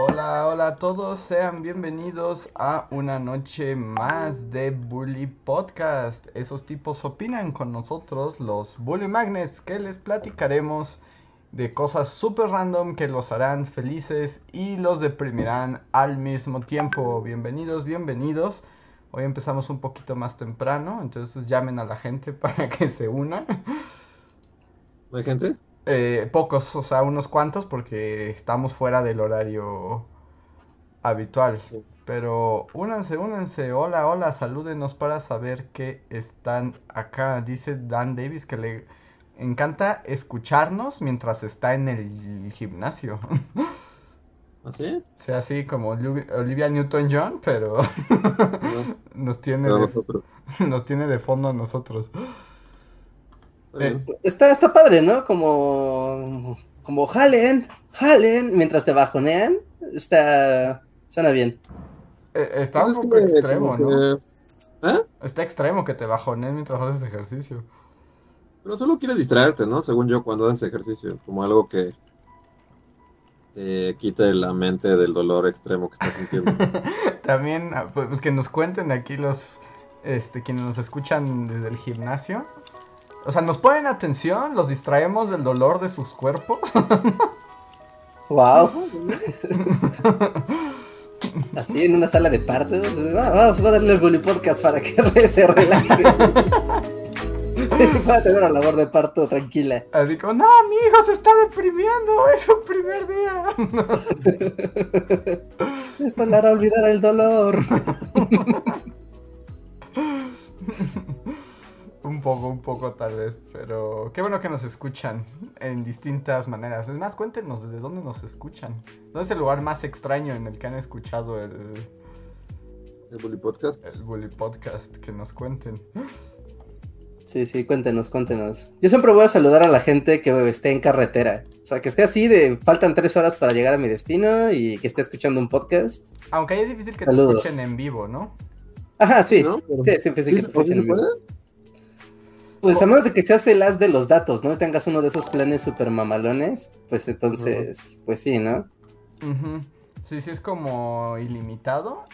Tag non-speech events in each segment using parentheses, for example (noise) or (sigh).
Hola, hola a todos, sean bienvenidos a una noche más de Bully Podcast. Esos tipos opinan con nosotros, los Bully Magnets, que les platicaremos de cosas súper random que los harán felices y los deprimirán al mismo tiempo. Bienvenidos, bienvenidos. Hoy empezamos un poquito más temprano, entonces llamen a la gente (laughs) para que se una. ¿No hay gente? Eh, pocos, o sea, unos cuantos porque estamos fuera del horario habitual. Sí. Pero únanse, únanse. Hola, hola, salúdenos para saber que están acá. Dice Dan Davis que le encanta escucharnos mientras está en el gimnasio. (laughs) ¿Así? O sea, así como Olivia Newton-John, pero (laughs) nos tiene de, nosotros. (laughs) nos tiene de fondo a nosotros. Está bien. Está, está padre, ¿no? Como, como jalen, jalen, mientras te bajonean. Está, suena bien. Eh, está Pues un es poco que extremo, ¿no? ¿Eh? Está extremo que te bajones mientras haces ejercicio. Pero solo quieres distraerte, ¿no? Según yo, cuando haces ejercicio, como algo que te quite la mente del dolor extremo que estás sintiendo. (laughs) También, ah, pues pues, que nos cuenten aquí los, este, quienes nos escuchan desde el gimnasio. O sea, nos ponen atención, los distraemos del dolor de sus cuerpos. (laughs) Wow. Así en una sala de partos. Va- Vamos a darle el bully podcast para que (laughs) se relaje. (laughs) Pueda tener una labor de parto tranquila. Así como, no, mi hijo se está deprimiendo, es su primer día. Esto le hará olvidar el dolor. Un poco, un poco tal vez, pero qué bueno que nos escuchan en distintas maneras. Es más, cuéntenos desde dónde nos escuchan. ¿Dónde es el lugar más extraño en el que han escuchado el, El Bully Podcast. el Bully Podcast? Que nos cuenten. Sí, sí, cuéntenos, cuéntenos. Yo siempre voy a saludar a la gente que esté en carretera. O sea, que esté así de faltan tres horas para llegar a mi destino y que esté escuchando un podcast. Aunque ahí es difícil que te escuchen en vivo, ¿no? Ajá, sí. ¿No? Sí, sí ¿Sí que se te puede? escuchen ¿Sí en vivo. puede? Pues a menos de que seas el as de los datos, ¿no? Tengas uno de esos planes super mamalones, pues entonces, pues sí, ¿no? Sí, sí es como ilimitado.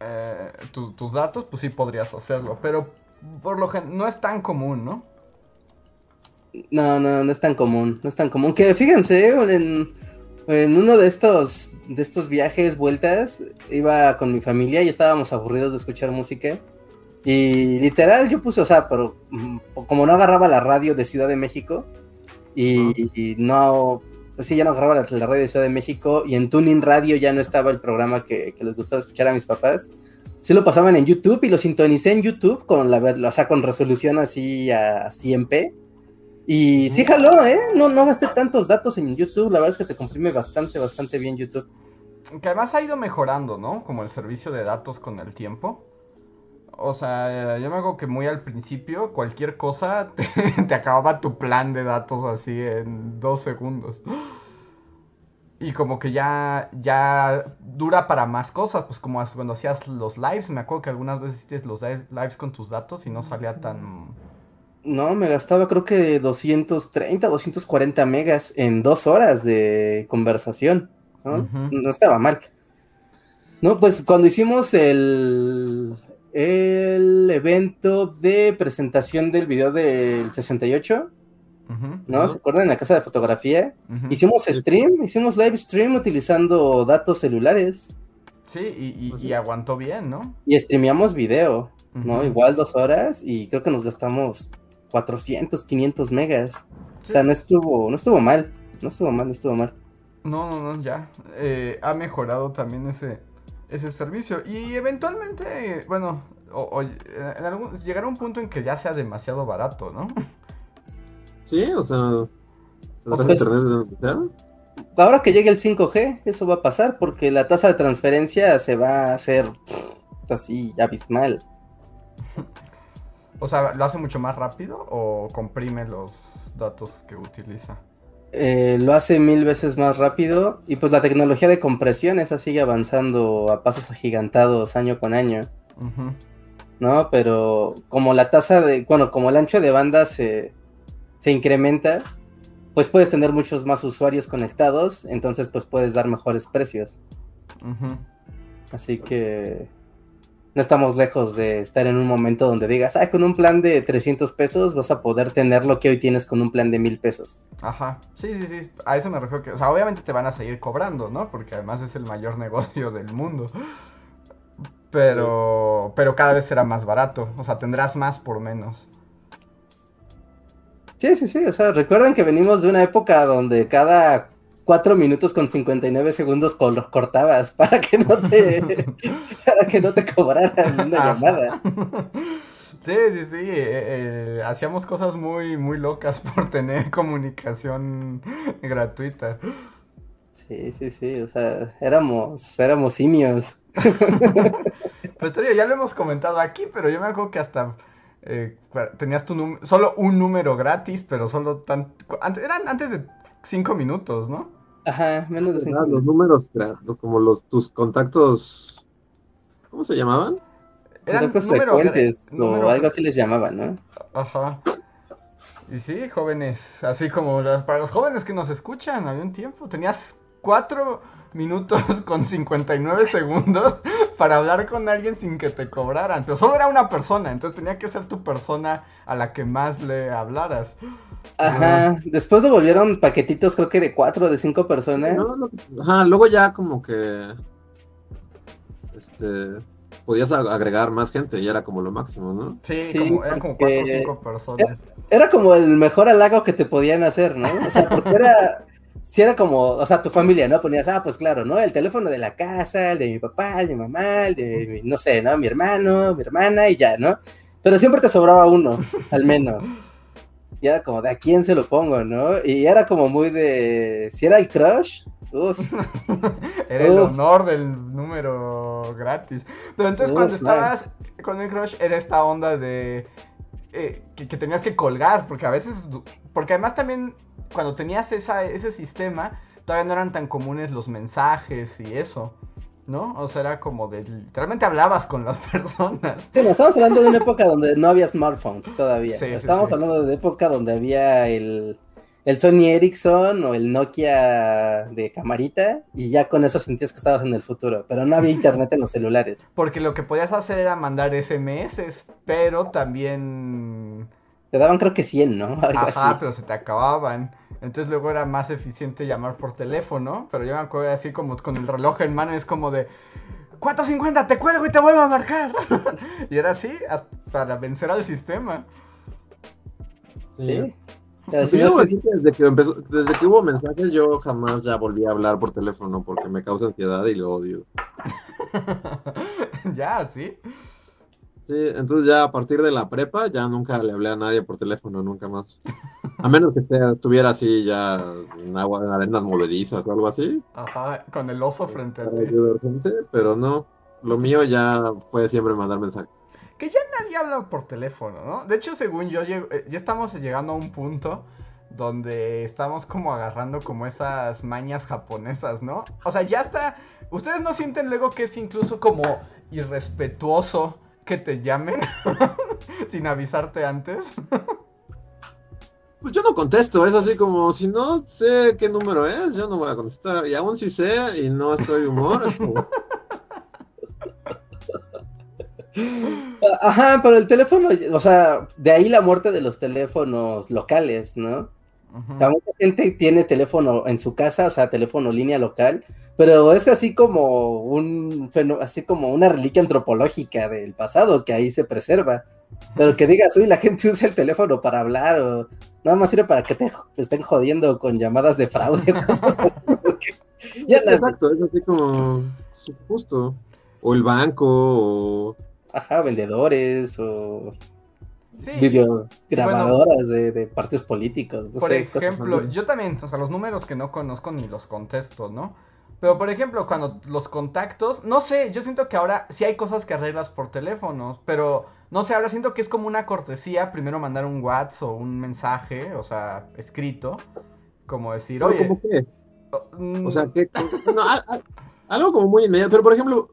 eh, tu- tus datos, pues sí podrías hacerlo, pero por lo general no es tan común, ¿no? No, no, no es tan común, no es tan común. Que fíjense, en, en uno de estos, de estos viajes, vueltas, iba con mi familia y estábamos aburridos de escuchar música. Y literal yo puse, o sea, pero mm, como no agarraba la radio de Ciudad de México, y, y no, pues sí, ya no agarraba la, la radio de Ciudad de México, y en Tuning Radio ya no estaba el programa que, que les gustaba escuchar a mis papás. Sí lo pasaban en YouTube y lo sintonicé en YouTube con la o sea, con resolución así a 100p. Y sí jaló, ¿eh? No, no gasté tantos datos en YouTube. La verdad es que te comprime bastante, bastante bien YouTube. Que además ha ido mejorando, ¿no? Como el servicio de datos con el tiempo. O sea, yo me acuerdo que muy al principio cualquier cosa (laughs) te, te acababa tu plan de datos así en dos segundos. Y como que ya, ya dura para más cosas, pues como cuando hacías los lives, me acuerdo que algunas veces hiciste los live- lives con tus datos y no salía tan... No, me gastaba creo que 230, 240 megas en dos horas de conversación. No estaba mal. No, pues cuando hicimos el, el evento de presentación del video del 68, Ujú, ¿no? ¿Se acuerdan? En la casa de fotografía. Hicimos stream, hicimos live stream utilizando datos celulares Sí, y, y- Pues y aguantó bien, ¿no? y streameamos video, ¿no? Igual dos horas y creo que nos gastamos 400, 500 megas. O sea, no estuvo, no estuvo mal, no estuvo mal, no estuvo mal. No, no, no, ya. Eh, ha mejorado también ese, ese servicio. Y eventualmente, bueno, o, o, eh, en algún, llegará un punto en que ya sea demasiado barato, ¿no? Sí, o sea, ¿tendrás Pues- internet de donde sea? Ahora que llegue el 5G, eso va a pasar porque la tasa de transferencia se va a hacer pff, así abismal. O sea, ¿lo hace mucho más rápido o comprime los datos que utiliza? Eh, lo hace mil veces más rápido y pues la tecnología de compresión esa sigue avanzando a pasos agigantados año con año. ¿no? Pero como la tasa de, bueno, como el ancho de banda se, se incrementa, pues puedes tener muchos más usuarios conectados, entonces pues puedes dar mejores precios. Así que no estamos lejos de estar en un momento donde digas, ah, con un plan de 300 pesos vas a poder tener lo que hoy tienes con un plan de 1000 pesos. Ajá, sí, sí, sí, a eso me refiero que, o sea, obviamente te van a seguir cobrando, ¿no? Porque además es el mayor (laughs) negocio del mundo. Pero, pero cada vez será más barato, o sea, tendrás más por menos. Sí, sí, sí, o sea, recuerden que venimos de una época donde cada 4 minutos con 59 segundos col- cortabas (laughs) para que no te, (laughs) para que no te cobraran (laughs) una llamada. Sí, sí, sí, eh, eh, hacíamos cosas muy, muy locas por tener comunicación gratuita. Sí, sí, sí, o sea, éramos, éramos simios. Pues te digo, ya lo hemos comentado aquí, pero yo me acuerdo que hasta eh, tenías tu número, solo un número gratis, pero solo tan... antes- eran antes de cinco minutos, ¿no? Ajá, menos de cinco Ah, los números, como los tus contactos, ¿cómo se llamaban? Eran Contactos número frecuentes número o algo así les llamaban, ¿no? Ajá. Y sí, jóvenes, así como las- para los jóvenes que nos escuchan, había un tiempo, tenías cuatro minutos con 59 segundos para hablar con alguien sin que te cobraran, pero solo era una persona, entonces tenía que ser tu persona a la que más le hablaras. Ajá, después lo volvieron paquetitos creo que de cuatro o de cinco personas. No, lo- ajá, luego ya como que este podías agregar más gente y era como lo máximo, ¿no? Sí, Sí, como, eran como cuatro o cinco personas. Era como el mejor halago que te podían hacer, ¿no? O sea, porque era, si era como, o sea, tu familia, ¿no? Ponías, ah, pues claro, ¿no? El teléfono de la casa, el de mi papá, el de mi mamá, el de, mi- no sé, ¿no? Mi hermano, mi hermana y ya, ¿no? Pero siempre te sobraba uno, al menos. Y era como, ¿de a quién se lo pongo, no? Y era como muy de, si era el crush, uff, (laughs) Era el honor del número gratis. Pero entonces Uf, cuando man. estabas con el crush era esta onda de eh, que, que tenías que colgar, porque a veces, porque además también cuando tenías esa, ese sistema, todavía no eran tan comunes los mensajes y eso, ¿no? O sea, era como de, literalmente hablabas con las (laughs) personas. Sí, no, estamos hablando de una época donde no había smartphones todavía. Sí, estamos sí. hablando de época donde había el, el Sony Ericsson o el Nokia de camarita y ya con eso sentías que estabas en el futuro, pero no había internet en los celulares. Porque lo que podías hacer era mandar SMS, pero también... Te daban creo que 100, ¿no? (laughs) Algo Ajá, así. pero se te acababan. Entonces luego era más eficiente llamar por teléfono. Pero yo me acuerdo así como con el reloj en mano, es como de 4.50, te cuelgo y te vuelvo a marcar. (laughs) y era así hasta para vencer al sistema. Sí. Pero si yo desde que empezó, desde que hubo mensajes, yo jamás ya volví a hablar por teléfono porque me causa ansiedad y lo odio. (laughs) ya, sí. Sí, entonces ya a partir de la prepa ya nunca le hablé a nadie por teléfono, nunca más. A menos que estuviera así ya en agua, en arenas movedizas o algo así. Ajá, con el oso frente a ti. pero no. Lo mío ya fue siempre mandar mensajes. Que ya nadie habla por teléfono, ¿no? De hecho, según yo, eh, ya estamos llegando a un punto donde estamos como agarrando como esas mañas japonesas, ¿no? O sea, ya está... ¿Ustedes no sienten luego que es incluso como irrespetuoso que te llamen (laughs) sin avisarte antes? Pues yo no contesto, es así como si no sé qué número es, yo no voy a contestar. Y aún si sé y no estoy de humor, es como, Ajá, pero el teléfono, o sea, de ahí la muerte de los teléfonos locales, ¿no? O sea, mucha gente tiene teléfono en su casa, o sea, teléfono línea local, pero es así como un así como una reliquia antropológica del pasado que ahí se preserva. Pero que digas, uy, la gente usa el teléfono para hablar o nada más sirve para que te estén jodiendo con llamadas de fraude o cosas así. (laughs) ya es que exacto, es así como justo. O el banco, o Ajá, vendedores o Sí. videograbadoras de, de partidos políticos. No Por sé, ejemplo, yo también, o sea, los números que no conozco ni los contesto, ¿no? Pero por ejemplo, cuando los contactos, no sé, yo siento que ahora sí hay cosas que arreglas por teléfonos, pero no sé, ahora siento que es como una cortesía primero mandar un WhatsApp o un mensaje, o sea, escrito, como decir, oye, ¿cómo qué? mm, O sea, que no, a- a- algo como muy inmediato, pero por ejemplo,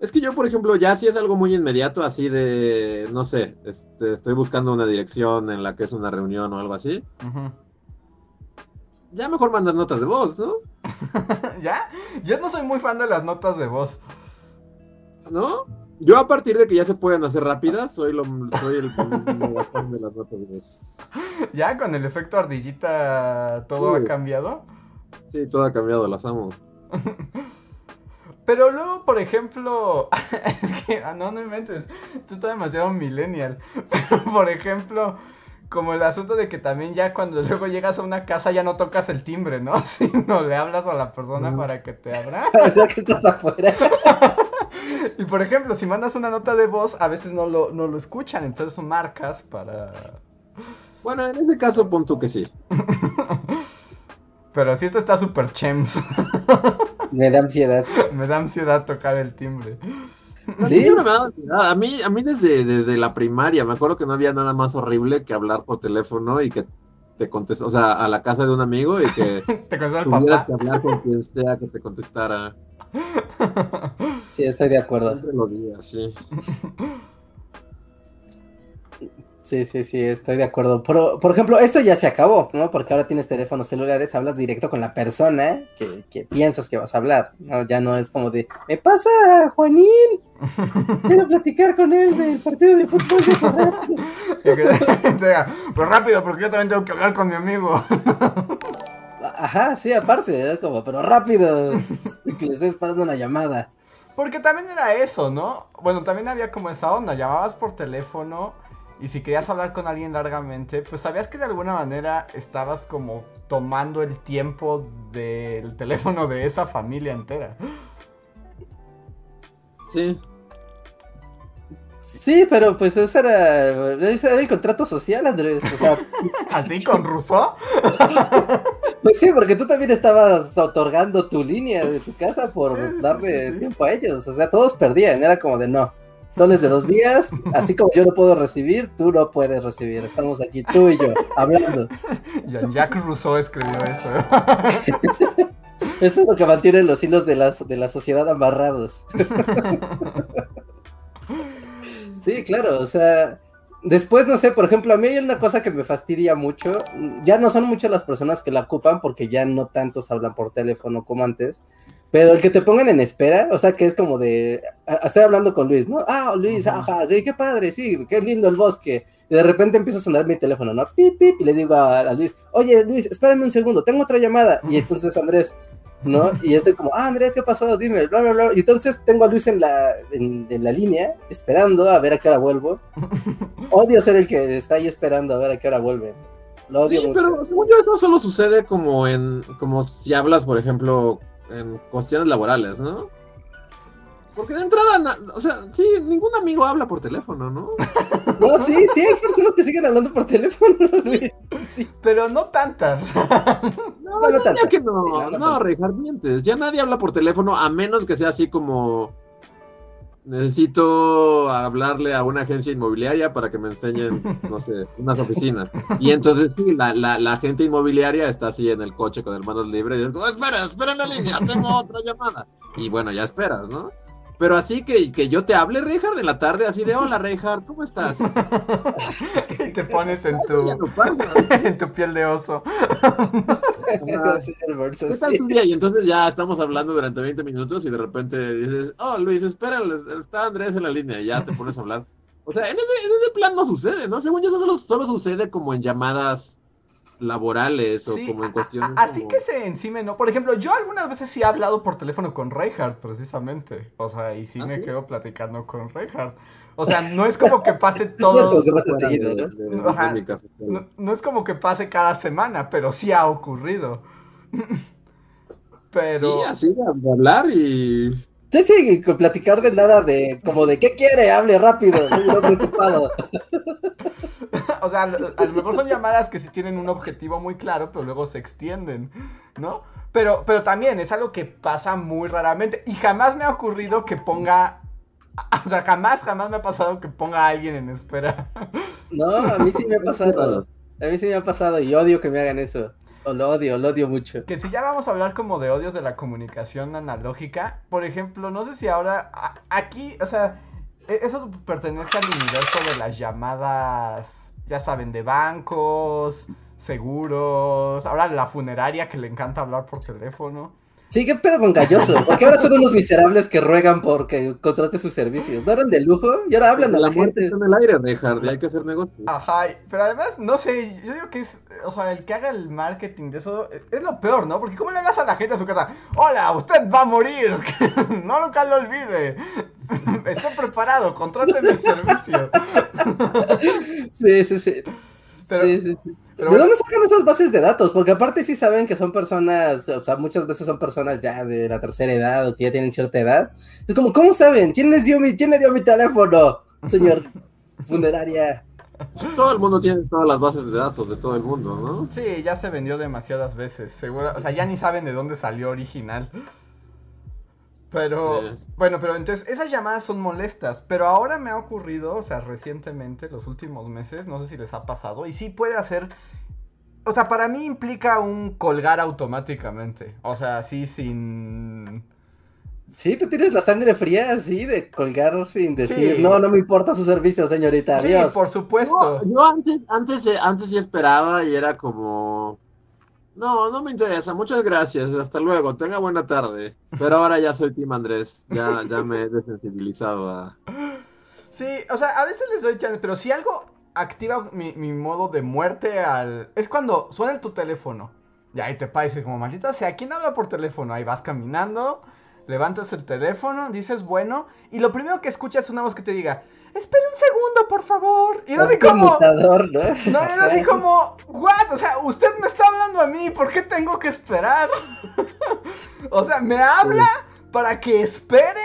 es que yo, por ejemplo, ya si es algo muy inmediato, así de, no sé, este, estoy buscando una dirección en la que es una reunión o algo así, ya mejor mandas notas de voz, ¿no? (laughs) ¿Ya? Yo no soy muy fan de las notas de voz. ¿No? Yo a partir de que ya se pueden hacer rápidas, soy, lo, soy el fan (laughs) de las notas de voz. ¿Ya? Con el efecto ardillita todo ha cambiado. Sí, todo ha cambiado, las amo. (laughs) Pero luego, por ejemplo, (laughs) es que, ah, no, no inventes, tú estás demasiado millennial. (laughs) Pero, por ejemplo, como el asunto de que también ya cuando luego llegas a una casa ya no tocas el timbre, ¿no? (laughs) Sino le hablas a la persona para que te abra. Ya que estás afuera. Y por ejemplo, si mandas una nota de voz, a veces no lo, no lo escuchan, entonces marcas para... Bueno, en ese caso, pon tú que sí. Pero si esto está súper chems, Me da ansiedad. (laughs) me da ansiedad tocar el timbre. A mí ¿Sí? siempre me ansiedad. A mí, a mí desde, desde la primaria, me acuerdo que no había nada más horrible que hablar por teléfono y que te contestó, o sea, a la casa de un amigo y que (laughs) Te el tuvieras papá. que hablar con quien sea que te contestara. Sí, estoy de acuerdo. Siempre lo diga, sí. (laughs) Sí, sí, sí, estoy de acuerdo. Pero, por ejemplo, esto ya se acabó, ¿no? Porque ahora tienes teléfonos celulares, hablas directo con la persona que, que piensas que vas a hablar, ¿no? Ya no es como de, me pasa, Juanín, (laughs) quiero platicar con él del partido de fútbol de hace rato". (laughs) O sea, pues rápido, porque yo también tengo que hablar con mi amigo. Ajá, sí, aparte, ¿no? Como, pero rápido, que le estoy esperando una llamada. Porque también era eso, ¿no? Bueno, también había como esa onda, llamabas por teléfono y si querías hablar con alguien largamente, pues sabías que de alguna manera estabas como tomando el tiempo del teléfono de esa familia entera. Sí. Sí, pero pues ese era, ese era el contrato social, Andrés. O sea, (laughs) Así con Rousseau. pues sí, porque tú también estabas otorgando tu línea de tu casa por sí, darle sí, sí. tiempo a ellos. O sea, todos perdían. Era como de no. Son de dos vías, así como yo no puedo recibir, tú no puedes recibir. Estamos aquí tú y yo, hablando. Jean-Jacques Rousseau escribió eso. Esto es lo que mantiene los hilos de la, de la sociedad amarrados. (laughs) Sí, claro, o sea, después, no sé, por ejemplo, a mí hay una cosa que me fastidia mucho, ya no son muchas las personas que la ocupan porque ya no tantos hablan por teléfono como antes, pero el que te pongan en espera, o sea, que es como de, a- estoy hablando con Luis, ¿no? Ah, Luis, ajá, sí, qué padre, sí, qué lindo el bosque. Y de repente empieza a sonar mi teléfono, ¿no? Pip, pip, y le digo a, a Luis, oye, Luis, espérame un segundo, tengo otra llamada. Y entonces Andrés, ¿no? Y estoy como, ah, Andrés, ¿qué pasó? Dime, bla, bla, bla. Y entonces tengo a Luis en la, en, en la línea, esperando a ver a qué hora vuelvo. (laughs) Odio ser el que está ahí esperando a ver a qué hora vuelve. Lo odio Sí, mucho. pero según yo eso solo sucede como en, como si hablas, por ejemplo, en cuestiones laborales, ¿no? Porque de entrada, o sea, sí, ningún amigo habla por teléfono, ¿no? (laughs) No, sí, sí, hay personas que siguen hablando por teléfono, (laughs) Luis. Sí. Pero no tantas. (laughs) No, No, no tantas. que no, Sí, no, mientes. Ya nadie habla por teléfono a menos que sea así como necesito hablarle a una agencia inmobiliaria para que me enseñen, no sé, unas oficinas. Y entonces sí, la, la, la agente inmobiliaria está así en el coche con hermanos libres y es como, espera, espera en la línea, tengo otra llamada. Y bueno, ya esperas, ¿no? Pero así que, que yo te hable, Reinhard, en la tarde, así de, (laughs) hola, Reinhard, ¿cómo estás? y te pones en tu, no pasa. (laughs) en tu piel de oso. ¿Qué tal tu día? Y entonces ya estamos hablando durante 20 minutos y de repente dices, oh Luis, espera, está Andrés en la línea y ya te pones a hablar. O sea, en ese, en ese plan no sucede, ¿no? Según yo, eso solo, solo sucede como en llamadas laborales o Sí, como en cuestiones. a- así como- que se encime, ¿no? Por ejemplo, yo algunas veces sí he hablado por teléfono con Reinhardt, precisamente. O sea, y sí ¿Ah, me sí? quedo platicando con Reinhardt. O sea, no es como que pase (laughs) de- ¿no? No, no es como que pase cada semana, pero sí ha ocurrido. (laughs) Pero... Sí, así de, hablar y. Sí, sí, con platicar de nada de, como de, ¿qué quiere? Hable rápido, soy un hombre ocupado. (laughs) (laughs) O sea, a lo mejor son llamadas que sí tienen un objetivo muy claro, pero luego se extienden, ¿no? Pero, pero también es algo que pasa muy raramente. Y jamás me ha ocurrido que ponga. (laughs) O sea, jamás, jamás me ha pasado que ponga a alguien en espera. (laughs) No, a mí sí me ha pasado. A mí sí me ha pasado y odio que me hagan eso. O lo odio, lo odio mucho. Que si ya vamos a hablar como de odios de la comunicación analógica, por ejemplo, no sé si ahora aquí, o sea, e- eso pertenece al universo de las llamadas, ya saben, de bancos, seguros, ahora la funeraria que le encanta hablar por teléfono. Sí, qué pedo con Galloso. Porque ahora son unos miserables que ruegan porque contrate sus servicios. No eran de lujo y ahora hablan a la la muerte gente. está en el aire, Richard, y hay que hacer negocios. Ajá, pero además, no sé, yo digo que es, o sea, el que haga el marketing de eso eh, es lo peor, ¿no? Porque ¿cómo le hablas a la gente a su casa? Hola, usted va a morir, (laughs) no nunca lo olvide. (laughs) Estoy preparado, contrate mi servicio. Sí, sí, sí. Pero- sí, sí, sí. pero ¿De bueno. dónde sacan esas bases de datos? Porque aparte sí saben que son personas, o sea, muchas veces son personas ya de la tercera edad o que ya tienen cierta edad. Es como, ¿cómo saben? ¿Quién les dio mi, quién le dio mi teléfono? Señor (laughs) funeraria. Todo el mundo tiene todas las bases de datos de todo el mundo, ¿no? Sí, ya se vendió demasiadas veces, seguro, o sea, ya ni saben de dónde salió original. Pero, Sí. bueno, pero entonces esas llamadas son molestas, pero ahora me ha ocurrido, o sea, recientemente, los últimos meses, no sé si les ha pasado, y sí puede hacer, o sea, para mí implica un colgar automáticamente, o sea, así sin... Sí, tú tienes la sangre fría así de colgar sin decir, Sí. no, no me importa su servicio, señorita, Sí, adiós. por supuesto. Yo, yo antes, antes, eh, antes sí esperaba y era como, no, no me interesa, muchas gracias, hasta luego, tenga buena tarde. Pero ahora ya soy Team Andrés, ya, ya me he desensibilizado a... Sí, o sea, a veces les doy chance, pero si algo activa mi, mi modo de muerte al... Es cuando suena tu teléfono. Y ahí te parece como, maldita sea, ¿quién habla por teléfono? Ahí vas caminando, levantas el teléfono, dices bueno, y lo primero que escuchas es una voz que te diga, espera un segundo, por favor. Y es así como... ¿no? No, es así como, what? O sea, usted me está hablando a mí, ¿por qué tengo que esperar? (laughs) o sea, ¿me habla para que espere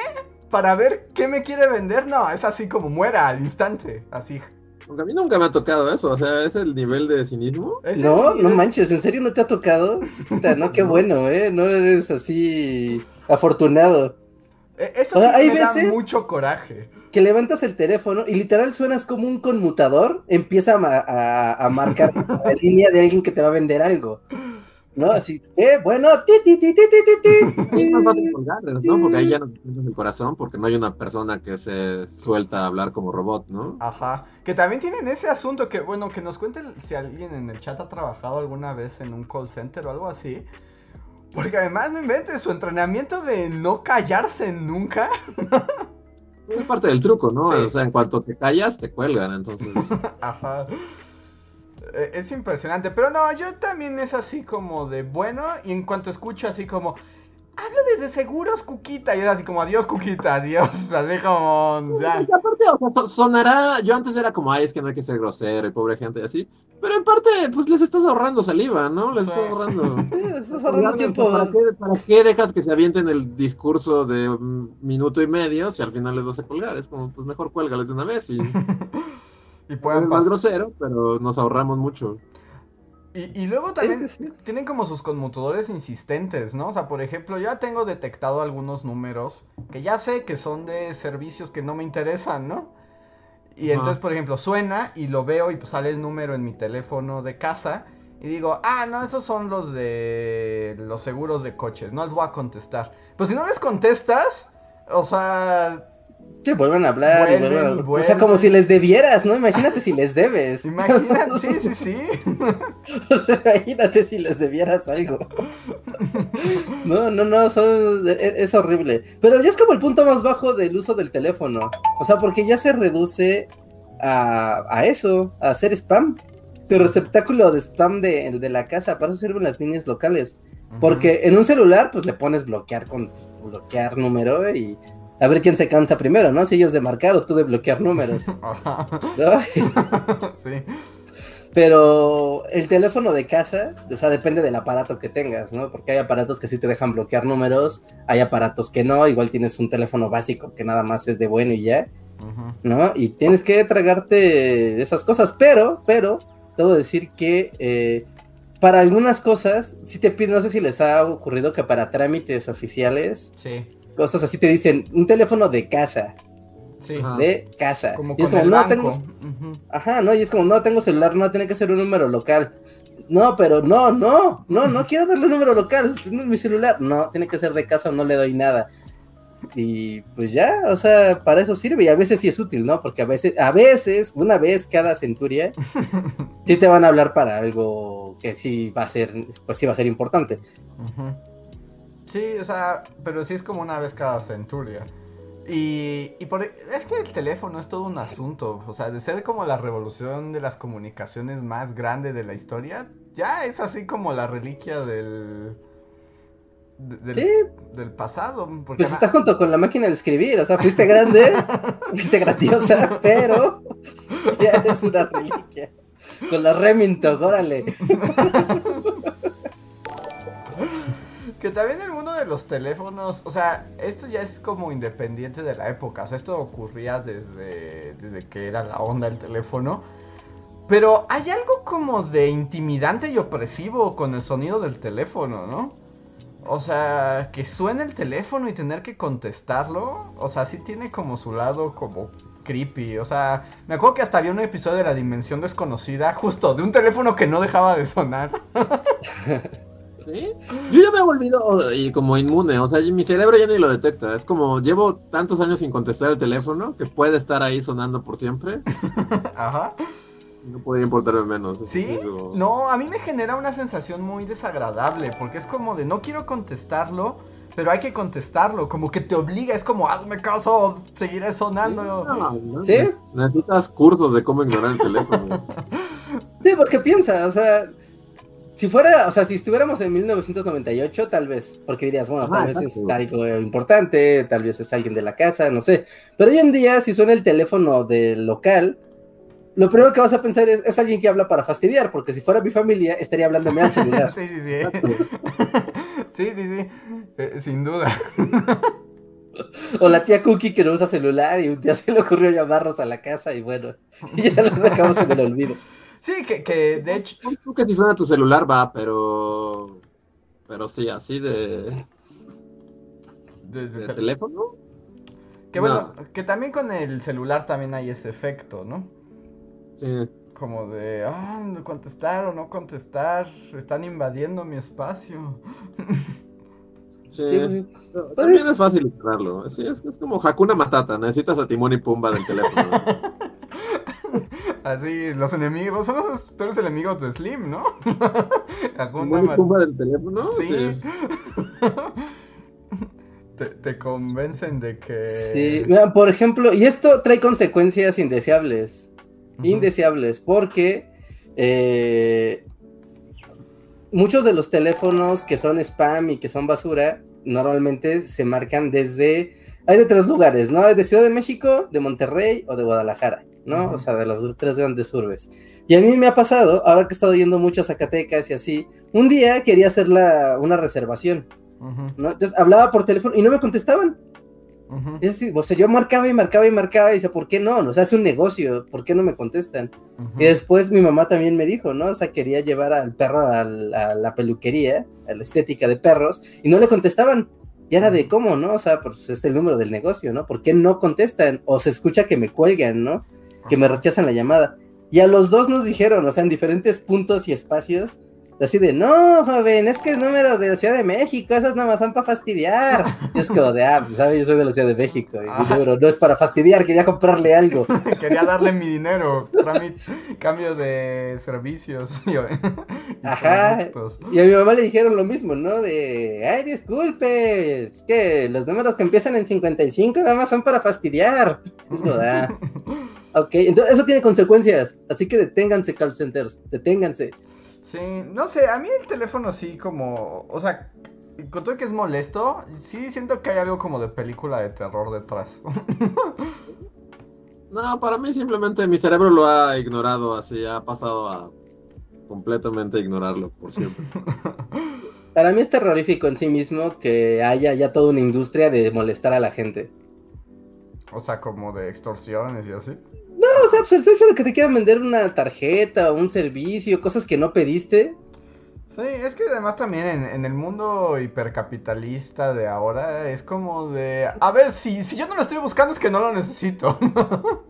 para ver qué me quiere vender? No, es así como muera al instante, así. Aunque a mí nunca me ha tocado eso, o sea, es el nivel de cinismo. No, no manches, ¿en serio no te ha tocado? Puta, no, qué (laughs) bueno, ¿eh? No eres así afortunado. Eh, Eso O sí sea, hay me da veces- mucho coraje. Que levantas el teléfono y literal suenas como un conmutador, empieza a, a- a marcar (laughs) la línea de alguien que te va a vender algo. ¿No? Así, eh, bueno, ti, ti, ti, ti, ti, ti, (laughs) ¿no? Porque ahí ya no te sientes el corazón, porque no hay una persona que se suelta a hablar como robot, ¿no? Ajá. Que también tienen ese asunto que, bueno, que nos cuenten si alguien en el chat ha trabajado alguna vez en un call center o algo así. Porque además, no inventes, su entrenamiento de no callarse nunca. (laughs) Es parte del truco, ¿no? Sí. O sea, en cuanto te callas, te cuelgan, entonces... (laughs) Ajá. Eh, Es impresionante, pero no, yo también es así como de bueno, y en cuanto escucho así como, hablo desde seguros, Cuquita, y es así como, adiós, Cuquita, adiós, (laughs) así como, ya. Y aparte, o sea, so- sonará, yo antes era como, ay, es que no hay que ser grosero y pobre gente y así, pero en parte, pues les estás ahorrando saliva, ¿no? Les Sí. estás ahorrando. (laughs) Sí, Estás ahorrando tiempo. ¿Para qué, ¿Para qué dejas que se avienten el discurso de un minuto y medio si al final les vas a colgar? Es como, pues mejor cuélgales de una vez y (laughs) Y es puedan más grosero, pero nos ahorramos mucho. Y, y luego también sí, sí. tienen como sus conmutadores insistentes, ¿no? O sea, por ejemplo, yo ya tengo detectado algunos números que ya sé que son de servicios que no me interesan, ¿no? Y entonces, por ejemplo, suena y lo veo y pues sale el número en mi teléfono de casa y digo, ah, no, esos son los de los seguros de coches, no les voy a contestar. Pero si no les contestas, o sea, Sí, vuelven a hablar. y Vuelven vuelven a- O sea, como si les debieras, ¿no? Imagínate si les debes. imagínate, sí, sí, sí. (laughs) Imagínate si les debieras algo. No, no, no, son- es, es horrible. Pero ya es como el punto más bajo del uso del teléfono. O sea, porque ya se reduce a, a eso, a hacer spam. Tu receptáculo de spam de, de la casa, para eso sirven las líneas locales. Porque en un celular, pues le pones bloquear con bloquear número y a ver quién se cansa primero, ¿no? Si ellos de marcar o tú de bloquear números. (laughs) ¿no? sí. Pero el teléfono de casa, o sea, depende del aparato que tengas, ¿no? Porque hay aparatos que sí te dejan bloquear números, hay aparatos que no, igual tienes un teléfono básico que nada más es de bueno y ya. ¿no? Y tienes que tragarte esas cosas, pero, pero, debo decir que eh, para algunas cosas, si te piden, no sé si les ha ocurrido que para trámites oficiales, Sí, cosas así te dicen, un teléfono de casa, sí. Ajá. de casa. Como y es como, no banco. tengo, Ujú. ajá, no, y es como, no tengo celular, no, tiene que ser un número local. No, pero no, no, no, no quiero darle un número local, mi celular. No, tiene que ser de casa o no le doy nada. Y pues ya, o sea, para eso sirve y a veces sí es útil, ¿no? Porque a veces, a veces, una vez cada centuria, (laughs) sí te van a hablar para algo que sí va a ser, pues sí va a ser importante. Ujú. Sí, o sea, pero sí es como una vez cada centuria. Y, y por, es que el teléfono es todo un asunto. O sea, de ser como la revolución de las comunicaciones más grande de la historia, ya es así como la reliquia del. de- del, Sí. del pasado. Porque Pues está junto con la máquina de escribir, o sea, fuiste grande, (laughs) fuiste grandiosa, pero ya eres una reliquia. Con la Remington, órale. (laughs) Que también el mundo de los teléfonos, o sea, esto ya es como independiente de la época, o sea, esto ocurría desde, desde que era la onda el teléfono, pero hay algo como de intimidante y opresivo con el sonido del teléfono, ¿no? O sea, que suene el teléfono y tener que contestarlo, o sea, sí tiene como su lado como creepy, o sea, me acuerdo que hasta había un episodio de la Dimensión Desconocida, justo, de un teléfono que no dejaba de sonar. (laughs) ¿Sí? Yo ya me he volvido oh, y como inmune, o sea, mi cerebro ya ni lo detecta. Es como llevo tantos años sin contestar el teléfono que puede estar ahí sonando por siempre. (laughs) Ajá. No podría importarme menos. ¿Sí? Digo, No, a mí me genera una sensación muy desagradable, porque es como de no quiero contestarlo, pero hay que contestarlo, como que te obliga, es como hazme caso, seguiré sonando. no, no, ¿Sí? Necesitas cursos de cómo ignorar el teléfono. (laughs) Sí, porque piensa, o sea, si fuera, o sea, si estuviéramos en 1998, tal vez, porque dirías, bueno, Ajá, tal vez es algo importante, tal vez es alguien de la casa, no sé. Pero hoy en día, si suena el teléfono del local, lo primero que vas a pensar es, es alguien que habla para fastidiar, porque si fuera mi familia, estaría hablándome al (laughs) celular. sí, sí, sí. (laughs) Sí, sí, sí. Eh, sin duda. O la tía Cookie que no usa celular y un día se le ocurrió llamarnos a la casa y bueno, y (laughs) ya lo dejamos en el olvido. Sí, que, que de hecho. Tú que si suena tu celular va, pero. Pero sí, así de, de- de de tel- teléfono. que bueno, que también con el celular también hay ese efecto, ¿no? Sí. Como de, ah, contestar o no contestar, están invadiendo mi espacio. (laughs) Sí. Pues- También es fácil ignorarlo. Sí, es, es como Hakuna Matata. Necesitas a Timón y Pumba del teléfono. (laughs) Así, los enemigos, son los peores enemigos de Slim, ¿no? (laughs) Mat- Pumba del teléfono. Sí. Sí. (laughs) te, te convencen de que. Sí, mira, por ejemplo, y esto trae consecuencias indeseables. Indeseables, porque eh, muchos de los teléfonos que son spam y que son basura, normalmente se marcan desde. Hay de tres lugares, ¿no? Hay de Ciudad de México, de Monterrey o de Guadalajara, ¿no? Ujú. O sea, de las tres grandes urbes. Y a mí me ha pasado, ahora que he estado yendo mucho a Zacatecas y así, un día quería hacer la- una reservación, ¿no? Entonces hablaba por teléfono y no me contestaban. Es decir, o sea, yo marcaba y marcaba y marcaba y decía, ¿por qué no? O sea, es un negocio, ¿por qué no me contestan? Y después mi mamá también me dijo, ¿no? O sea, quería llevar al perro a la peluquería, a la estética de perros, y no le contestaban. Y era de cómo, ¿no? O sea, pues es el número del negocio, ¿no? ¿Por qué no contestan? O se escucha que me cuelgan, ¿no? Que me rechazan la llamada. Y a los dos nos dijeron, o sea, en diferentes puntos y espacios, así de, no, joven, es que es número de la Ciudad de México, esas nada más son para fastidiar. Y (laughs) es como de, ah, pues, ¿sabes? Yo soy de la Ciudad de México, y mi número no es para fastidiar, quería comprarle algo. (laughs) Quería darle mi dinero, cambio de servicios y, (laughs) Ajá. Y a mi mamá le dijeron lo mismo, ¿no? De, ay, disculpe, es que los números que empiezan en 55 nada más son para fastidiar. Es como, ah, ok, entonces eso tiene consecuencias, así que deténganse, call centers, deténganse. Sí, no sé, a mí el teléfono sí como, o sea, con todo que es molesto, sí siento que hay algo como de película de terror detrás. (laughs) No, para mí simplemente mi cerebro lo ha ignorado así, ha pasado a completamente ignorarlo por siempre. (laughs) Para mí es terrorífico en sí mismo que haya ya toda una industria de molestar a la gente. O sea, como de extorsiones y así. No, o sea, pues el hecho de que te quieran vender una tarjeta o un servicio, cosas que no pediste, Sí, es que además también en, en el mundo hipercapitalista de ahora es como de, a ver, si, si yo no lo estoy buscando es que no lo necesito. (laughs)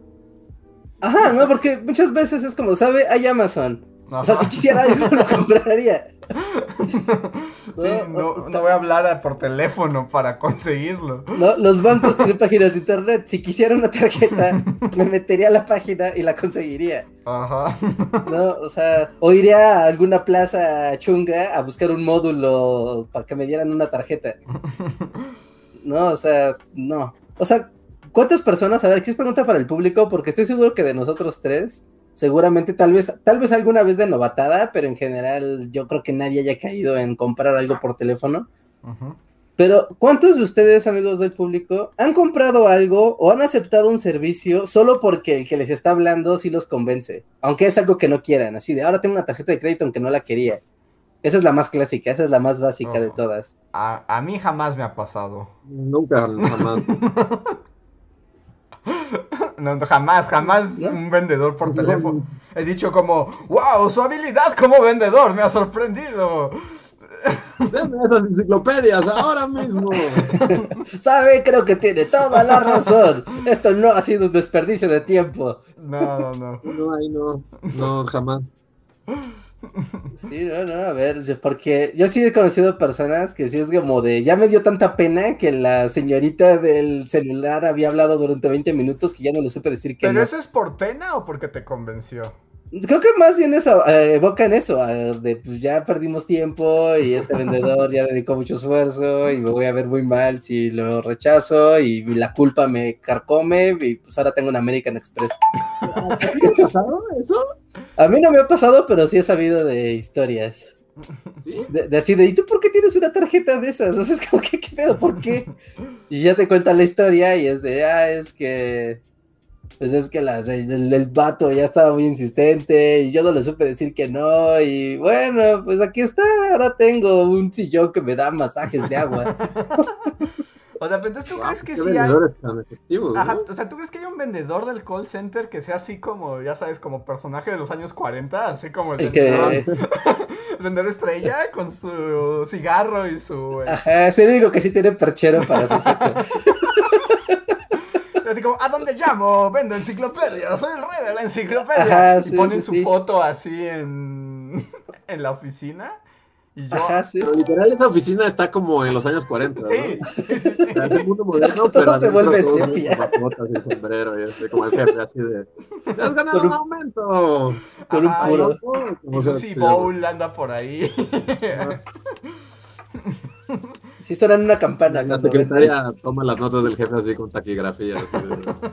Ajá, no, porque muchas veces es como, ¿sabe? Hay Amazon. O sea, si quisiera algo, lo compraría. (laughs) Sí, no, no voy a hablar por teléfono para conseguirlo. No, los bancos tienen páginas de internet. Si quisiera una tarjeta, (laughs) me metería a la página y la conseguiría. Ajá. ¿No? O sea, o iría a alguna plaza chunga a buscar un módulo para que me dieran una tarjeta. No, o sea, no. O sea, ¿cuántas personas? A ver, aquí es pregunta para el público, porque estoy seguro que de nosotros tres, seguramente, tal vez, tal vez alguna vez de novatada, pero en general yo creo que nadie haya caído en comprar algo por teléfono. Pero, ¿cuántos de ustedes, amigos del público, han comprado algo o han aceptado un servicio solo porque el que les está hablando sí los convence? Aunque es algo que no quieran, así de ahora tengo una tarjeta de crédito aunque no la quería. Esa es la más clásica, esa es la más básica de todas. A, a mí jamás me ha pasado. Nunca, jamás. (laughs) No, no, jamás, jamás ¿No? un vendedor por teléfono. He dicho como, wow, su habilidad como vendedor me ha sorprendido. Denme esas enciclopedias ahora mismo. (laughs) ¿Sabe? Creo que tiene toda la razón. Esto no ha sido un desperdicio de tiempo. No, no, no. No, ay, no, no, jamás. Sí, no, no, a ver, yo- porque yo sí he conocido personas que sí es como de, ya me dio tanta pena que la señorita del celular había hablado durante 20 minutos que ya no le supe decir que ¿Pero no. eso es por pena o porque te convenció? Creo que más bien eso, eh, evoca en eso, eh, de pues ya perdimos tiempo y este vendedor ya dedicó mucho esfuerzo y me voy a ver muy mal si lo rechazo y la culpa me carcome y pues ahora tengo un American Express. ¿Qué ha pasado eso? A mí no me ha pasado, pero sí he sabido de historias. ¿Sí? De, de así de, ¿y tú por qué tienes una tarjeta de esas? (laughs) O sea, es como, ¿qué, qué pedo? ¿Por qué? Y ya te cuentan la historia y es de, ah, es que, pues es que las- el, el vato ya estaba muy insistente y yo no le supe decir que no y bueno, pues aquí está, ahora tengo un sillón que me da masajes de agua. (laughs) O sea, pero entonces tú Guau, crees que sí hay... efectivos, ¿no? Ajá, o sea, ¿tú crees que hay un vendedor del call center que sea así como, ya sabes, como personaje de los años 40? Así como el, El vendedor, que, (laughs) vendedor estrella con su cigarro y su... eh, ajá, el único que sí tiene perchero para su saco. (laughs) Así como, ¿a dónde llamo? Vendo enciclopedias, soy el rey de la enciclopedia. Ajá, y sí, ponen sí, su sí. foto así en, (laughs) en la oficina. Y yo... Ajá, sí. Pero literal esa oficina está como en los años 40, ¿no? Sí, es el mundo moderno, (laughs) Todo pero se vuelve sepia. y el sombrero y así como el jefe así de ¡Te has ganado Con un- un aumento! Con un puro. y Lucy Bowl anda por ahí. Sí suenan una campana. La secretaria toma las notas del jefe así con taquigrafía. así de- (laughs)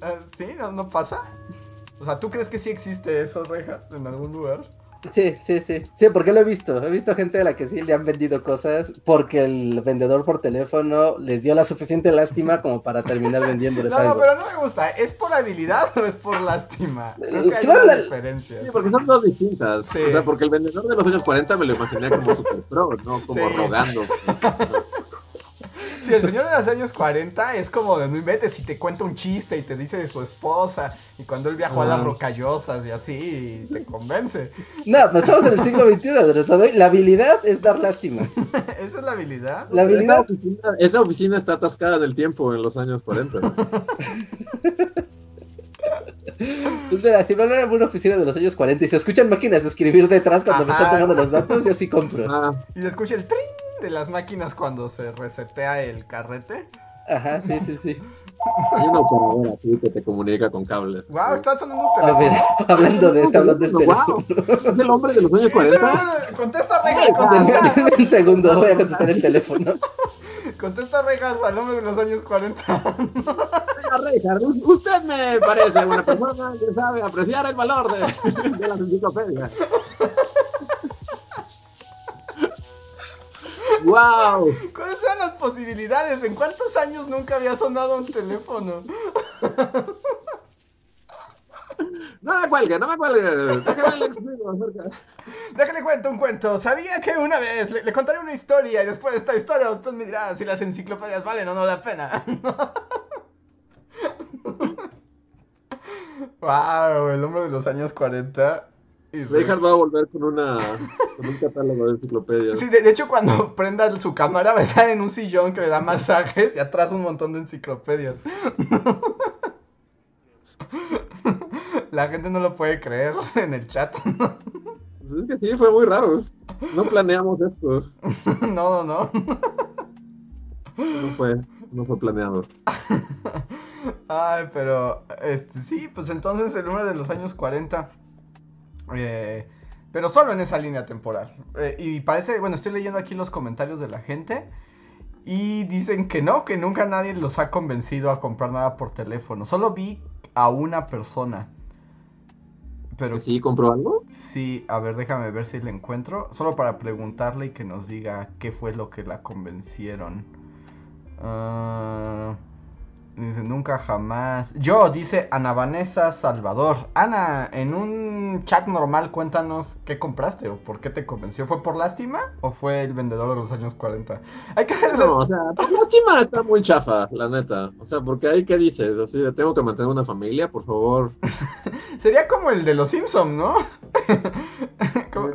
Ah, ¿Sí? ¿No, ¿No pasa? O sea, ¿tú crees que sí existe eso, Reja, en algún lugar? Sí, sí, sí. Sí, porque lo he visto. He visto gente a la que sí le han vendido cosas porque el vendedor por teléfono les dio la suficiente lástima como para terminar vendiéndoles No, no, pero no me gusta. ¿Es por habilidad o es por lástima? Creo que hay Claro, una la- diferencia. Sí, porque son dos distintas. Sí. O sea, porque el vendedor de los años 40 me lo imaginé como super pro, ¿no? Como Sí. rogando. (laughs) Sí, el señor de los años 40 es como de no inventes si te cuenta un chiste y te dice de su esposa y cuando él viajó a las Ah. rocallosas y así y te convence. No, pues estamos en el siglo XXI, Andrés, La habilidad es dar lástima. (laughs) Esa es la habilidad. La Esa habilidad. oficina, esa oficina está atascada en el tiempo en los años 40. (laughs) Pues mira, si van a una oficina de los años 40 y se escuchan máquinas de escribir detrás cuando me Ajá. están tomando los datos, yo sí compro. Ah, Y se escucha el trin de las máquinas cuando se resetea el carrete. Ajá, sí, sí, sí. hay una operadora aquí que te comunica con cables. Wow, está sonando un A teléfono. ver, (laughs) hablando de esto, hablando del Wow, teléfono. ¿Es el hombre de los años 40? Eso, Contesta, Rejas, contesta. (laughs) Un segundo, voy a contestar el teléfono. (laughs) Contesta, Rejas, al hombre de los años 40. Oiga, Richard, us- usted me parece una persona que sabe apreciar el valor de, de las enciclopedias. ¡Wow! ¿Cuáles eran las posibilidades? ¿En cuántos años nunca había sonado un teléfono? No me cuelgue, no me cuelgue. Déjame acerca. Déjale cuento un cuento. Sabía que una vez le, le contaré una historia y después de esta historia usted me dirá si las enciclopedias valen o no la pena. (laughs) wow, el hombre de los años 40. Reinhardt va a volver con, una, con un catálogo de enciclopedias. Sí, de, de hecho cuando (laughs) prenda su cámara va a estar en un sillón que le da masajes y atrás un montón de enciclopedias. (laughs) La gente no lo puede creer en el chat. Pues es que sí, fue muy raro. No planeamos esto. (laughs) No, no, no. No fue, no fue planeado. Ay, pero este sí, pues entonces el número de los años 40. Eh, pero solo en esa línea temporal. Eh, y parece, bueno, estoy leyendo aquí los comentarios de la gente. Y dicen que no, que nunca nadie los ha convencido a comprar nada por teléfono. Solo vi a una persona. Pero ¿Sí compró algo? sí, a ver, déjame ver si la encuentro. Solo para preguntarle y que nos diga qué fue lo que la convencieron. Ah, dice, nunca jamás. Yo, dice Ana Vanessa Salvador. Ana, en un chat normal, cuéntanos qué compraste o por qué te convenció. ¿Fue por lástima o fue el vendedor de los años 40? Hay que hacer No, o sea, por lástima está muy chafa, la neta. O sea, porque ahí, ¿qué dices? Así de, tengo que mantener una familia, por favor. (laughs) Sería como el de los Simpson, ¿no? (laughs) Como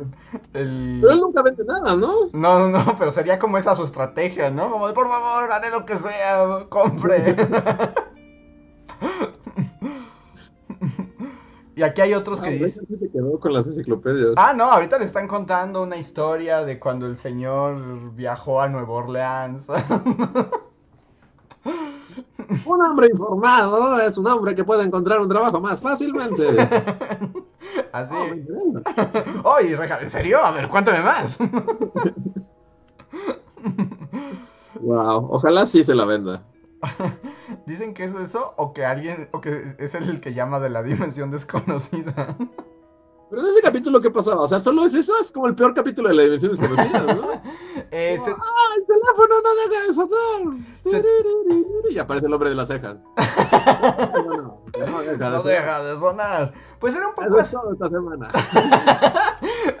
el... Pero él nunca vende nada, ¿no? No, no, no, pero sería como esa su estrategia, ¿no? Como de, por favor, haré lo que sea, compre. (laughs) (laughs) y aquí hay otros Ah, que dicen... Se quedó con las enciclopedias. Ah, no, ahorita le están contando una historia de cuando el señor viajó a Nueva Orleans. (laughs) Un hombre informado es un hombre que puede encontrar un trabajo más fácilmente. (laughs) Así. Interesa. Oye, Reja, ¿en serio? A ver, cuéntame más. Wow, ojalá sí se la venda. (laughs) Dicen que es eso o que alguien, o que es el que llama de la dimensión desconocida. Pero en ese capítulo, ¿qué pasaba? O sea, solo es eso, es como el peor capítulo de la dimensión desconocida, ¿no? (laughs) Eh, se- ¡Ah, el teléfono no deja de sonar! (laughs) Se- Y aparece el hombre de las cejas. No, no, no deja de no sonar. deja de sonar. Pues era un poco Eso es así. todo esta semana.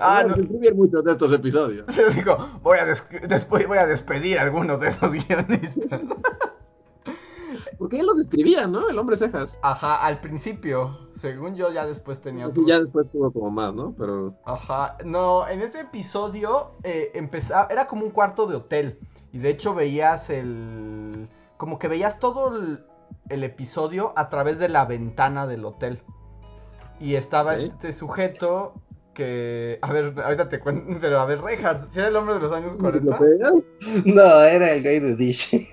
Ah, no. escribir muchos de estos episodios. Se dijo, voy a des- después voy a despedir a algunos de esos guionistas. Porque él los escribía, ¿no? El hombre cejas. Ajá, al principio. Según yo, ya después tenía otro. ya después tuvo como más, ¿no? Pero. Ajá, no, en ese episodio eh, empezaba, era como un cuarto de hotel. Y de hecho veías el... Como que veías todo el, el episodio a través de la ventana del hotel. Y estaba este sujeto que... A ver, ahorita te cuento, pero a ver, Reinhardt, ¿si era el hombre de los años 40? No, era el guy de Dish. (laughs)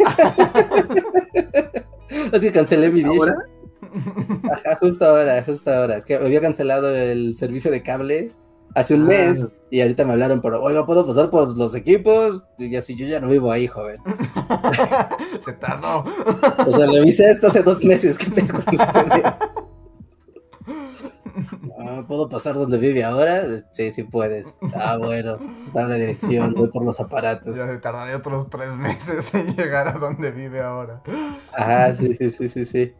es que cancelé mi Dish. ¿Ahora? Ajá, justo ahora, justo ahora. Es que había cancelado el servicio de cable hace un Ah. mes y ahorita me hablaron por, oiga, ¿puedo pasar por los equipos? Y así, yo ya no vivo ahí, joven. (laughs) Se tardó. O sea, revisé esto hace dos meses. ¿Qué pedo con ustedes? (laughs) Ah, ¿Puedo pasar donde vive ahora? Sí, sí puedes. Ah, bueno. Dame la dirección, voy por los aparatos. Ya se tardaría otros tres meses en llegar a donde vive ahora. Ajá, sí, sí, sí, sí, sí.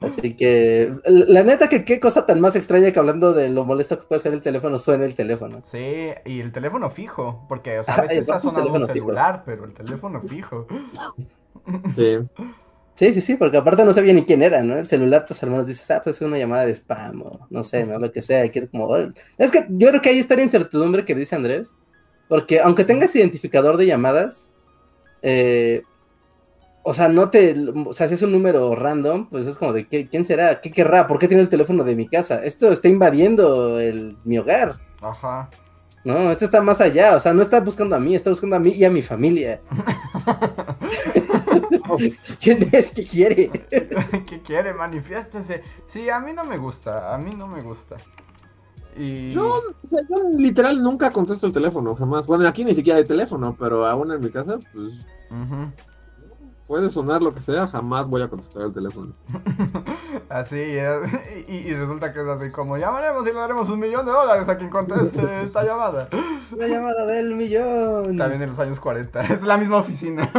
Así que, la neta que qué cosa tan más extraña que hablando de lo molesto que puede ser el teléfono, suena el teléfono. Sí, y el teléfono fijo, porque o sea, a veces ha aparte un sonado un fijo. celular, pero el teléfono fijo. Sí. Sí, sí, sí, porque aparte no sabía ni quién era, ¿no? El celular, pues al menos dices, ah, pues es una llamada de spam o no sé, ¿no? Lo que sea. quiero como... "Oh". Es que yo creo que ahí está la incertidumbre que dice Andrés, porque aunque tengas identificador de llamadas, eh, o sea, no te... O sea, si es un número random, pues es como de, ¿qué- ¿quién será? ¿Qué querrá? ¿Por qué tiene el teléfono de mi casa? Esto está invadiendo el, mi hogar. Ajá. No, esto está más allá, o sea, no está buscando a mí, está buscando a mí y a mi familia. (laughs) (laughs) ¿Quién es que quiere? (laughs) ¿Qué quiere? Manifiéstese. Sí, a mí no me gusta, a mí no me gusta. Y... Yo, o sea, yo literal nunca contesto el teléfono, jamás. Bueno, aquí ni siquiera hay teléfono, pero aún en mi casa, pues puede sonar lo que sea, jamás voy a contestar el teléfono. (laughs) Así es. Y, y resulta que es así como llamaremos y le daremos un millón de dólares a quien conteste esta llamada. La llamada del millón. También en los años 40. Es la misma oficina.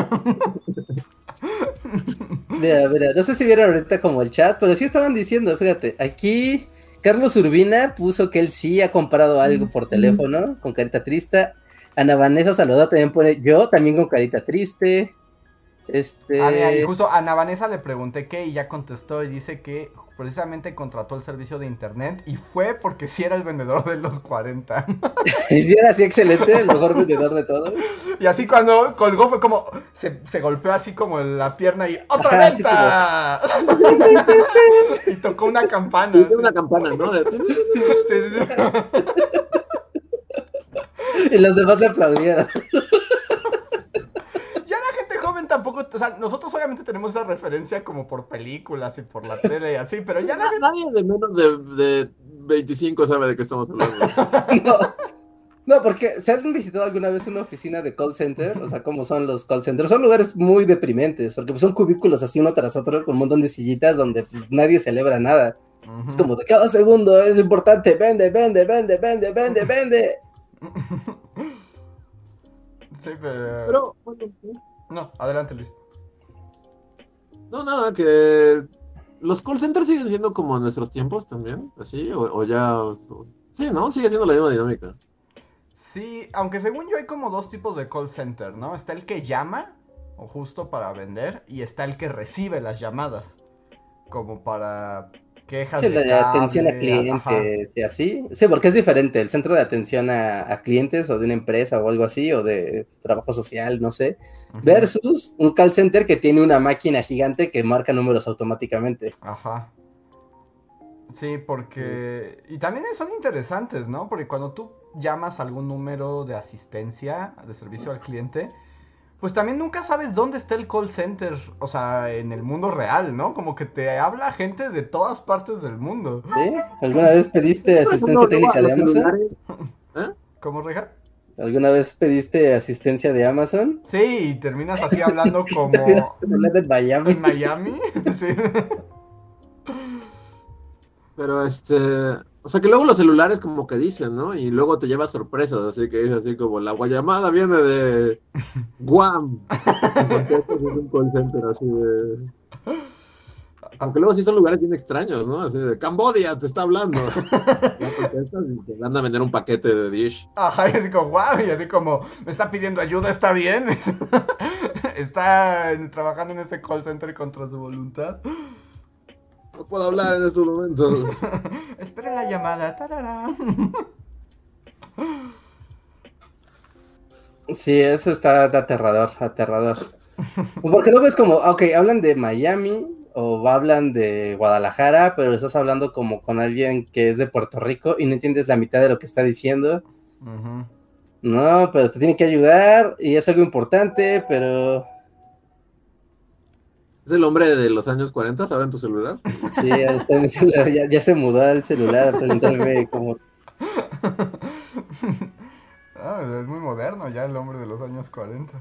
Mira, mira, no sé si vieron ahorita como el chat, pero sí estaban diciendo, fíjate, aquí Carlos Urbina puso que él sí ha comprado algo por teléfono con carita triste. Ana Vanessa Salvador también pone yo también con carita triste. Este... Ah, y justo a Ana Vanessa le pregunté qué y ya contestó y dice que precisamente contrató el servicio de internet y fue porque sí era el vendedor de los 40. (laughs) y sí era así excelente, el mejor vendedor de todos. Y así cuando colgó fue como, se, se golpeó así como en la pierna y ¡otra venta! (laughs) y tocó una campana. Sí, una campana, ¿no? Sí, sí, sí. (laughs) Y los demás le aplaudieron. Tampoco, o sea, nosotros obviamente tenemos esa referencia como por películas y por la tele y así, pero ya la gente... Nadie de menos de, de 25 sabe de qué estamos hablando. (laughs) No. No, porque ¿se han visitado alguna vez una oficina de call center? O sea, ¿cómo son los call centers? Son lugares muy deprimentes, porque son cubículos así uno tras otro con un montón de sillitas donde pues, nadie celebra nada. Es como de cada segundo es importante, vende, vende, vende, vende, vende, vende. (laughs) Sí, pero... Pero, bueno, No, adelante Luis. no, nada, que los call centers siguen siendo como en nuestros tiempos también, así, o, o ya. o- sí, ¿no? Sigue siendo la misma dinámica. Sí, aunque según yo hay como dos tipos de call center, ¿no? Está el que llama, o justo para vender, y está el que recibe las llamadas, como para quejas Sí, de la de atención a ajá. clientes y así. Sí, porque es diferente el centro de atención a, a clientes o de una empresa o algo así, o de trabajo social, no sé, Versus un call center que tiene una máquina gigante que marca números automáticamente. Ajá. Sí, porque... Y también son interesantes, ¿no? Porque cuando tú llamas a algún número de asistencia, de servicio al cliente, pues también nunca sabes dónde está el call center, o sea, en el mundo real, ¿no? Como que te habla gente de todas partes del mundo. ¿Sí? ¿Alguna vez pediste asistencia técnica de Amazon? celulares- ¿Cómo, Reja? ¿Alguna vez pediste asistencia de Amazon? Sí, y terminas así hablando (laughs) como hablando en Miami. en Miami. (laughs) Sí. Pero este, o sea que luego los celulares como que dicen, ¿no? Y luego te lleva sorpresas, así que dice así como la guayamada viene de (laughs) Guam. Es un call center así de. Aunque luego sí son lugares bien extraños, ¿no? Así de Cambodia te está hablando. (laughs) Y te van a vender un paquete de dish. Ajá, y así como, wow, y así como, me está pidiendo ayuda, está bien. (laughs) Está trabajando en ese call center contra su voluntad. No puedo hablar en estos momentos. (laughs) Espera la llamada. tarara. Sí, eso está aterrador, aterrador. Porque luego es como, ok, hablan de Miami o hablan de Guadalajara, pero estás hablando como con alguien que es de Puerto Rico y no entiendes la mitad de lo que está diciendo. No, pero te tiene que ayudar y es algo importante, pero ¿Es el hombre de los años 40 ahora en tu celular? sí, está en mi celular, ya, ya se mudó al celular a preguntarme como, (laughs) Ah, es muy moderno ya el hombre de los años 40.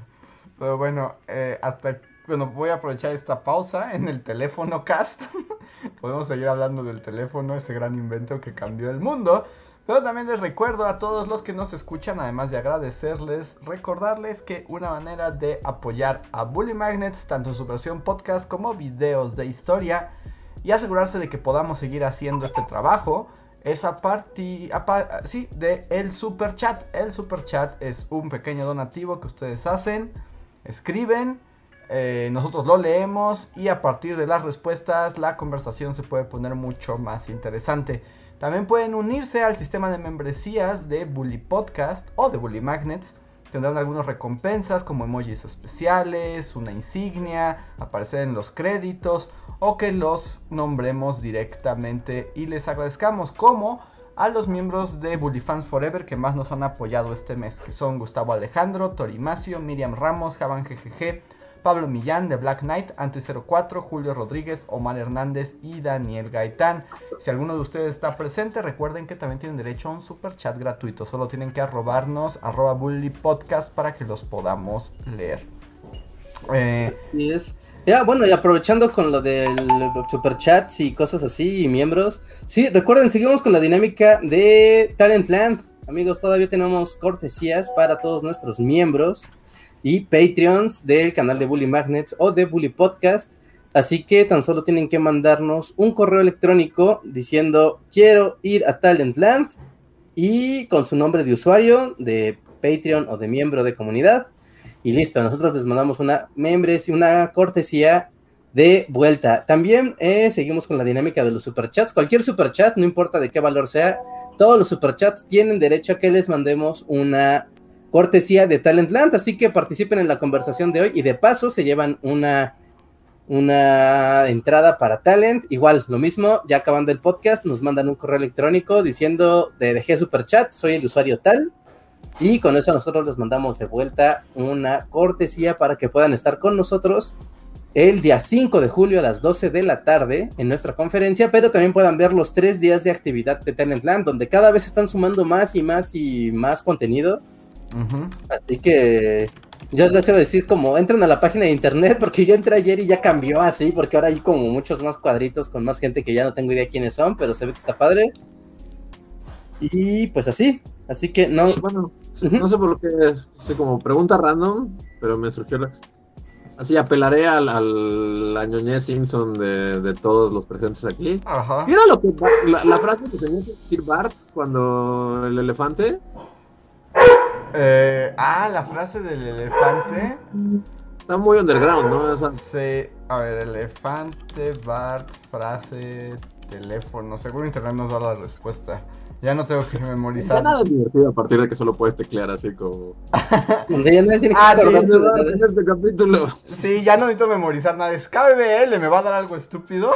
Pero bueno, eh, hasta bueno, voy a aprovechar esta pausa en el teléfono cast. (laughs) Podemos seguir hablando del teléfono, ese gran invento que cambió el mundo. Pero también les recuerdo a todos los que nos escuchan, además de agradecerles, recordarles que una manera de apoyar a Bully Magnets, tanto en su versión podcast como videos de historia, y asegurarse de que podamos seguir haciendo este trabajo, es a partir sí, de el super chat. El super chat es un pequeño donativo que ustedes hacen, escriben, eh, nosotros lo leemos y a partir de las respuestas la conversación se puede poner mucho más interesante. También pueden unirse al sistema de membresías de Bully Podcast o de Bully Magnets. Tendrán algunas recompensas como emojis especiales, una insignia, aparecer en los créditos o que los nombremos directamente y les agradezcamos como a los miembros de Bully Fans Forever que más nos han apoyado este mes, que son Gustavo Alejandro, Torimacio, Miriam Ramos, Javan GGG, Pablo Millán de Black Knight, Anti04, Julio Rodríguez, Omar Hernández y Daniel Gaitán. Si alguno de ustedes está presente, recuerden que también tienen derecho a un super chat gratuito. Solo tienen que arrobarnos, arroba Bully Podcast para que los podamos leer. Eh, Así es. Ya, bueno, y aprovechando con lo del superchats y cosas así, y miembros. Sí, recuerden, seguimos con la dinámica de Talentland. Amigos, todavía tenemos cortesías para todos nuestros miembros y Patreons del canal de Bully Magnets o de Bully Podcast. Así que tan solo tienen que mandarnos un correo electrónico diciendo quiero ir a Talentland y con su nombre de usuario, de Patreon o de miembro de comunidad. y listo, nosotros les mandamos una membresía, una cortesía de vuelta. También eh, seguimos con la dinámica de los superchats. Cualquier superchat, no importa de qué valor sea, todos los superchats tienen derecho a que les mandemos una cortesía de Talentland, así que participen en la conversación de hoy y de paso se llevan una una entrada para Talent. Igual, lo mismo, ya acabando el podcast, nos mandan un correo electrónico diciendo de dejé super chat, soy el usuario tal. Y con eso nosotros les mandamos de vuelta una cortesía para que puedan estar con nosotros el día 5 de julio a las 12 de la tarde en nuestra conferencia, pero también puedan ver los tres días de actividad de Talentland, donde cada vez están sumando más y más y más contenido. Así que yo les iba a decir como entren a la página de internet (laughs) porque yo entré ayer y ya cambió así, porque ahora hay como muchos más cuadritos con más gente que ya no tengo idea quiénes son, pero se ve que está padre. Y pues así, así que no. Bueno, no sé por qué, sé como pregunta random, pero me surgió la... Así apelaré al, al ñoñez Simpson de, de, todos los presentes aquí. Ajá. ¿Qué era lo que la, la frase que tenía que decir Bart cuando el elefante? Eh, ah, la frase del elefante. Está muy underground, ¿no? Esa... Sí, a ver, elefante, Bart, frase, teléfono. Seguro internet nos da la respuesta. Ya no tengo que memorizar. Ya nada es divertido a partir de que solo puedes teclear así como. (laughs) ah, sí, en este capítulo. Sí, ya no necesito memorizar nada. Es KBBL, ¿me va a dar algo estúpido?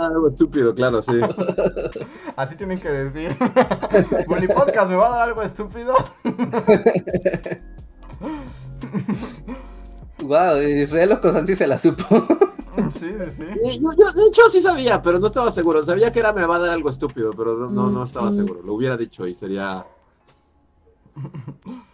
algo estúpido, claro, sí. (laughs) Así tienen que decir. (laughs) Bully Podcast, ¿me va a dar algo estúpido? wow, Israel Locosan sí se la supo. (laughs) Sí, sí, sí. Yo, yo, de hecho, sí sabía, pero no estaba seguro. Sabía que era me va a dar algo estúpido, pero no, no estaba seguro. Lo hubiera dicho y sería. (laughs)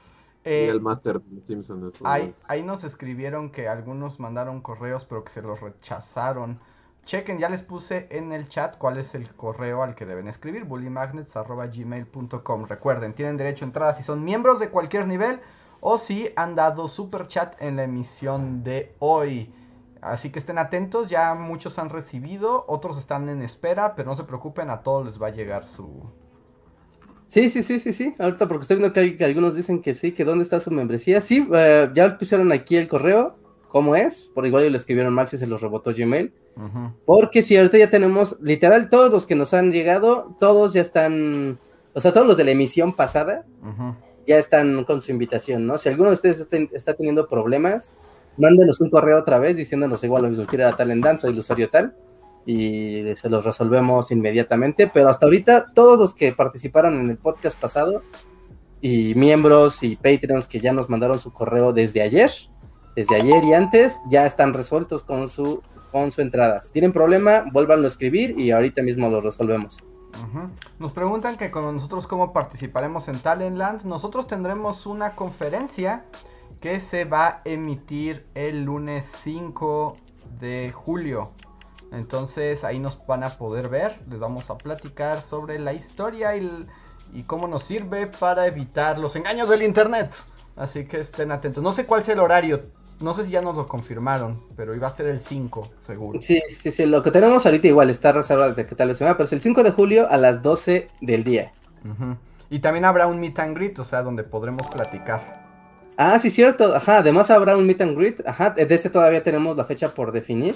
Eh, el Master Simpson. Ahí, ahí nos escribieron que algunos mandaron correos, pero que se los rechazaron. Chequen, ya les puse en el chat cuál es el correo al que deben escribir, bullymagnets.gmail.com. Recuerden, tienen derecho a entrada si son miembros de cualquier nivel o si han dado super chat en la emisión de hoy. Así que estén atentos, ya muchos han recibido, otros están en espera, pero no se preocupen, a todos les va a llegar su... Sí, sí, sí, sí, sí. Ahorita porque estoy viendo que, hay, que algunos dicen que sí, que dónde está su membresía. Sí, uh, ya pusieron aquí el correo, cómo es, por igual lo escribieron mal si se los rebotó Gmail. Uh -huh. Porque si ahorita ya tenemos, literal, todos los que nos han llegado, todos ya están, o sea, todos los de la emisión pasada, uh -huh. ya están con su invitación, ¿no? Si alguno de ustedes está, está teniendo problemas, mándenos un correo otra vez diciéndonos igual lo mismo, quiere a tal en Dan, soy el usuario tal, y se los resolvemos inmediatamente, pero hasta ahorita todos los que participaron en el podcast pasado, y miembros y Patreons que ya nos mandaron su correo desde ayer, desde ayer y antes, ya están resueltos con su, con su entrada. Si tienen problema, vuélvanlo a escribir y ahorita mismo lo resolvemos. Nos preguntan que con nosotros cómo participaremos en Talentland. Nosotros tendremos una conferencia que se va a emitir el lunes 5 de julio. Entonces ahí nos van a poder ver, les vamos a platicar sobre la historia y, y, cómo nos sirve para evitar los engaños del internet. Así que estén atentos. No sé cuál es el horario, no sé si ya nos lo confirmaron, pero iba a ser el 5, seguro. Sí, sí, sí, lo que tenemos ahorita igual está reservado de que tal vez se pero es el 5 de julio a las 12 del día. Uh -huh. Y también habrá un meet and greet, o sea, donde podremos platicar. Ah, sí, cierto. Ajá, además habrá un meet and greet. Ajá, de ese todavía tenemos la fecha por definir.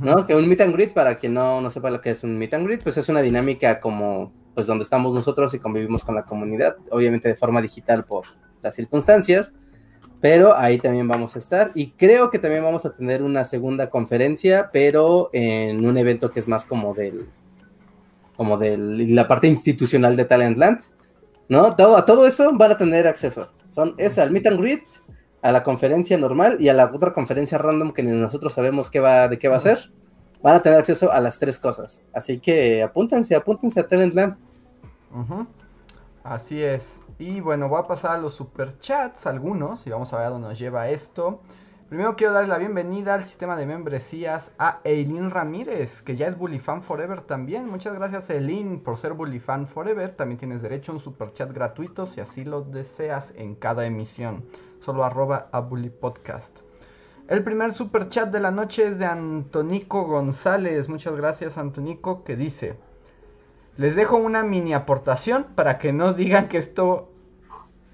¿No? Que un meet and greet, para quien no, no sepa lo que es un meet and greet, pues es una dinámica como, pues donde estamos nosotros y convivimos con la comunidad, obviamente de forma digital por las circunstancias, pero ahí también vamos a estar. Y creo que también vamos a tener una segunda conferencia, pero en un evento que es más como del, como de la parte institucional de Talentland. ¿No? Todo, a todo eso van a tener acceso. Son esa, al meet and greet, a la conferencia normal y a la otra conferencia random que nosotros sabemos qué va, de qué va a ser. Van a tener acceso a las tres cosas. Así que apúntense, apúntense a Talentland. Uh. Así es. Y bueno, voy a pasar a los superchats, algunos, y vamos a ver a dónde nos lleva esto. Primero quiero darle la bienvenida al sistema de membresías a Eileen Ramírez, que ya es Bully Fan Forever también. Muchas gracias Eileen por ser Bully Fan Forever. También tienes derecho a un superchat gratuito si así lo deseas en cada emisión. Solo arroba a Bully Podcast. El primer superchat de la noche es de Antonico González. Muchas gracias Antonico que dice... Les dejo una mini aportación para que no digan que esto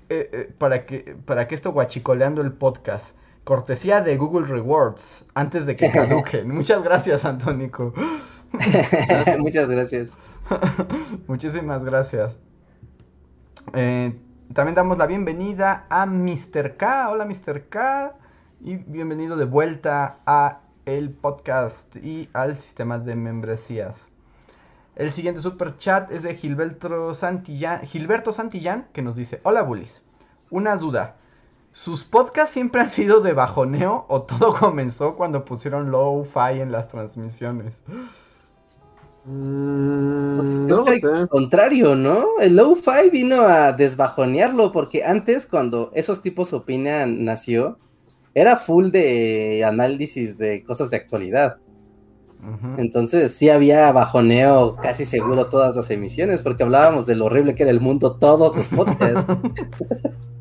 eh, eh, para, que, para que esto guachicoleando el podcast. Cortesía de Google Rewards antes de que (laughs) caduquen. Muchas gracias, Antónico. (laughs) Muchas gracias. (laughs) Muchísimas gracias. Eh, también damos la bienvenida a Mr. K. Hola, Mr. K. Y bienvenido de vuelta a el podcast y al sistema de membresías. El siguiente super chat es de Gilberto Santillán, Gilberto Santillán que nos dice, hola Bullies, una duda, ¿sus podcasts siempre han sido de bajoneo o todo (laughs) comenzó cuando pusieron low-fi en las transmisiones? Mm, Pues, no lo sé. al contrario, ¿no? El low-fi vino a desbajonearlo porque antes cuando esos tipos opinan nació, era full de análisis de cosas de actualidad. Entonces sí había bajoneo casi seguro todas las emisiones porque hablábamos de lo horrible que era el mundo todos los podcasts. (laughs)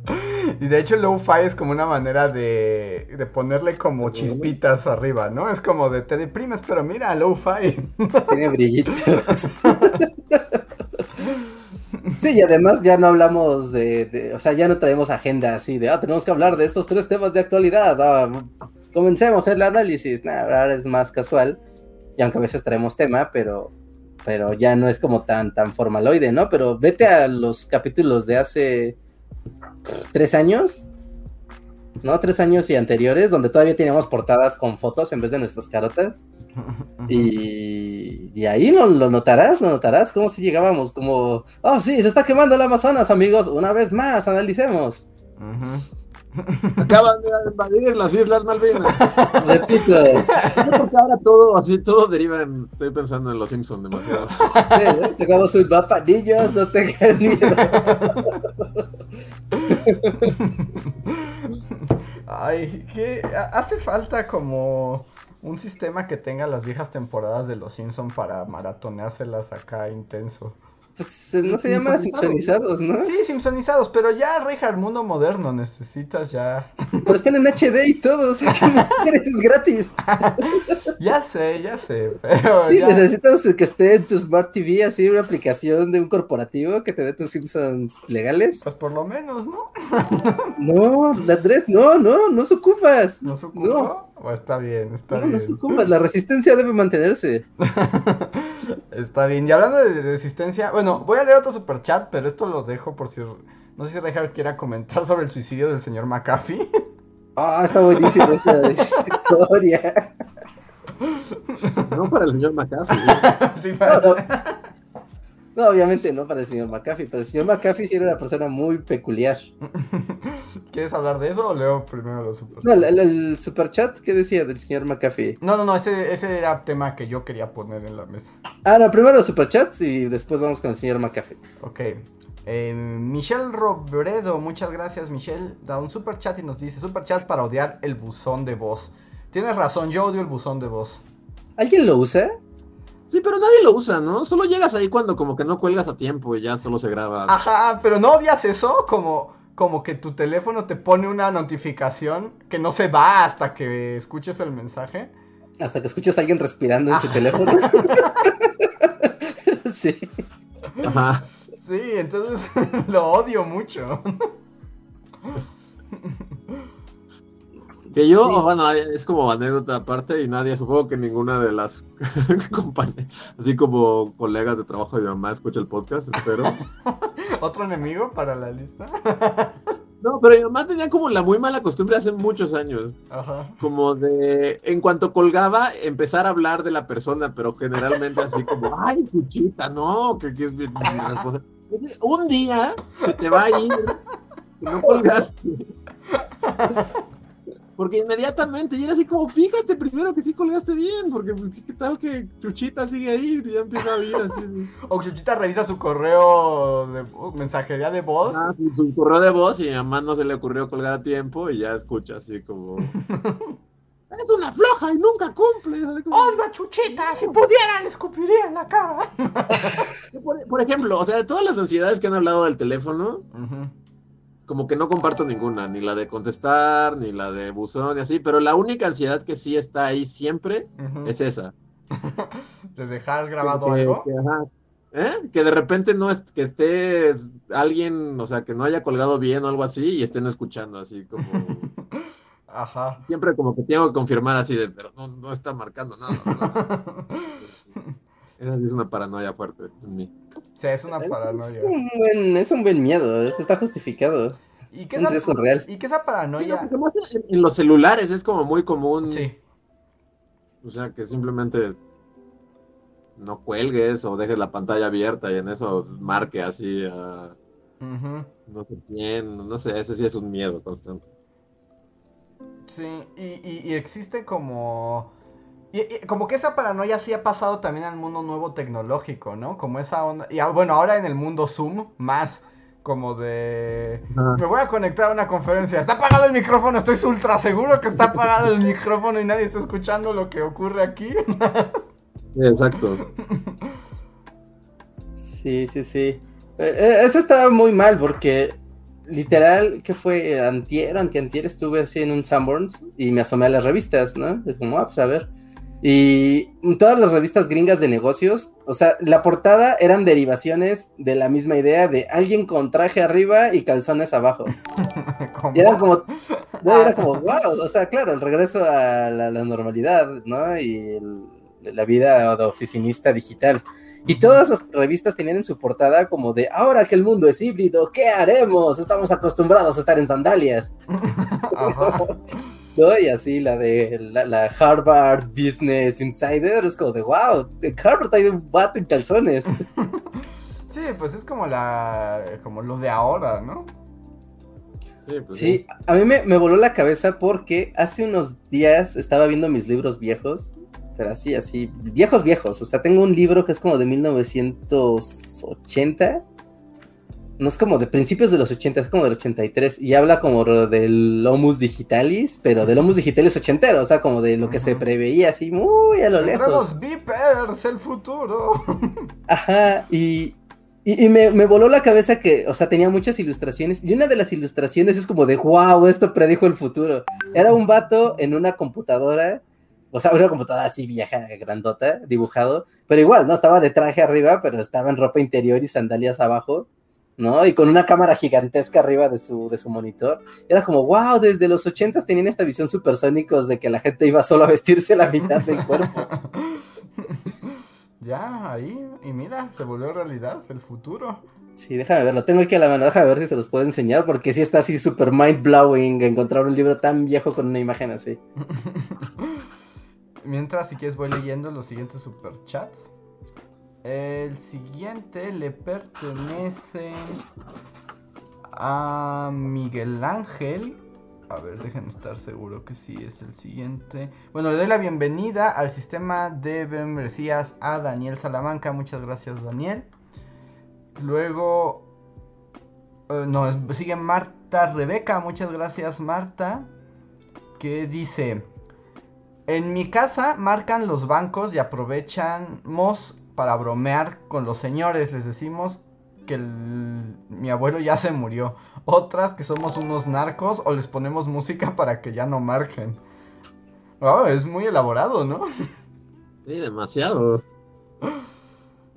Y de hecho low-fi es como una manera de, de ponerle como chispitas arriba, ¿no? Es como de te deprimes, pero mira, low-fi. (laughs) Tiene brillitos. (laughs) Sí, y además ya no hablamos de, de- o sea, ya no traemos agenda así de, ah, tenemos que hablar de estos tres temas de actualidad. ah, comencemos el análisis. Nah, ahora es más casual. Y aunque a veces traemos tema, pero, pero ya no es como tan, tan formaloide, ¿no? Pero vete a los capítulos de hace tres años, ¿no? Tres años y anteriores, donde todavía teníamos portadas con fotos en vez de nuestras carotas. Y, y ahí lo, lo notarás, lo notarás, como si llegábamos, como, oh sí, se está quemando el Amazonas, amigos, una vez más, analicemos. Ujú. Acaban de invadir las Islas Malvinas. Repito, No sé por qué ahora todo, así, todo deriva en. Estoy pensando en los Simpsons demasiado. sí, ¿eh? sacamos un mapa, niños, no tengan miedo. (laughs) Ay, que hace falta como un sistema que tenga las viejas temporadas de los Simpson para maratoneárselas acá intenso. Pues no se llama sincronizados, ¿no? Sí, Simpsonizados, pero ya, Richard, mundo moderno, necesitas ya. (laughs) Pero están en HD y todo, o sea, ¿qué más quieres? Es gratis. (laughs) Ya sé, ya sé, pero Sí, ya. necesitas que esté en tu Smart TV, así, una aplicación de un corporativo que te dé tus Simpsons legales. Pues por lo menos, ¿no? No, Andrés, no, no, no se ocupas. ¿No se ocupó? O está bien, está No, bien. no se ocupas, la resistencia debe mantenerse. (laughs) Está bien. Y hablando de resistencia, bueno, voy a leer otro super chat, pero esto lo dejo por si. No sé si Richard quiera comentar sobre el suicidio del señor McAfee. Ah, está buenísima esa, (laughs) esa historia. (laughs) No para el señor McAfee. Sí, No, para- no. No, obviamente no para el señor McAfee, pero el señor McAfee sí era una persona muy peculiar. (laughs) ¿Quieres hablar de eso o leo primero los super No, el, el, superchat, ¿qué decía del señor McAfee? No, no, no, ese, ese era tema que yo quería poner en la mesa. Ah, no, primero los superchats y después vamos con el señor McAfee. Ok. Eh, Michelle Robredo, muchas gracias Michelle. Da un super chat y nos dice, super chat para odiar el buzón de voz. Tienes razón, yo odio el buzón de voz. ¿Alguien lo usa? Sí, pero nadie lo usa, ¿no? Solo llegas ahí cuando como que no cuelgas a tiempo y ya solo se graba. Ajá, pero no odias eso como, como que tu teléfono te pone una notificación que no se va hasta que escuches el mensaje. Hasta que escuchas a alguien respirando en su teléfono. (laughs) sí. Ajá. Sí, entonces (laughs) lo odio mucho. (laughs) Que yo, Sí. bueno, es como anécdota aparte y nadie, supongo que ninguna de las (laughs) compañeras, así como colegas de trabajo de mi mamá escucha el podcast, espero. (laughs) Otro enemigo para la lista. No, pero mi mamá tenía como la muy mala costumbre hace muchos años, Ajá. como de, en cuanto colgaba, empezar a hablar de la persona, pero generalmente así como, (laughs) ay, cuchita, no, que, que es mi, mi esposa". Un día se te va a ir, que no colgaste. Porque inmediatamente, y era así como, fíjate primero que sí colgaste bien, porque pues, ¿qué, tal que Chuchita sigue ahí y ya empieza a oír así. (laughs) O Chuchita revisa su correo de uh, mensajería de voz. Ah, su- su correo de voz y a mi mamá no se le ocurrió colgar a tiempo y ya escucha así como... (laughs) Es una floja y nunca cumple. Odio a Chuchita, si pudiera le escupiría en la cara. (laughs) Por, por ejemplo, o sea, de todas las ansiedades que han hablado del teléfono, como que no comparto ninguna, ni la de contestar, ni la de buzón y así, pero la única ansiedad que sí está ahí siempre es esa. (laughs) De dejar grabado Que- algo. que, ajá, ¿Eh? Que de repente no es que esté alguien, o sea, que no haya colgado bien o algo así y estén escuchando así como. (laughs) Ajá. Siempre como que tengo que confirmar así de, pero no, no está marcando nada. ¿verdad? (laughs) Esa sí es una paranoia fuerte en mí. Es una Es, paranoia. un buen, es un buen miedo, eso está justificado. ¿Y qué Es un esa, riesgo real. ¿Y qué esa Sí, no, paranoia? porque más en, los celulares es como muy común. Sí. O sea, que simplemente no cuelgues o dejes la pantalla abierta y en eso marque así a no sé quién, no sé, ese sí es un miedo constante. Sí, y, y- y existe como... y- y como que esa paranoia sí ha pasado también al mundo nuevo tecnológico, ¿no? Como esa onda... Y bueno, ahora en el mundo Zoom, más como de... Me voy a conectar a una conferencia. Está apagado el micrófono, estoy ultra seguro que está apagado el micrófono y nadie está escuchando lo que ocurre aquí. Exacto. Sí, sí, sí. Eh, eh, eso estaba muy mal porque literal, que fue antier, antiantier, estuve así en un Sanborns y me asomé a las revistas, ¿no? Y como, ah, pues a ver. Y todas las revistas gringas de negocios, o sea, la portada eran derivaciones de la misma idea de alguien con traje arriba y calzones abajo. (laughs) Como- Y eran como, no, era como, (laughs) wow, o sea, claro, el regreso a la, la normalidad, ¿no? Y el- la vida de oficinista digital. Y todas las revistas tenían en su portada como de, ahora que el mundo es híbrido, ¿qué haremos? Estamos acostumbrados a estar en sandalias. (laughs) Ajá. ¿No? Y así la de la, la Harvard Business Insider es como de, wow, Harvard hay un vato en calzones. (laughs) Sí, pues es como la... como lo de ahora, ¿no? Sí, pues Sí, a mí me, me voló la cabeza porque hace unos días estaba viendo mis libros viejos, pero así, así, viejos, viejos. O sea, tengo un libro que es como de 1980. No es como de principios de los 80, es como del 83. Y habla como del Homus Digitalis, pero del Homus Digitalis ochentero. O sea, como de lo que se preveía así muy a lo lejos. Vipers, el futuro. (laughs) Ajá, y, y, y me, me voló la cabeza que, o sea, tenía muchas ilustraciones, y una de las ilustraciones es como de, wow, esto predijo el futuro. Era un vato en una computadora, o sea, una computadora así vieja, grandota, dibujado, pero igual, ¿no? Estaba de traje arriba, pero estaba en ropa interior y sandalias abajo, ¿no? Y con una cámara gigantesca arriba de su, de su monitor. Era como, wow, desde los ochentas tenían esta visión supersónicos de que la gente iba solo a vestirse la mitad del cuerpo. (laughs) ya, ahí, y mira, se volvió realidad el futuro. Sí, déjame ver, lo tengo aquí a la mano, déjame ver si se los puedo enseñar, porque sí está así súper mind blowing encontrar un libro tan viejo con una imagen así. (laughs) Mientras, si quieres, voy leyendo los siguientes superchats. El siguiente le pertenece a Miguel Ángel. A ver, déjenme estar seguro que sí es el siguiente. Bueno, le doy la bienvenida al sistema de membresías a Daniel Salamanca. Muchas gracias, Daniel. Luego, eh, no, es- sigue Marta Rebeca. Muchas gracias, Marta. Que dice: En mi casa marcan los bancos y aprovechamos para bromear con los señores. Les decimos que el- mi abuelo ya se murió. Otras que somos unos narcos o les ponemos música (laughs) para que ya no marquen. Wow, es muy elaborado, ¿no? Sí, demasiado.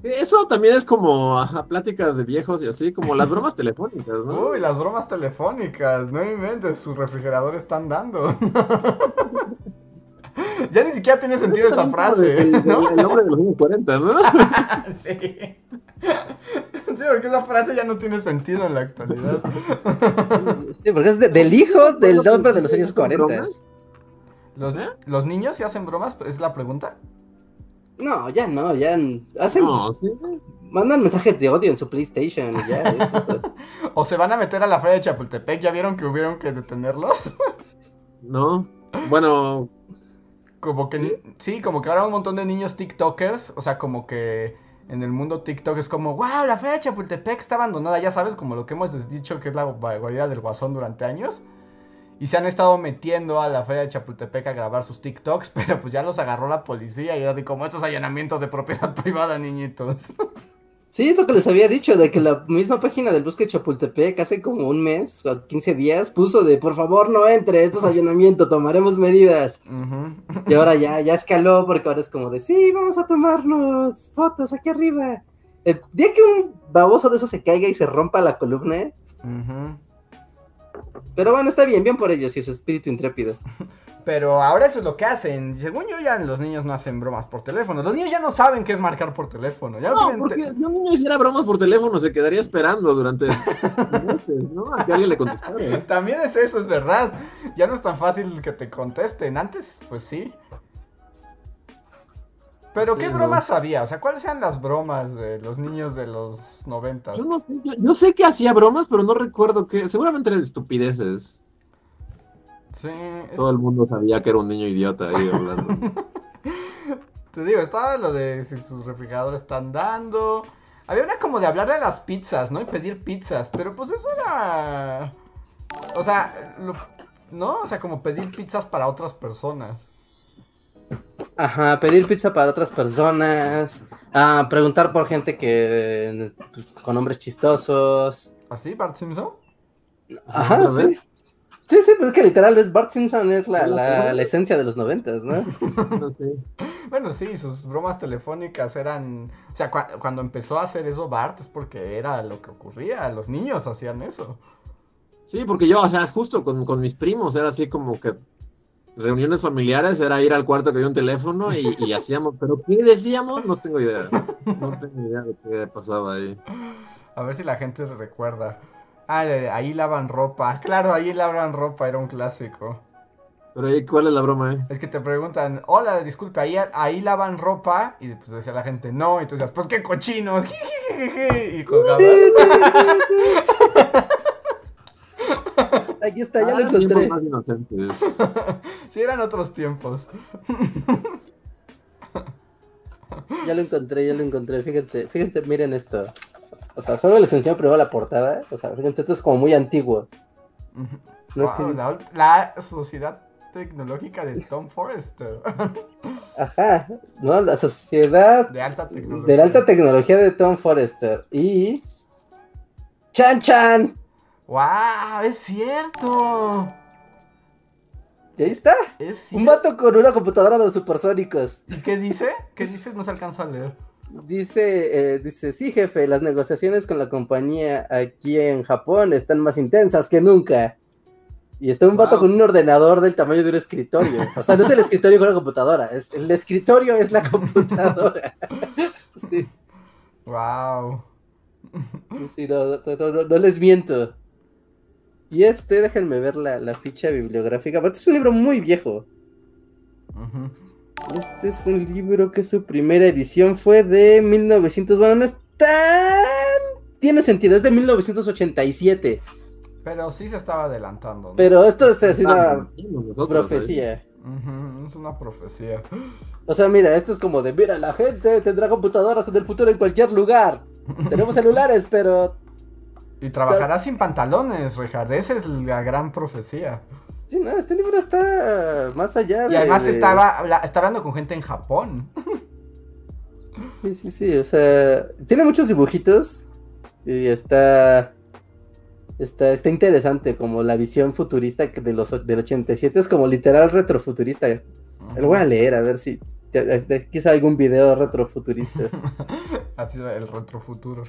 Eso también es como ajá, pláticas de viejos y así, como las bromas telefónicas, ¿no? Uy, las bromas telefónicas, no inventes, su refrigerador están dando. (laughs) ya ni siquiera tiene sentido esa frase, El, ¿no? el hombre de los años 40, ¿no? (laughs) sí. Sí, porque esa frase ya no tiene sentido en la actualidad. Sí, porque es de- del hijo del Bueno, hombre de los ¿sí años hacen 40. bromas? ¿Los, ¿Eh? ¿Los niños se hacen bromas? ¿Es la pregunta? No, ya no, ya hacen, No, sí. mandan mensajes de odio en su PlayStation y ya. es. (laughs) ¿O se van a meter a la feria de Chapultepec? ¿Ya vieron que hubieron que detenerlos? No. Bueno, Como que, ¿Sí? ¿Sí? como que ahora un montón de niños TikTokers, o sea, como que en el mundo TikTok es como, wow, la feria de Chapultepec está abandonada, ya sabes, como lo que hemos dicho que es la guarida del guasón durante años. Y se han estado metiendo a la feria de Chapultepec a grabar sus TikToks, (laughs) pero pues ya los agarró la policía y así como estos allanamientos de propiedad (laughs) privada, niñitos. Sí, es lo que les había dicho, de que la misma página del Bosque de Chapultepec hace como un mes o 15 días puso de por favor no entre, esto es allanamiento, tomaremos medidas. Y ahora ya, ya escaló porque ahora es como de sí, vamos a tomarnos fotos aquí arriba. El día que un baboso de eso se caiga y se rompa la columna. Pero bueno, está bien, bien por ellos y su espíritu intrépido. (laughs) Pero ahora eso es lo que hacen. Según yo, ya los niños no hacen bromas por teléfono. Los niños ya no saben qué es marcar por teléfono. Ya no, porque si un niño hiciera bromas por teléfono, se quedaría esperando durante meses, ¿no? A que alguien le contestara. ¿eh? También es eso, es verdad. Ya no es tan fácil que te contesten. Antes, pues sí. Pero Sí, ¿qué no. bromas había? O sea, ¿cuáles eran las bromas de los niños de los 90? Yo no sé, yo, yo sé que hacía bromas, pero no recuerdo qué. Seguramente eran estupideces. Sí, es- Todo el mundo sabía que era un niño idiota ahí hablando. (laughs) te digo, estaba lo de si sus refrigeradores están dando. Había una como de hablarle a las pizzas, ¿no? Y pedir pizzas. Pero pues eso era... O sea, lo- ¿no? O sea, como pedir pizzas para otras personas. Ajá, pedir pizza para otras personas. Ah, preguntar por gente que. pues, con nombres chistosos. ¿Así, Bart Simpson? Ajá, ¿Otra sí. Sí, sí, pero es que literal es Bart Simpson, es la, la, esencia de los noventas, ¿no? (laughs) No sé. Bueno, sí, sus bromas telefónicas eran... O sea, cua- cuando empezó a hacer eso Bart es porque era lo que ocurría. Los niños hacían eso. Sí, porque yo, o sea, justo con, con mis primos era así como que reuniones familiares era ir al cuarto que había un teléfono y, y hacíamos, pero ¿qué decíamos? No tengo idea. No tengo idea de qué pasaba ahí. A ver si la gente recuerda. Ah, ahí lavan ropa. (laughs) Claro, ahí lavan ropa, era un clásico. Pero ahí, ¿cuál es la broma, eh? Es que te preguntan, hola, disculpe, ahí, ahí lavan ropa. Y pues decía la gente, no. Y tú decías, pues qué cochinos. (laughs) Y. (laughs) Aquí está, ya Ah, lo encontré. más inocentes. Sí, eran otros tiempos. Ya lo encontré, ya lo encontré. Fíjense, fíjense, miren esto. O sea, solo les enseño primero la portada. O sea, fíjense, esto es como muy antiguo. la, la sociedad tecnológica de Tom Forrester. (laughs) Ajá, ¿no? La sociedad De alta tecnología. de la alta tecnología de Tom Forrester. Y. ¡Chan Chan! ¡Wow! ¡Es cierto! Y ahí está. Es Un cierto. vato con una computadora de supersónicos. ¿Y qué dice? ¿Qué dice? No se alcanza a leer. Dice, eh, dice, sí, jefe, las negociaciones con la compañía aquí en Japón están más intensas que nunca. Y está un vato Wow. con un ordenador del tamaño de un escritorio. O sea, no es el escritorio con la computadora, es, el escritorio es la computadora. (laughs) Sí, ¡Wow! sí, sí, no, no, no, no- les miento. Y este, déjenme ver la, la ficha bibliográfica. Aparte es un libro muy viejo. Ujú. Este es un libro que su primera edición fue de 1900. Bueno, no es tan. Tiene sentido, es de 1987. Pero sí se estaba adelantando. ¿no? Pero esto es una ¿eh? profecía. Ujú, Es una profecía. O sea, mira, esto es como de: mira, la gente tendrá computadoras en el futuro en cualquier lugar. Tenemos celulares, pero. Y trabajará sin pantalones, Richard. Esa es la gran profecía. Sí, no, este libro está más allá. Y de- además de- estaba está hablando con gente en Japón. Sí, sí, sí, o sea, tiene muchos dibujitos y está, está, está interesante como la visión futurista de los, del 87 es como literal retrofuturista. Lo voy a leer a ver si quizá algún video retrofuturista. (laughs) Así es el retrofuturo.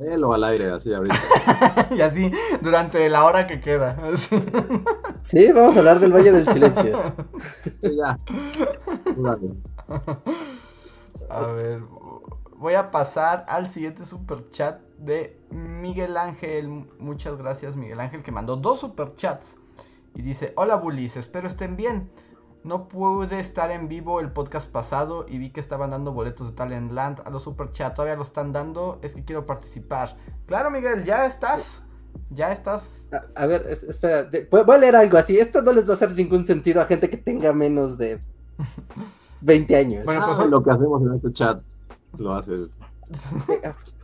Léelo al aire, así ahorita. (laughs) y así durante la hora que queda. (laughs) Sí, vamos a hablar del Valle del Silencio. Sí, ya. A ver, voy a pasar al siguiente super chat de Miguel Ángel. Muchas gracias, Miguel Ángel, que mandó dos super chats. Y dice: Hola, bullies, espero estén bien. No pude estar en vivo el podcast pasado y vi que estaban dando boletos de Talentland a los super chat. Todavía lo están dando, es que quiero participar. Claro, Miguel, ya estás. Ya estás. A, a ver, es- espera, de- voy voy a leer algo así. Esto no les va a hacer ningún sentido a gente que tenga menos de (laughs) 20 años. Bueno, Ah, pues- lo que hacemos en este chat lo hace.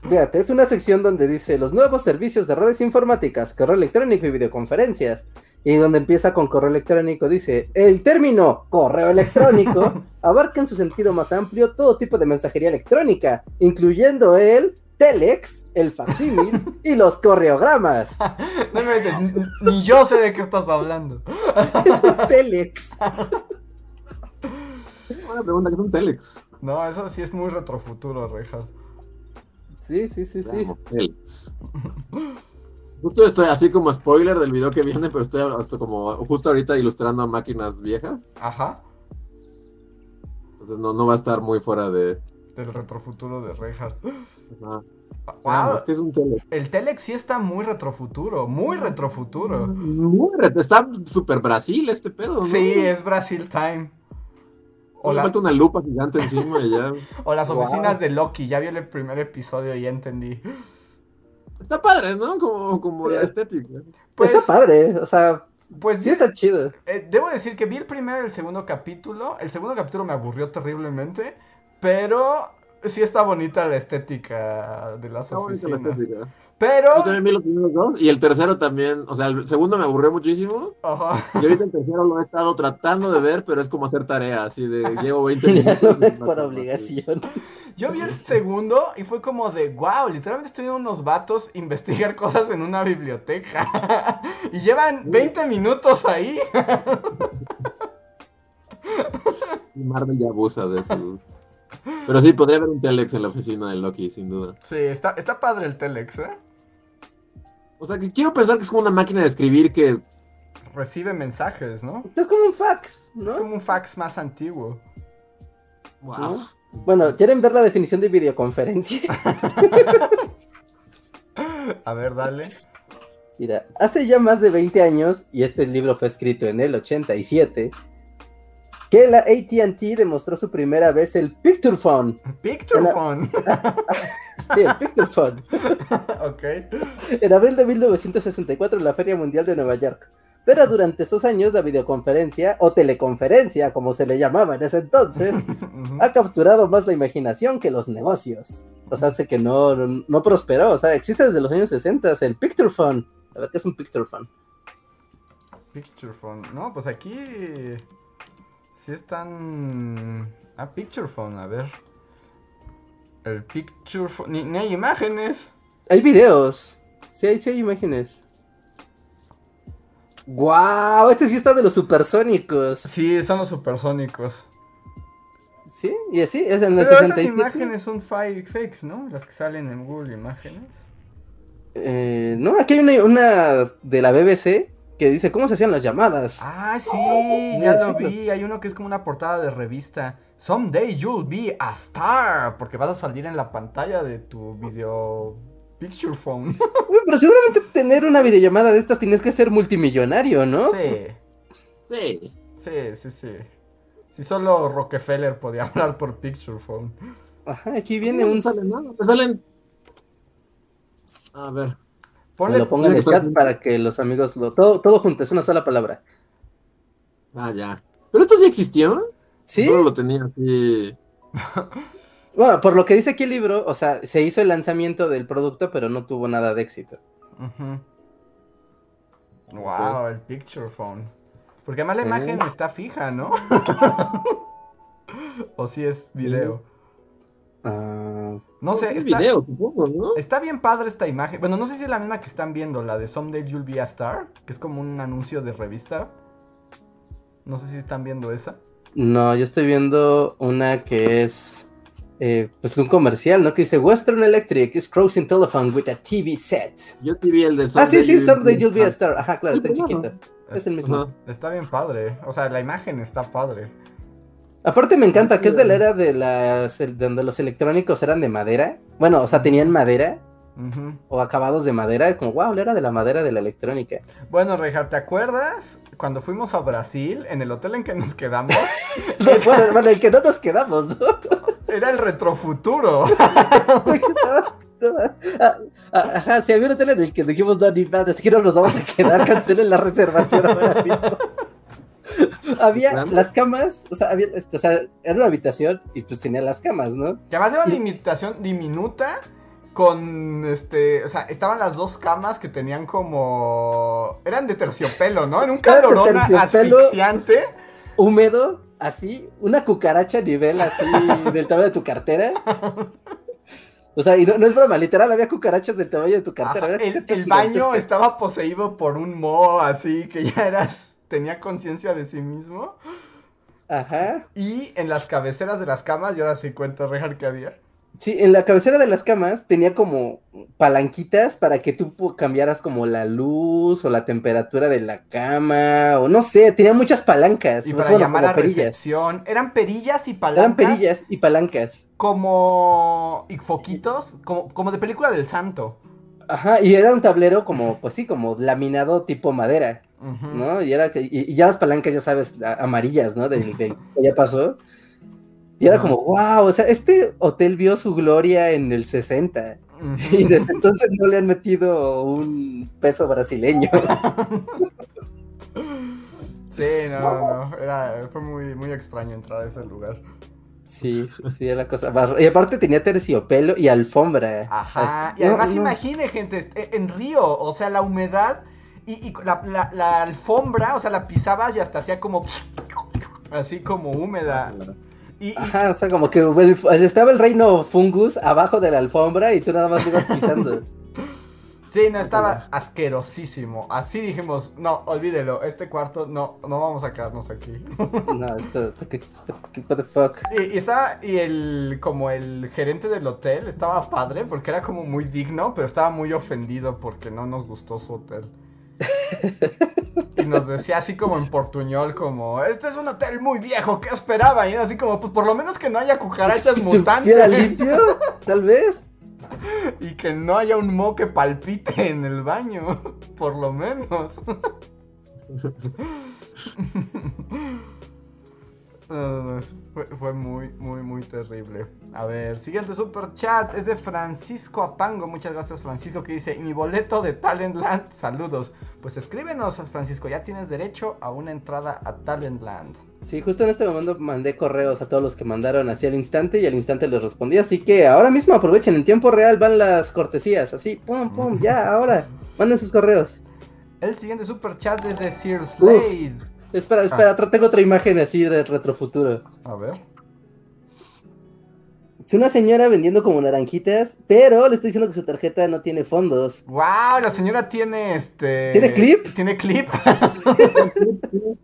Fíjate, es una sección donde dice los nuevos servicios de redes informáticas, correo electrónico y videoconferencias. Y donde empieza con correo electrónico dice, el término correo electrónico (laughs) abarca en su sentido más amplio todo tipo de mensajería electrónica, incluyendo el telex, el facsímil y los correogramas. (laughs) No me- ni, ni yo sé de qué estás hablando. (laughs) Es un telex. Buena pregunta, que es un telex? No, eso sí es muy retrofuturo, Rejas. Sí, sí, sí, sí. Telex. Justo estoy así como spoiler del video que viene, pero estoy hasta como justo ahorita ilustrando a máquinas viejas. Ajá. Entonces no, no va a estar muy fuera de. Del retrofuturo de Reinhardt. Ajá. Wow. Veamos, ¿qué es un Telex? El Telex sí está muy retrofuturo, muy retrofuturo. Muy re- Está super Brasil este pedo, ¿no? Sí, es Brasil Time. O, la- falta una lupa gigante encima y ya. (laughs) o las Wow. oficinas de Loki, ya vi el primer episodio y ya entendí. Está padre, ¿no? Como, como Sí. la estética. Pues, está padre, o sea, pues sí está chido. eh, debo decir que vi el primero y el segundo capítulo. El segundo capítulo me aburrió terriblemente, pero sí está bonita la estética de las Está bonita la oficinas. estética. Pero... Yo también vi los primeros dos y el tercero también. O sea, el segundo me aburrió muchísimo. Ajá. Y ahorita el tercero lo he estado tratando de ver, pero es como hacer tarea, así de (laughs) llevo 20 Ya minutos. (laughs) no es por obligación. Yo vi el segundo y fue como de, wow, literalmente estoy viendo unos vatos investigar (laughs) cosas en una biblioteca. y llevan 20 minutos ahí. Y Marvel ya abusa de eso. Pero sí, podría haber un Telex en la oficina de Loki, sin duda. Sí, está, está padre el Telex, ¿eh? O sea, que quiero pensar que es como una máquina de escribir que. Recibe mensajes, ¿no? Es como un fax, Es ¿no? como un fax más antiguo. Wow. Bueno, ¿quieren ver la definición de videoconferencia? (laughs) A ver, dale. Mira, hace ya más de 20 años, y este libro fue escrito en el 87, que la ATT demostró su primera vez el Picture Phone. Picture phone. (laughs) Sí, el Picture Phone. ok. En abril de 1964 en la Feria Mundial de Nueva York. Pero durante esos años la videoconferencia, o teleconferencia, como se le llamaba en ese entonces, (laughs) ha capturado más la imaginación que los negocios. O sea, hace que no, no, no prosperó. O sea, existe desde los años 60 el Picture Phone. A ver, ¿qué es un Picture Phone? Picture phone. No, pues aquí. Sí están. Ah, picture phone, a ver. El picture phone. Ni, ni hay imágenes. Hay videos. Sí, hay, sí hay imágenes. ¡Guau! Este sí está de los supersónicos. Sí, son los supersónicos. Sí, y así, es en el Pero esas 67. imágenes son fake, fakes, ¿no? Las que salen en Google Imágenes. Eh, no, aquí hay una, una de la BBC que dice cómo se hacían las llamadas. Ah, sí, ya lo vi. Hay uno que es como una portada de revista. Someday you'll be a star. Porque vas a salir en la pantalla de tu video picture phone. (laughs) Uy, pero seguramente tener una videollamada de estas tienes que ser multimillonario, ¿no? Sí, Sí. sí, sí, sí. Si solo Rockefeller podía (laughs) hablar por picture phone. Ajá, aquí viene no un... me sale nada. Me salen. A ver. Ponle, lo pongo en el chat para que los amigos lo... Todo, todo junto, es una sola palabra. Ah, ya. Pero esto sí existió. ¿Sí? No lo tenía así. (laughs) Bueno, por lo que dice aquí el libro, o sea, se hizo el lanzamiento del producto, pero no tuvo nada de éxito. Wow, el picture phone. Porque además la Sí. imagen está fija, ¿no? (laughs) o si es video. Ah, No sé, Es está, video, supongo, ¿no? está bien padre esta imagen. Bueno, no sé si es la misma que están viendo, la de Someday You'll Be a Star, que es como un anuncio de revista. No sé si están viendo esa. no, yo estoy viendo una que es eh, pues un comercial, ¿no? Que dice Western Electric is crossing telephone with a TV set. Yo te vi el de ah, sí, Someday You'll Be a Star. Ajá, claro, está claro. chiquito. Es el mismo. Está bien padre. O sea, la imagen está padre. Aparte me encanta que es de la era de las donde los electrónicos eran de madera. Bueno, o sea, tenían madera o acabados de madera, como wow, la era de la madera de la electrónica. Bueno, Reinhardt, ¿te acuerdas cuando fuimos a Brasil, en el hotel en que nos quedamos? (laughs) bueno, bueno, el que no nos quedamos, ¿no? Era el retrofuturo. (laughs) Ah, Ajá, si había un hotel en el que dijimos, no, ni madre, es que no nos vamos a quedar, cancelen la reservación ahora mismo. (laughs) había Claro. las camas, o sea, había, o sea, era una habitación y pues tenía las camas, ¿no? Que además era una limitación diminuta con este, o sea, estaban las dos camas que tenían como eran de terciopelo, ¿no? En un Era de calorón asfixiante. Húmedo, así, una cucaracha a nivel así (laughs) del tamaño de tu cartera. O sea, y no, no es broma, literal, había cucarachas del tamaño de tu cartera. Ajá, el, el baño estaba poseído por un moho así que ya eras tenía conciencia de sí mismo Ajá. y en las cabeceras de las camas, yo ahora sí cuento Rejar que había Sí, en la cabecera de las camas tenía como palanquitas para que tú cambiaras como la luz o la temperatura de la cama, o no sé, tenía muchas palancas. Y para bueno, llamar a perillas. recepción. Eran perillas y palancas. Eran perillas y palancas. Como. Y foquitos. Como, como de película del santo. Ajá, y era un tablero como, pues sí, como laminado tipo madera, ¿no? Y era que, y, y ya las palancas, ya sabes, a- amarillas, ¿no? Del, del- (laughs) que ya pasó. Y era como, wow, o sea, este hotel vio su gloria en el 60. Ujú. Y desde entonces no le han metido un peso brasileño. (laughs) Sí, no, no, no. Era, fue muy, muy extraño entrar a ese lugar. Sí, sí, era la cosa. Y aparte tenía terciopelo y alfombra. Ajá. Así- Y además no, no. imagine, gente, este, en Río, o sea, la humedad y, y la, la- la alfombra, o sea, la pisabas y hasta hacía como. Así como húmeda. Y, y- Ajá, o sea, como que el- estaba el reino fungus abajo de la alfombra y tú nada más lo ibas pisando. (laughs) sí, no, estaba asquerosísimo. Así dijimos, no, olvídelo, este cuarto no, no vamos a quedarnos aquí. (laughs) No, esto, ¿qué, qué- what the fuck? Y, y estaba, y el, como el gerente del hotel estaba padre porque era como muy digno, pero estaba muy ofendido porque no nos gustó su hotel. (laughs) Y nos decía así como en portuñol, como, este es un hotel muy viejo, ¿qué esperaba? Y era así como, pues por lo menos que no haya cucarachas ¿Estuviera mutantes (laughs) limpio? Tal vez. y que no haya un mo que palpite en el baño, (laughs) por lo menos. Fue, fue muy, muy, muy terrible. A ver, siguiente super chat es de Francisco Apango. Muchas gracias, Francisco, que dice: "Y mi boleto de Talentland, saludos. Pues escríbenos, Francisco, ya tienes derecho a una entrada a Talentland. Sí, justo en este momento mandé correos a todos los que mandaron así al instante y al instante les respondí. Así que ahora mismo aprovechen, en tiempo real van las cortesías. Así, pum, pum, ya, ahora. Manden sus correos. El siguiente super chat es de Sir Slade. Espera, espera, otra- tengo otra imagen así de retrofuturo. A ver. Es una señora vendiendo como naranjitas, pero le estoy diciendo que su tarjeta no tiene fondos. ¡Wow! La señora tiene este. ¿Tiene clip? Tiene clip. (laughs)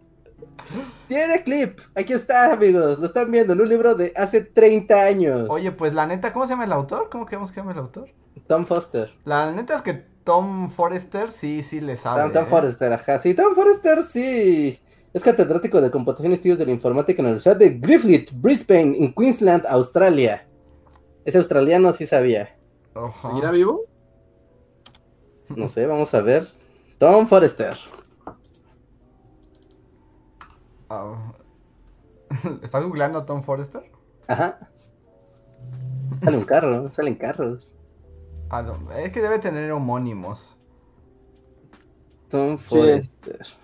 Tiene clip. Aquí está, amigos. Lo están viendo en un libro de hace 30 años. Oye, pues la neta, ¿cómo se llama el autor? ¿Cómo queremos que se llama el autor? Tom Foster. La neta es que Tom Forrester sí, sí le sabe. Tom, Tom ¿eh? Forrester, ajá. Sí, Tom Forrester, sí. Es catedrático de computación y estudios de la informática en la Universidad de Griffith, Brisbane, en Queensland, Australia. Ese australiano sí sabía. Ajá. ¿Seguirá vivo? No sé, vamos a ver. Tom Forrester. Ah. (laughs) ¿Estás googleando a Tom Forrester? Ajá. Sale un carro, salen carros. Ah, no, es que debe tener homónimos. Tom. Forrester. Sí,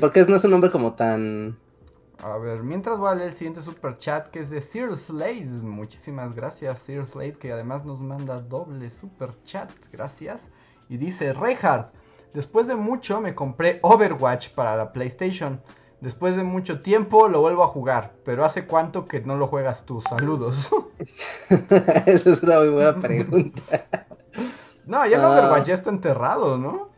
porque es- no es un nombre como tan. A ver, mientras voy a leer el siguiente super chat que es de Sir Slade. Muchísimas gracias, Sir Slade, que además nos manda doble super chat. Gracias. Y dice: Reinhardt, después de mucho me compré Overwatch para la PlayStation. Después de mucho tiempo lo vuelvo a jugar. Pero ¿hace cuánto que no lo juegas tú? Saludos. (laughs) Esa es una muy buena pregunta. (laughs) no, ya el Ah. Overwatch ya está enterrado, ¿no?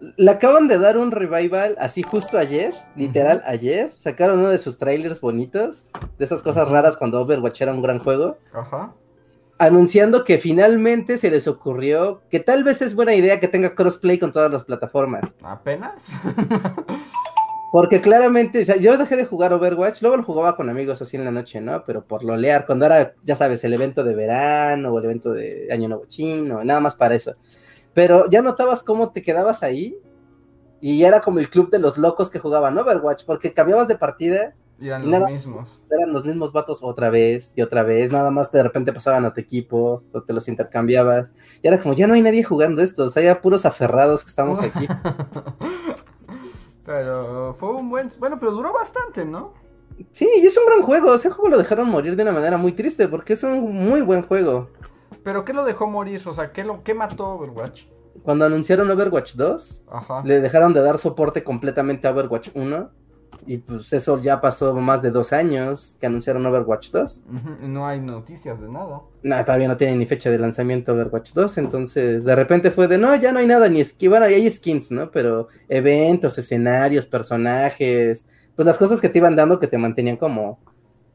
Le acaban de dar un revival así justo ayer, literal ayer. Sacaron uno de sus trailers bonitos, de esas cosas raras cuando Overwatch era un gran juego. Ajá. Anunciando que finalmente se les ocurrió que tal vez es buena idea que tenga crossplay con todas las plataformas. ¿Apenas? (laughs) Porque claramente, o sea, yo dejé de jugar Overwatch, luego lo jugaba con amigos así en la noche, ¿no? Pero por lolear, cuando era, ya sabes, el evento de verano o el evento de Año Nuevo Chino, nada más para eso. Pero ya notabas cómo te quedabas ahí y era como el club de los locos que jugaban Overwatch, porque cambiabas de partida, Y eran Y los mismos. eran los mismos vatos otra vez y otra vez, nada más de repente pasaban a tu equipo o te los intercambiabas. Y era como, ya no hay nadie jugando esto, o sea, ya puros aferrados que estamos aquí. (laughs) pero fue un buen... Bueno, pero duró bastante, ¿no? Sí, y es un gran juego, ese juego lo dejaron morir de una manera muy triste porque es un muy buen juego. ¿Pero qué lo dejó morir? O sea, ¿qué, lo, qué mató Overwatch? Cuando anunciaron Overwatch 2, Ajá. le dejaron de dar soporte completamente a Overwatch 1. Y pues eso ya pasó más de dos años que anunciaron Overwatch 2. Ujú, y No hay noticias de nada. No, todavía no tiene ni fecha de lanzamiento Overwatch 2. Entonces, de repente fue de no, ya no hay nada, ni skins. Bueno, hay skins, ¿no? Pero eventos, escenarios, personajes. Pues las cosas que te iban dando que te mantenían como,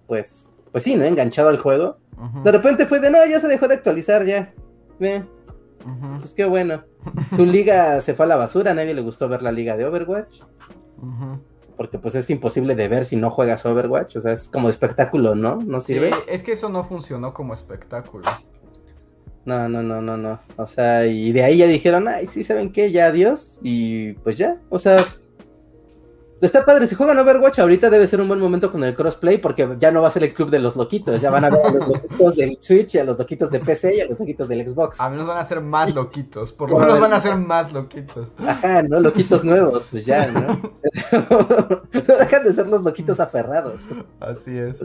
pues, pues sí, ¿no? Enganchado al juego. De repente fue de, no, ya se dejó de actualizar, ya. Eh, ujú, pues qué bueno. Su liga se fue a la basura, a nadie le gustó ver la liga de Overwatch. Porque pues es imposible de ver si no juegas Overwatch. O sea, es como espectáculo, ¿no? ¿No Sí, sirve? es que eso no funcionó como espectáculo. No, no, no, no, no. O sea, y de ahí ya dijeron, ay, sí, ¿saben qué? Ya adiós. Y pues ya, o sea, está padre. Si juegan Overwatch ahorita debe ser un buen momento con el crossplay porque ya no va a ser el club de los loquitos. Ya van a ver a los loquitos del Switch y a los loquitos de PC y a los loquitos del Xbox. A menos van a ser más (laughs) loquitos. Por lo menos van a ser más loquitos. Ajá, ¿no? Loquitos nuevos, pues ya, ¿no? (laughs) no dejan de ser los loquitos aferrados. Así es.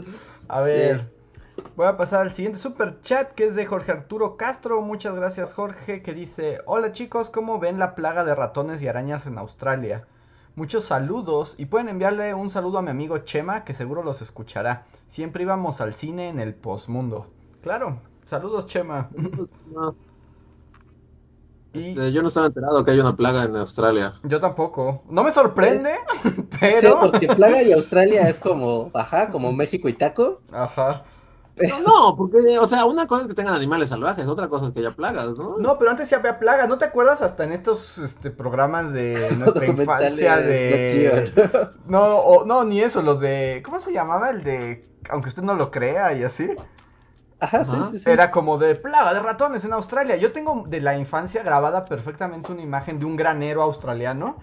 A Sí. ver. Voy a pasar al siguiente super chat que es de Jorge Arturo Castro. Muchas gracias, Jorge, que dice: Hola chicos, ¿cómo ven la plaga de ratones y arañas en Australia? Muchos saludos y pueden enviarle un saludo a mi amigo Chema, que seguro los escuchará. Siempre íbamos al cine en el posmundo. Claro, saludos Chema. Y este, yo no estaba enterado que hay una plaga en Australia. yo tampoco. No me sorprende, (laughs) Sí, pero. porque Plaga y Australia es como, ajá, como México y Taco. Ajá. No, (laughs) no, porque, o sea, una cosa es que tengan animales salvajes, otra cosa es que haya plagas, ¿no? No, pero antes sí había plagas, ¿no te acuerdas hasta en estos este, programas de (laughs) nuestra infancia de... (laughs) No, o- no, ni eso, los de... ¿Cómo se llamaba? El de... Aunque usted no lo crea y así. Ajá, sí, Ajá. sí, sí. Era como de plaga de ratones en Australia. Yo tengo de la infancia grabada perfectamente una imagen de un granero australiano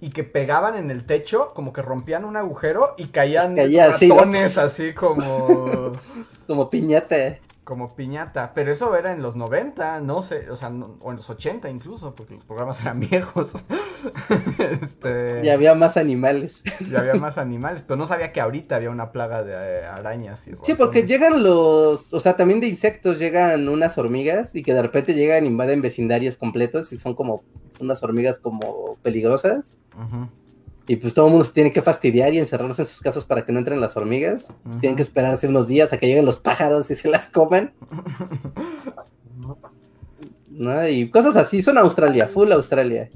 y que pegaban en el techo, como que rompían un agujero y caían Caía así, ratones ¿no? así como... (laughs) Como piñata. Como piñata. Pero eso era en los 90, no sé, o sea, no- o en los 80 incluso, porque los programas eran (laughs) viejos. este, Y había más animales. y había más animales, pero no sabía que ahorita había una plaga de eh, arañas. Y Sí, porque llegan los, o sea, también de insectos llegan unas hormigas y que de repente llegan, invaden vecindarios completos y son como unas hormigas como peligrosas. Ujú, Y pues todo el mundo se tiene que fastidiar y encerrarse en sus casas para que no entren las hormigas. Tienen que esperarse unos días a que lleguen los pájaros y se las coman, (laughs) ¿no? Y cosas así, son Australia, full Australia.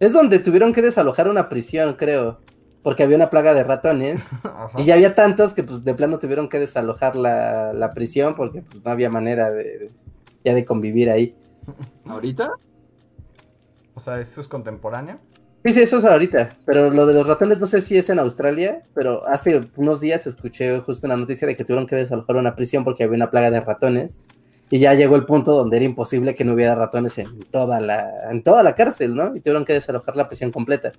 Es donde tuvieron que desalojar una prisión, creo, porque había una plaga de ratones. (laughs) Ajá. Y ya había tantos que pues de plano tuvieron que desalojar la, la prisión porque pues no había manera de ya de convivir ahí. ¿Ahorita? O sea, ¿eso es contemporáneo? Sí, sí, eso es ahorita, pero lo de los ratones no sé si es en Australia, pero hace unos días escuché justo una noticia de que tuvieron que desalojar una prisión porque había una plaga de ratones y ya llegó el punto donde era imposible que no hubiera ratones en toda la en toda la cárcel, ¿no? Y tuvieron que desalojar la prisión completa.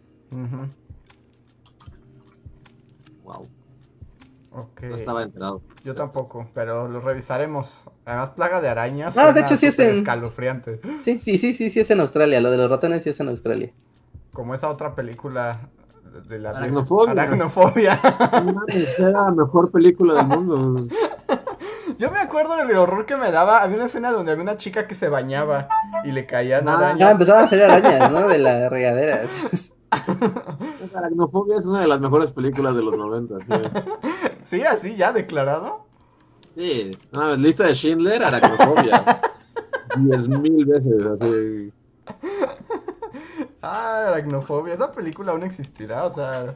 Wow, Ok. no estaba enterado. Yo tampoco, pero lo revisaremos. Además, plaga de arañas. Ah, de hecho, sí es en- escalofriante. Sí, sí, sí, sí, sí es en Australia, lo de los ratones sí es en Australia. Como esa otra película de la Aracnofobia. Aracnofobia. La mejor película del mundo. (laughs) Yo me acuerdo del horror que me daba. Había una escena donde había una chica que se bañaba y le caían Ah. Arañas. empezaban a salir arañas, ¿no? De la regadera. (laughs) Aracnofobia es una de las mejores películas de los 90. Sí, (laughs) Sí, así ya declarado. sí. No, lista de Schindler, Aracnofobia. Diez mil veces, así. Ah, aracnofobia. Esa película aún existirá, o sea.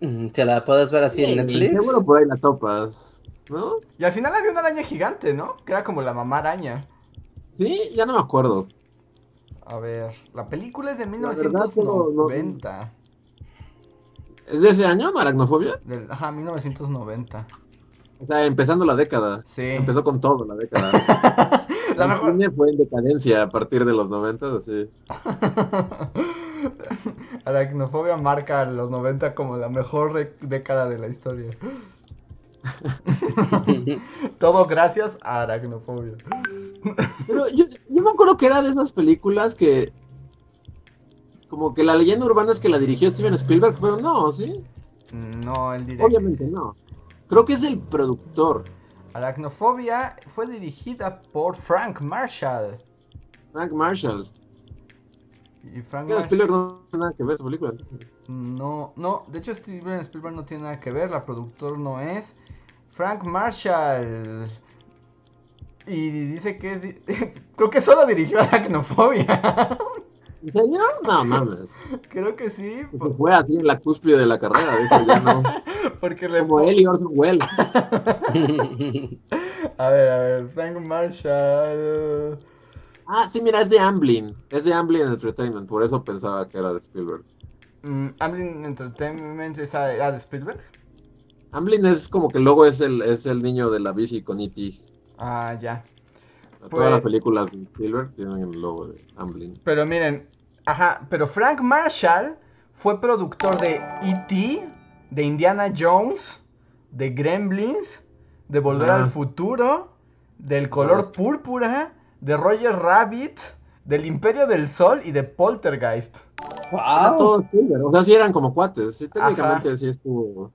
Mm, Te la puedes ver así en Sí, Netflix. Seguro por ahí la topas, ¿no? Y al final había una araña gigante, ¿no? Que era como la mamá araña. Sí, ya no me acuerdo. A ver, la película es de La verdad, solo no- 1990. ¿Es de ese año, Aracnofobia? Del- ajá, 1990. O sea, empezando la década. Sí. Empezó con todo la década. (laughs) La mejor. cine fue en decadencia a partir de los 90, así. (laughs) Aracnofobia marca los 90 como la mejor década de la historia. (laughs) Todo gracias a Aracnofobia. Pero yo, yo me acuerdo que era de esas películas que. Como que la leyenda urbana es que la dirigió Steven Spielberg, pero no, ¿sí? No, el director. Obviamente no. Creo que es el productor, Aracnofobia fue dirigida por Frank Marshall. Frank Marshall. Y Frank Marshall. Spielberg no tiene nada que ver esa película. No, no, de hecho Steven Spielberg no tiene nada que ver, la productor no es. Frank Marshall. Y dice que es... (laughs) Creo que solo dirigió Aracnofobia. (laughs) ¿En serio? No mames. Creo que sí. Se fue así en la cúspide de la carrera, dijo, ya no. (laughs) Porque le Como él y Orson Welles. (laughs) A ver, a ver, Frank Marshall. Ah, sí, mira, es de Amblin. Es de Amblin Entertainment, por eso pensaba que era de Spielberg. Mm, Amblin Entertainment era de Spielberg. Amblin es como que el logo es el, es el niño de la bici con E.T. Ah, ya. Todas Pues- las películas de Spielberg tienen el logo de Amblin. Pero miren, ajá, pero Frank Marshall fue productor de E.T., de Indiana Jones, de Gremlins, de Volver Ah. al Futuro, del color púrpura, de Roger Rabbit, del Imperio del Sol y de Poltergeist. Era wow. todo Spielberg. O sea, sí eran como cuates. Sí, técnicamente Ajá. sí estuvo.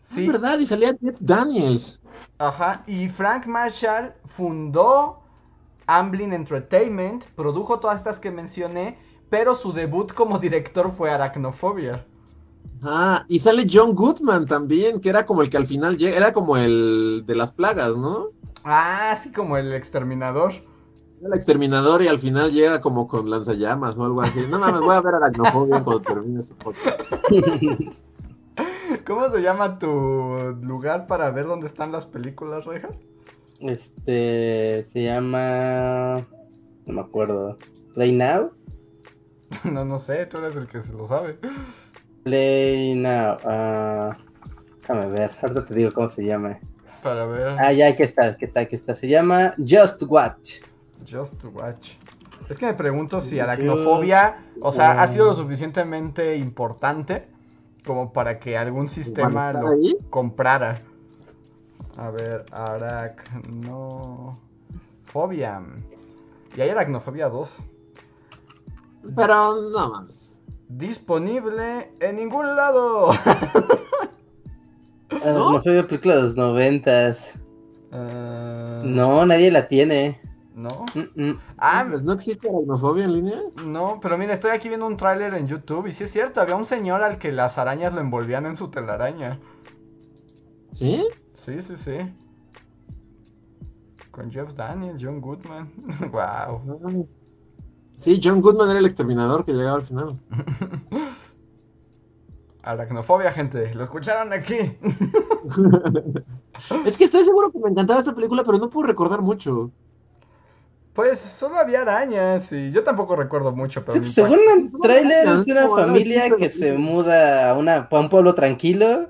Sí, Es verdad, y salía Jeff Daniels. ajá, y Frank Marshall fundó Amblin Entertainment, produjo todas estas que mencioné, pero su debut como director fue Aracnofobia. Ah, y sale John Goodman también, que era como el que al final llega, era como el de las plagas, ¿no? Ah, sí, como el exterminador. El exterminador y al final llega como con lanzallamas o algo así. No mames, voy a ver Aracnofobia (laughs) cuando termine este podcast. (laughs) ¿Cómo se llama tu lugar para ver dónde están las películas, Reja? Este se llama. No me acuerdo. Play Now. (laughs) No, no sé, tú eres el que se lo sabe. Play Now. ah, déjame ver. Ahorita te digo cómo se llama. Para ver Ah, ya, aquí está, aquí está, aquí está. Se llama Just Watch. Just to Watch. Es que me pregunto si aracnofobia, o sea, ha sido lo suficientemente importante como para que algún sistema ¿Está lo ahí? comprara. A ver, aracnofobia. Y hay aracnofobia 2. Pero no mames. Disponible en ningún lado. (laughs) ¿No? no fue una película de los noventas. Ah, No, nadie la tiene. ¿No? Mm, mm. Ah, Pues, ¿No existe aracnofobia en línea? no, pero mira, estoy aquí viendo un tráiler en YouTube y sí es cierto, había un señor al que las arañas lo envolvían en su telaraña. ¿Sí? Sí, sí, sí. Con Jeff Daniels, John Goodman. (laughs) wow. Sí, John Goodman era el exterminador que llegaba al final. (laughs) Aracnofobia, gente. Lo escucharon aquí. (laughs) es que estoy seguro que me encantaba esta película, pero no puedo recordar mucho. Pues solo había arañas y yo tampoco recuerdo mucho, pero Sí, pues, según el tráiler es de una familia que se muda a, una, a un pueblo tranquilo,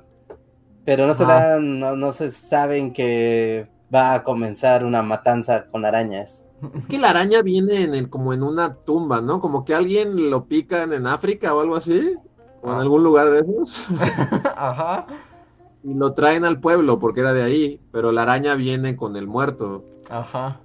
pero no se, dan- no, no se saben que va a comenzar una matanza con arañas. Es que la araña viene en el, como en una tumba, ¿no? Como que alguien lo pican en África o algo así, o en Ah. algún lugar de esos, (laughs) Ajá. y lo traen al pueblo porque era de ahí, pero la araña viene con el muerto. Ajá.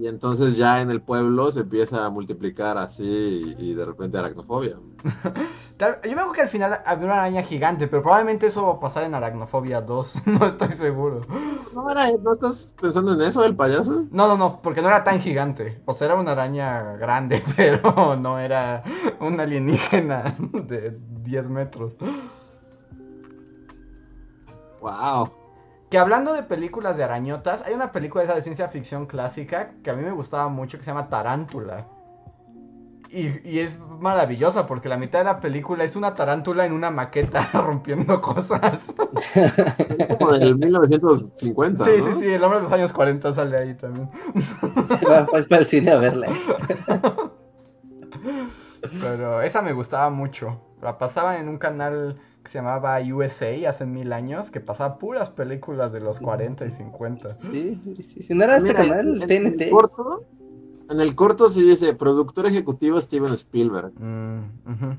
Y entonces ya en el pueblo se empieza a multiplicar así y, y de repente aracnofobia. (laughs) Yo me acuerdo que al final había una araña gigante, pero probablemente eso va a pasar en Aracnofobia 2. (laughs) No estoy seguro. ¿No, era, ¿No estás pensando en eso, el payaso? No, no, no, porque no era tan gigante. O sea, era una araña grande, (laughs) pero no era un alienígena de 10 metros. Wow. Que hablando de películas de arañotas, hay una película esa de ciencia ficción clásica que a mí me gustaba mucho que se llama Tarántula. Y, y es maravillosa porque la mitad de la película es una tarántula en una maqueta (laughs) rompiendo cosas. Es como del 1950. Sí, ¿no? sí, sí, el hombre de los años 40 sale ahí también. (laughs) Se va va al cine a verla. Pero esa me gustaba mucho. La pasaban en un canal que se llamaba USA hace mil años, que pasaba puras películas de los 40 y 50. Sí, sí, si no era este Mira, canal, en, en TNT. el corto, en el corto sí dice productor ejecutivo Steven Spielberg. Mm.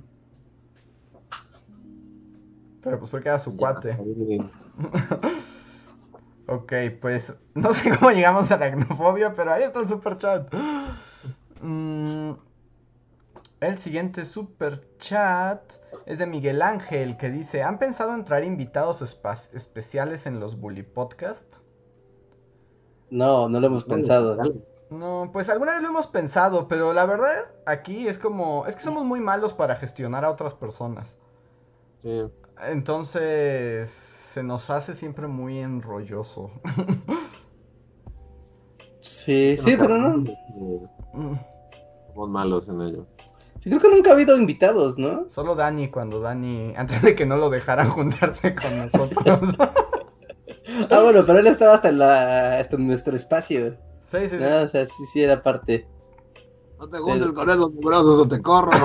Pero pues porque era su cuate. (laughs) Ok, pues no sé cómo llegamos a la aracnofobia, pero ahí está el super chat. (gasps) Mm, el siguiente super chat es de Miguel Ángel que dice: ¿Han pensado en traer invitados especiales en los Bully Podcast? No, no lo hemos pensado. No, pues alguna vez lo hemos pensado, pero la verdad aquí es como, es que somos muy malos para gestionar a otras personas. Sí. Entonces se nos hace siempre muy enrolloso. Sí, sí, pero no. Somos malos en ello. Sí, creo que nunca ha habido invitados, ¿no? Solo Dani, cuando Dani, (laughs) antes de que no lo dejaran juntarse con nosotros. ah, bueno, pero él estaba hasta en, la, hasta en nuestro espacio. Sí, sí, sí. No, o sea, sí, sí era parte. No te juntes con esos mugrosos o te corro. (laughs)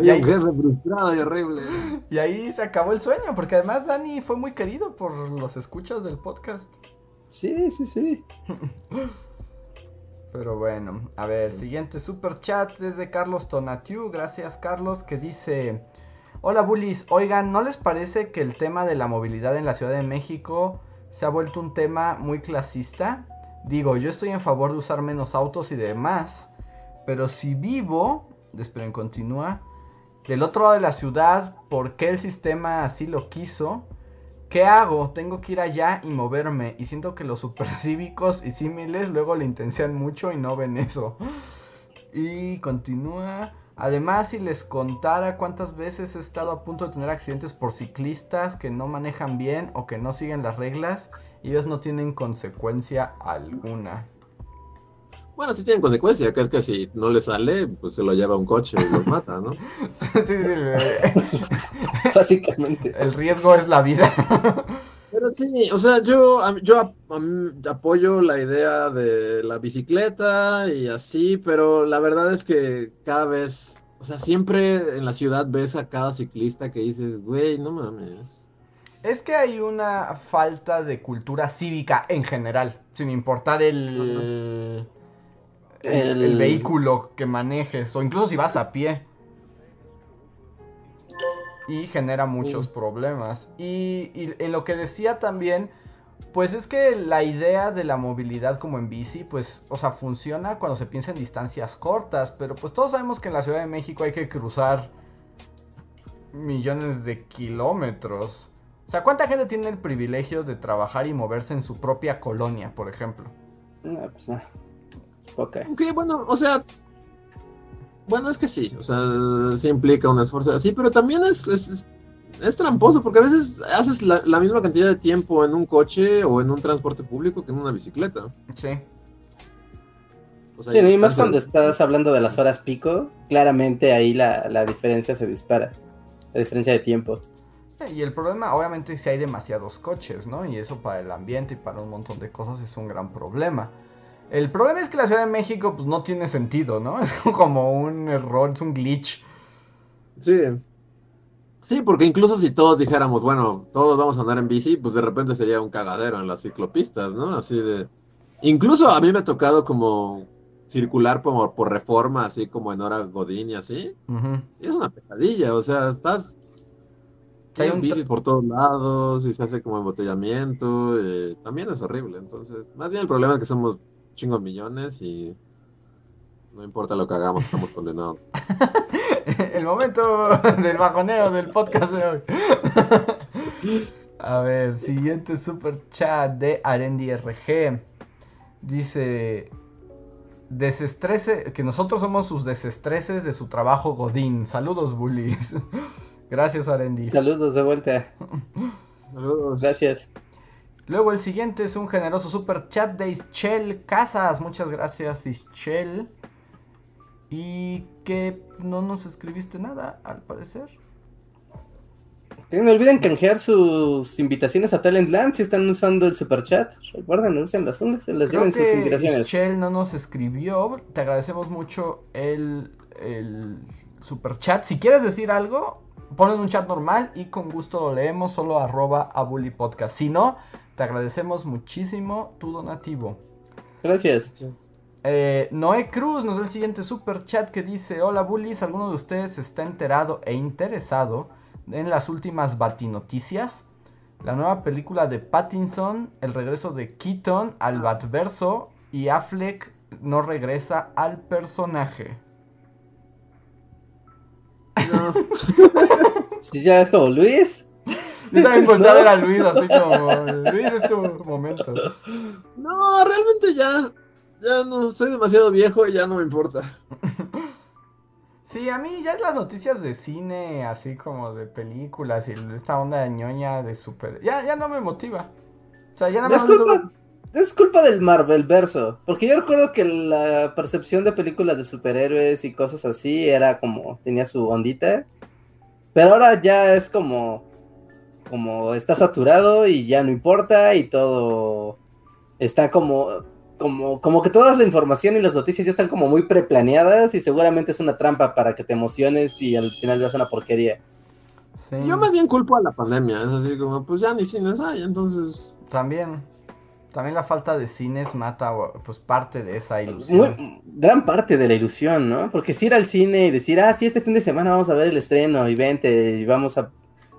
Y ahí- un jefe frustrado y horrible. Y ahí se acabó el sueño, porque además Dani fue muy querido por los escuchas del podcast. Sí, sí, sí. (laughs) Pero bueno, a ver, siguiente super chat es de Carlos Tonatiu. Gracias, Carlos, que dice: Hola, bullies. Oigan, ¿no les parece que el tema de la movilidad en la Ciudad de México se ha vuelto un tema muy clasista? Digo, yo estoy en favor de usar menos autos y demás, pero si vivo, esperen, continúa, del otro lado de la ciudad, ¿por qué el sistema así lo quiso? ¿Qué hago? Tengo que ir allá y moverme. Y siento que los supercívicos (laughs) y símiles luego le intencionan mucho y no ven eso. Y continúa. Además, si les contara cuántas veces he estado a punto de tener accidentes por ciclistas que no manejan bien o que no siguen las reglas, ellos no tienen consecuencia alguna. Bueno, sí tienen consecuencia, que es que si no le sale, pues se lo lleva un coche y los mata, ¿no? (laughs) Sí, sí, (laughs) Básicamente. el riesgo es la vida. Pero sí, o sea, yo, a- yo ap- apoyo la idea de la bicicleta y así, pero la verdad es que cada vez, o sea, siempre en la ciudad ves a cada ciclista que dices, güey, no mames. Es que hay una falta de cultura cívica en general, sin importar el, el, El- el vehículo que manejes, o incluso si vas a pie. Y genera muchos Sí. problemas. Y, y en lo que decía también, pues es que la idea de la movilidad como en bici, pues, o sea, funciona cuando se piensa en distancias cortas, pero pues todos sabemos que en la Ciudad de México hay que cruzar millones de kilómetros. O sea, ¿cuánta gente tiene el privilegio de trabajar y moverse en su propia colonia, por ejemplo? No, pues no. Poca. Aunque, bueno, o sea, bueno, es que sí, o sea, sí implica un esfuerzo así, pero también es, es, es- es tramposo, porque a veces haces la, la misma cantidad de tiempo en un coche o en un transporte público que en una bicicleta. Sí. O sea, Sí, y más cuando estás hablando de las horas pico, claramente ahí la, la diferencia se dispara. La diferencia de tiempo. Y el problema, obviamente, es si hay demasiados coches, ¿no? Y eso para el ambiente y para un montón de cosas es un gran problema. El problema es que la Ciudad de México, pues, no tiene sentido, ¿no? (laughs) Es como un error, es un glitch. Sí. Sí, porque incluso si todos dijéramos, bueno, todos vamos a andar en bici, pues de repente sería un cagadero en las ciclopistas, ¿no? Así de... Incluso a mí me ha tocado como circular por, por reforma, así como en hora Godín y así. Y es una pesadilla, o sea, estás... Hay un bicis por todos lados y se hace como embotellamiento. también es horrible. Entonces, más bien el problema es que somos chingos millones y no importa lo que hagamos, estamos condenados. (laughs) El momento (laughs) del bajonero del podcast de hoy. (laughs) A ver, siguiente super chat de Arendi RG. Dice. Desestrese. Que nosotros somos sus desestreses de su trabajo Godín. Saludos, bullies. Gracias, Arendi. Saludos de vuelta. Saludos. Gracias. Luego el siguiente es un generoso super chat de Ischel Casas. Muchas gracias, Ischel. Y que no nos escribiste nada, al parecer. Que No olviden canjear sus invitaciones a Talentland si están usando el super chat. Recuerden, usen las unas, se les Creo lleven sus invitaciones. Ischel no nos escribió. Te agradecemos mucho el, el super chat. Si quieres decir algo, ponlo en un chat normal y con gusto lo leemos. Solo arroba a Bully Podcast. Si no, te agradecemos muchísimo tu donativo. Gracias. Eh, Noé Cruz nos da el siguiente super chat que dice: Hola bullies, ¿alguno de ustedes está enterado e interesado en las últimas batinoticias? La nueva película de Pattinson, el regreso de Keaton al Batverso y Affleck no regresa al personaje. No. (laughs) Si ya es como Luis. Yo también volteé a ver a Luis así como: Luis, es tu momento. No, realmente ya, ya no, soy demasiado viejo y ya no me importa. Sí, a mí ya las noticias de cine, así como de películas y esta onda de ñoña de super... Ya, ya no me motiva. O sea, ya nada Es más... culpa, es culpa del Marvel verso. Porque yo recuerdo que la percepción de películas de superhéroes y cosas así era como, tenía su ondita. Pero ahora ya es como, como está saturado y ya no importa y todo está como, como, como que toda la información y las noticias ya están como muy preplaneadas y seguramente es una trampa para que te emociones y al final veas una porquería. Sí. Yo más bien culpo a la pandemia, es así como, pues ya ni cines hay, entonces... También. También la falta de cines mata pues parte de esa ilusión. Muy- gran parte de la ilusión, ¿no? Porque si ir al cine y decir, ah, sí, este fin de semana vamos a ver el estreno y vente y vamos a-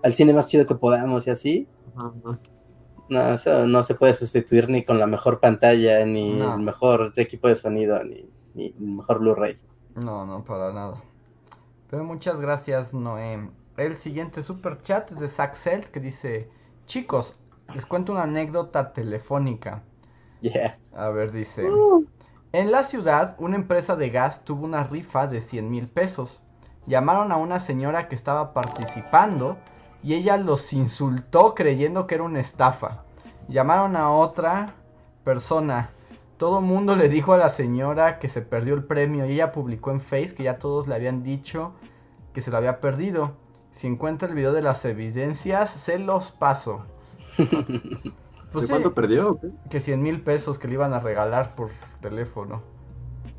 al cine más chido que podamos y así, ajá, ajá. no, eso no se puede sustituir ni con la mejor pantalla, ni No. el mejor equipo de sonido, ni, ni el mejor Blu-ray. No, no, para nada. Pero muchas gracias, Noé. El siguiente super chat es de Saxel que dice: Chicos, les cuento una anécdota telefónica. Yeah. A ver, dice: En la ciudad, una empresa de gas tuvo una rifa de 100 mil pesos. Llamaron a una señora que estaba participando y ella los insultó creyendo que era una estafa. Llamaron a otra persona. Todo mundo le dijo a la señora que se perdió el premio y ella publicó en Face que ya todos le habían dicho que se lo había perdido. Si encuentra el video de las evidencias, se los paso. (laughs) Pues ¿De sí, cuánto perdió? que 100 mil pesos que le iban a regalar por teléfono.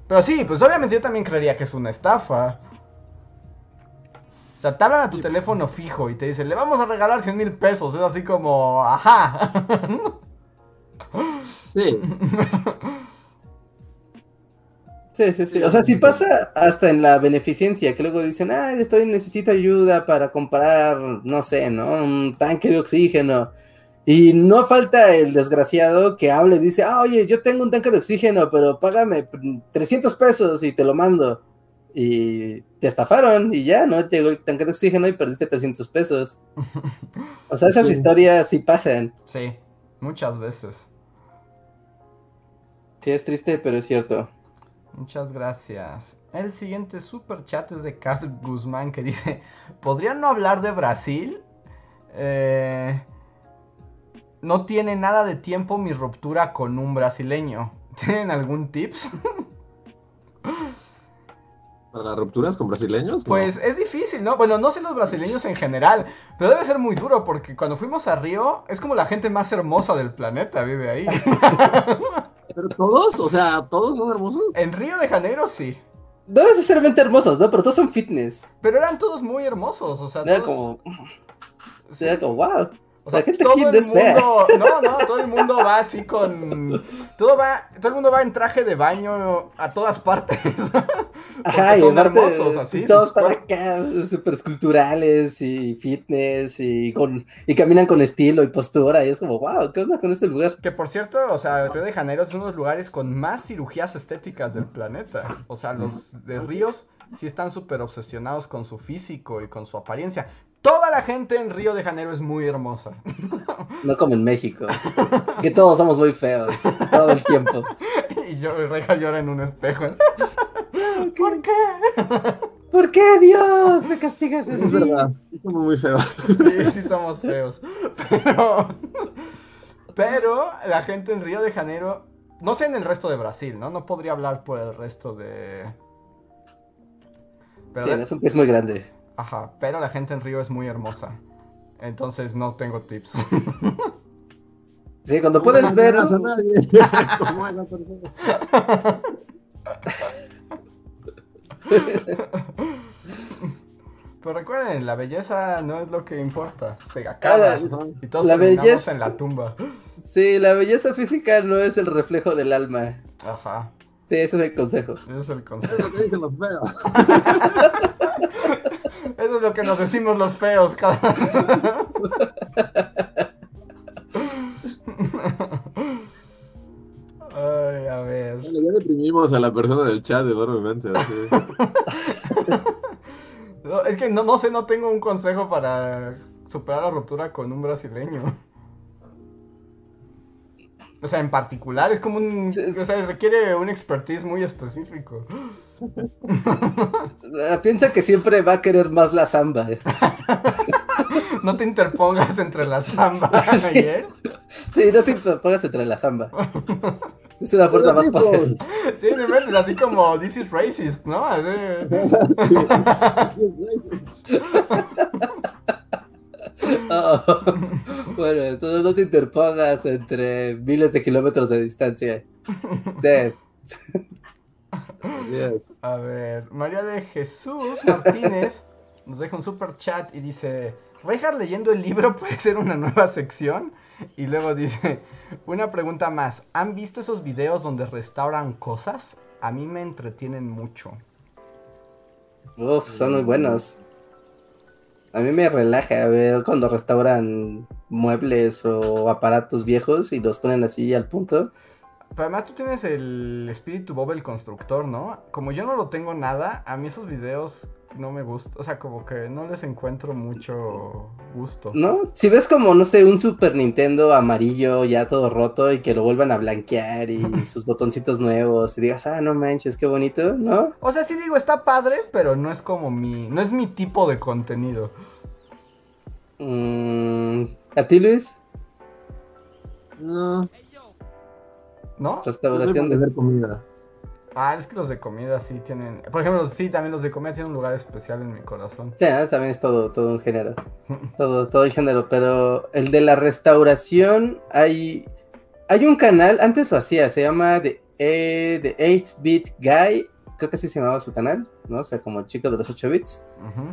Pero sí, pues obviamente yo también creería que es una estafa. O sea, te hablan a tu teléfono fijo y te dicen, le vamos a regalar 100 mil pesos. Es así como, ajá. Sí, Sí, sí, sí. O sea, si pasa hasta en la beneficencia, que luego dicen, ah, estoy, necesito ayuda para comprar, no sé, ¿no? Un tanque de oxígeno. Y no falta el desgraciado que hable y dice, ah, oye, yo tengo un tanque de oxígeno, pero págame 300 pesos y te lo mando. Y te estafaron y ya, ¿no? Llegó el tanque de oxígeno y perdiste 300 pesos. O sea, esas Sí. historias sí pasan. sí, muchas veces. Sí, es triste, pero es cierto. Muchas gracias. El siguiente super chat es de Carl Guzmán que dice, ¿podrían no hablar de Brasil? Eh, no tiene nada de tiempo mi ruptura con un brasileño. (laughs) ¿Tienen algún tips? (laughs) para las rupturas con brasileños. no. Pues es difícil, ¿no? Bueno, no sé los brasileños en general, pero debe ser muy duro porque cuando fuimos a Río es como la gente más hermosa del planeta vive ahí. (laughs) Pero todos, o sea, todos son hermosos. en Río de Janeiro sí, No necesariamente hermosos, ¿no? Pero todos son fitness. pero eran todos muy hermosos, o sea, Era todos- como, sí, era como, wow. O sea, todo el mundo, no, no, todo el mundo va así con, todo va, todo el mundo va en traje de baño a todas partes. (laughs) Ajá, son aparte, hermosos así, Todos están acá, súper esculturales y fitness y, con, y caminan con estilo y postura. Y es como, wow, ¿qué onda con este lugar? Que por cierto, o sea, Río de Janeiro es uno de los lugares con más cirugías estéticas del planeta. O sea, los de Ríos sí están súper obsesionados con su físico y con su apariencia. Toda la gente en Río de Janeiro es muy hermosa. (laughs) No como en México. Que todos somos muy feos todo el tiempo. (laughs) Y yo, Reja llora en un espejo. (laughs) ¿Por qué? ¿Por qué, Dios? Me castigas así. Es verdad, somos muy feos. Sí, sí somos feos. Pero, pero la gente en Río de Janeiro, no sé en el resto de Brasil, ¿no? No podría hablar por el resto de... Pero, Sí, es un pez muy grande. Ajá, pero la gente en Río es muy hermosa. Entonces no tengo tips. (laughs) Sí, cuando puedes ver. a nadie. (laughs) Como a la persona. Pero recuerden, la belleza no es lo que importa. Se acaba. Ah, Y todos la belleza- en la tumba. Sí, la belleza física no es el reflejo del alma. Ajá. Sí, ese es el consejo. Ese es el Es concepto. lo que dicen los feos. (laughs) Eso es lo que nos decimos los feos cada. Ay, a ver. Bueno, ya deprimimos a la persona del chat enormemente. así. No, es que no, no sé, no tengo un consejo para superar la ruptura con un brasileño. O sea, en particular, es como un. Sí, es- O sea, requiere un expertise muy específico. Ah, Piensa que siempre va a querer más la samba. (laughs) no te interpongas entre la samba (laughs) y él. Sí, no te pongas entre la samba. (laughs) Es una fuerza más poderosa. Sí, no inventes, así como This is racist, ¿no? Así. Oh. Bueno, entonces no te interpongas entre miles de kilómetros de distancia. Sí. Así es. (laughs) A ver, María de Jesús Martínez (laughs) nos deja un super chat y dice: ¿Rejar leyendo el libro puede ser una nueva sección? Y luego dice: Una pregunta más. ¿Han visto esos videos donde restauran cosas? A mí me entretienen mucho. Uf, son muy buenos. A mí me relaja ver cuando restauran muebles o aparatos viejos y los ponen así al punto. Pero además tú tienes el espíritu Bob el constructor, ¿no? Como yo no lo tengo nada, a mí esos videos no me gustan. O sea, como que no les encuentro mucho gusto. ¿No? Si ves como, no sé, un Super Nintendo amarillo ya todo roto y que lo vuelvan a blanquear y (laughs) sus botoncitos nuevos y digas, ah, no manches, qué bonito, ¿no? O sea, sí digo, está padre, pero no es como mi. No es mi tipo de contenido. Mm, ¿A ti, Luis? No, ¿No? Restauración de... ver comida. Ah, es que los de comida sí tienen. Por ejemplo, sí, también los de comida tienen un lugar especial en mi corazón. Sí, también es todo, todo un género. (laughs) Todo, todo el género. Pero el de la restauración, hay, hay un canal, antes lo hacía, se llama The, eh, The 8-Bit Guy. Creo que así se llamaba su canal, ¿no? O sea, como el chico de los 8 bits.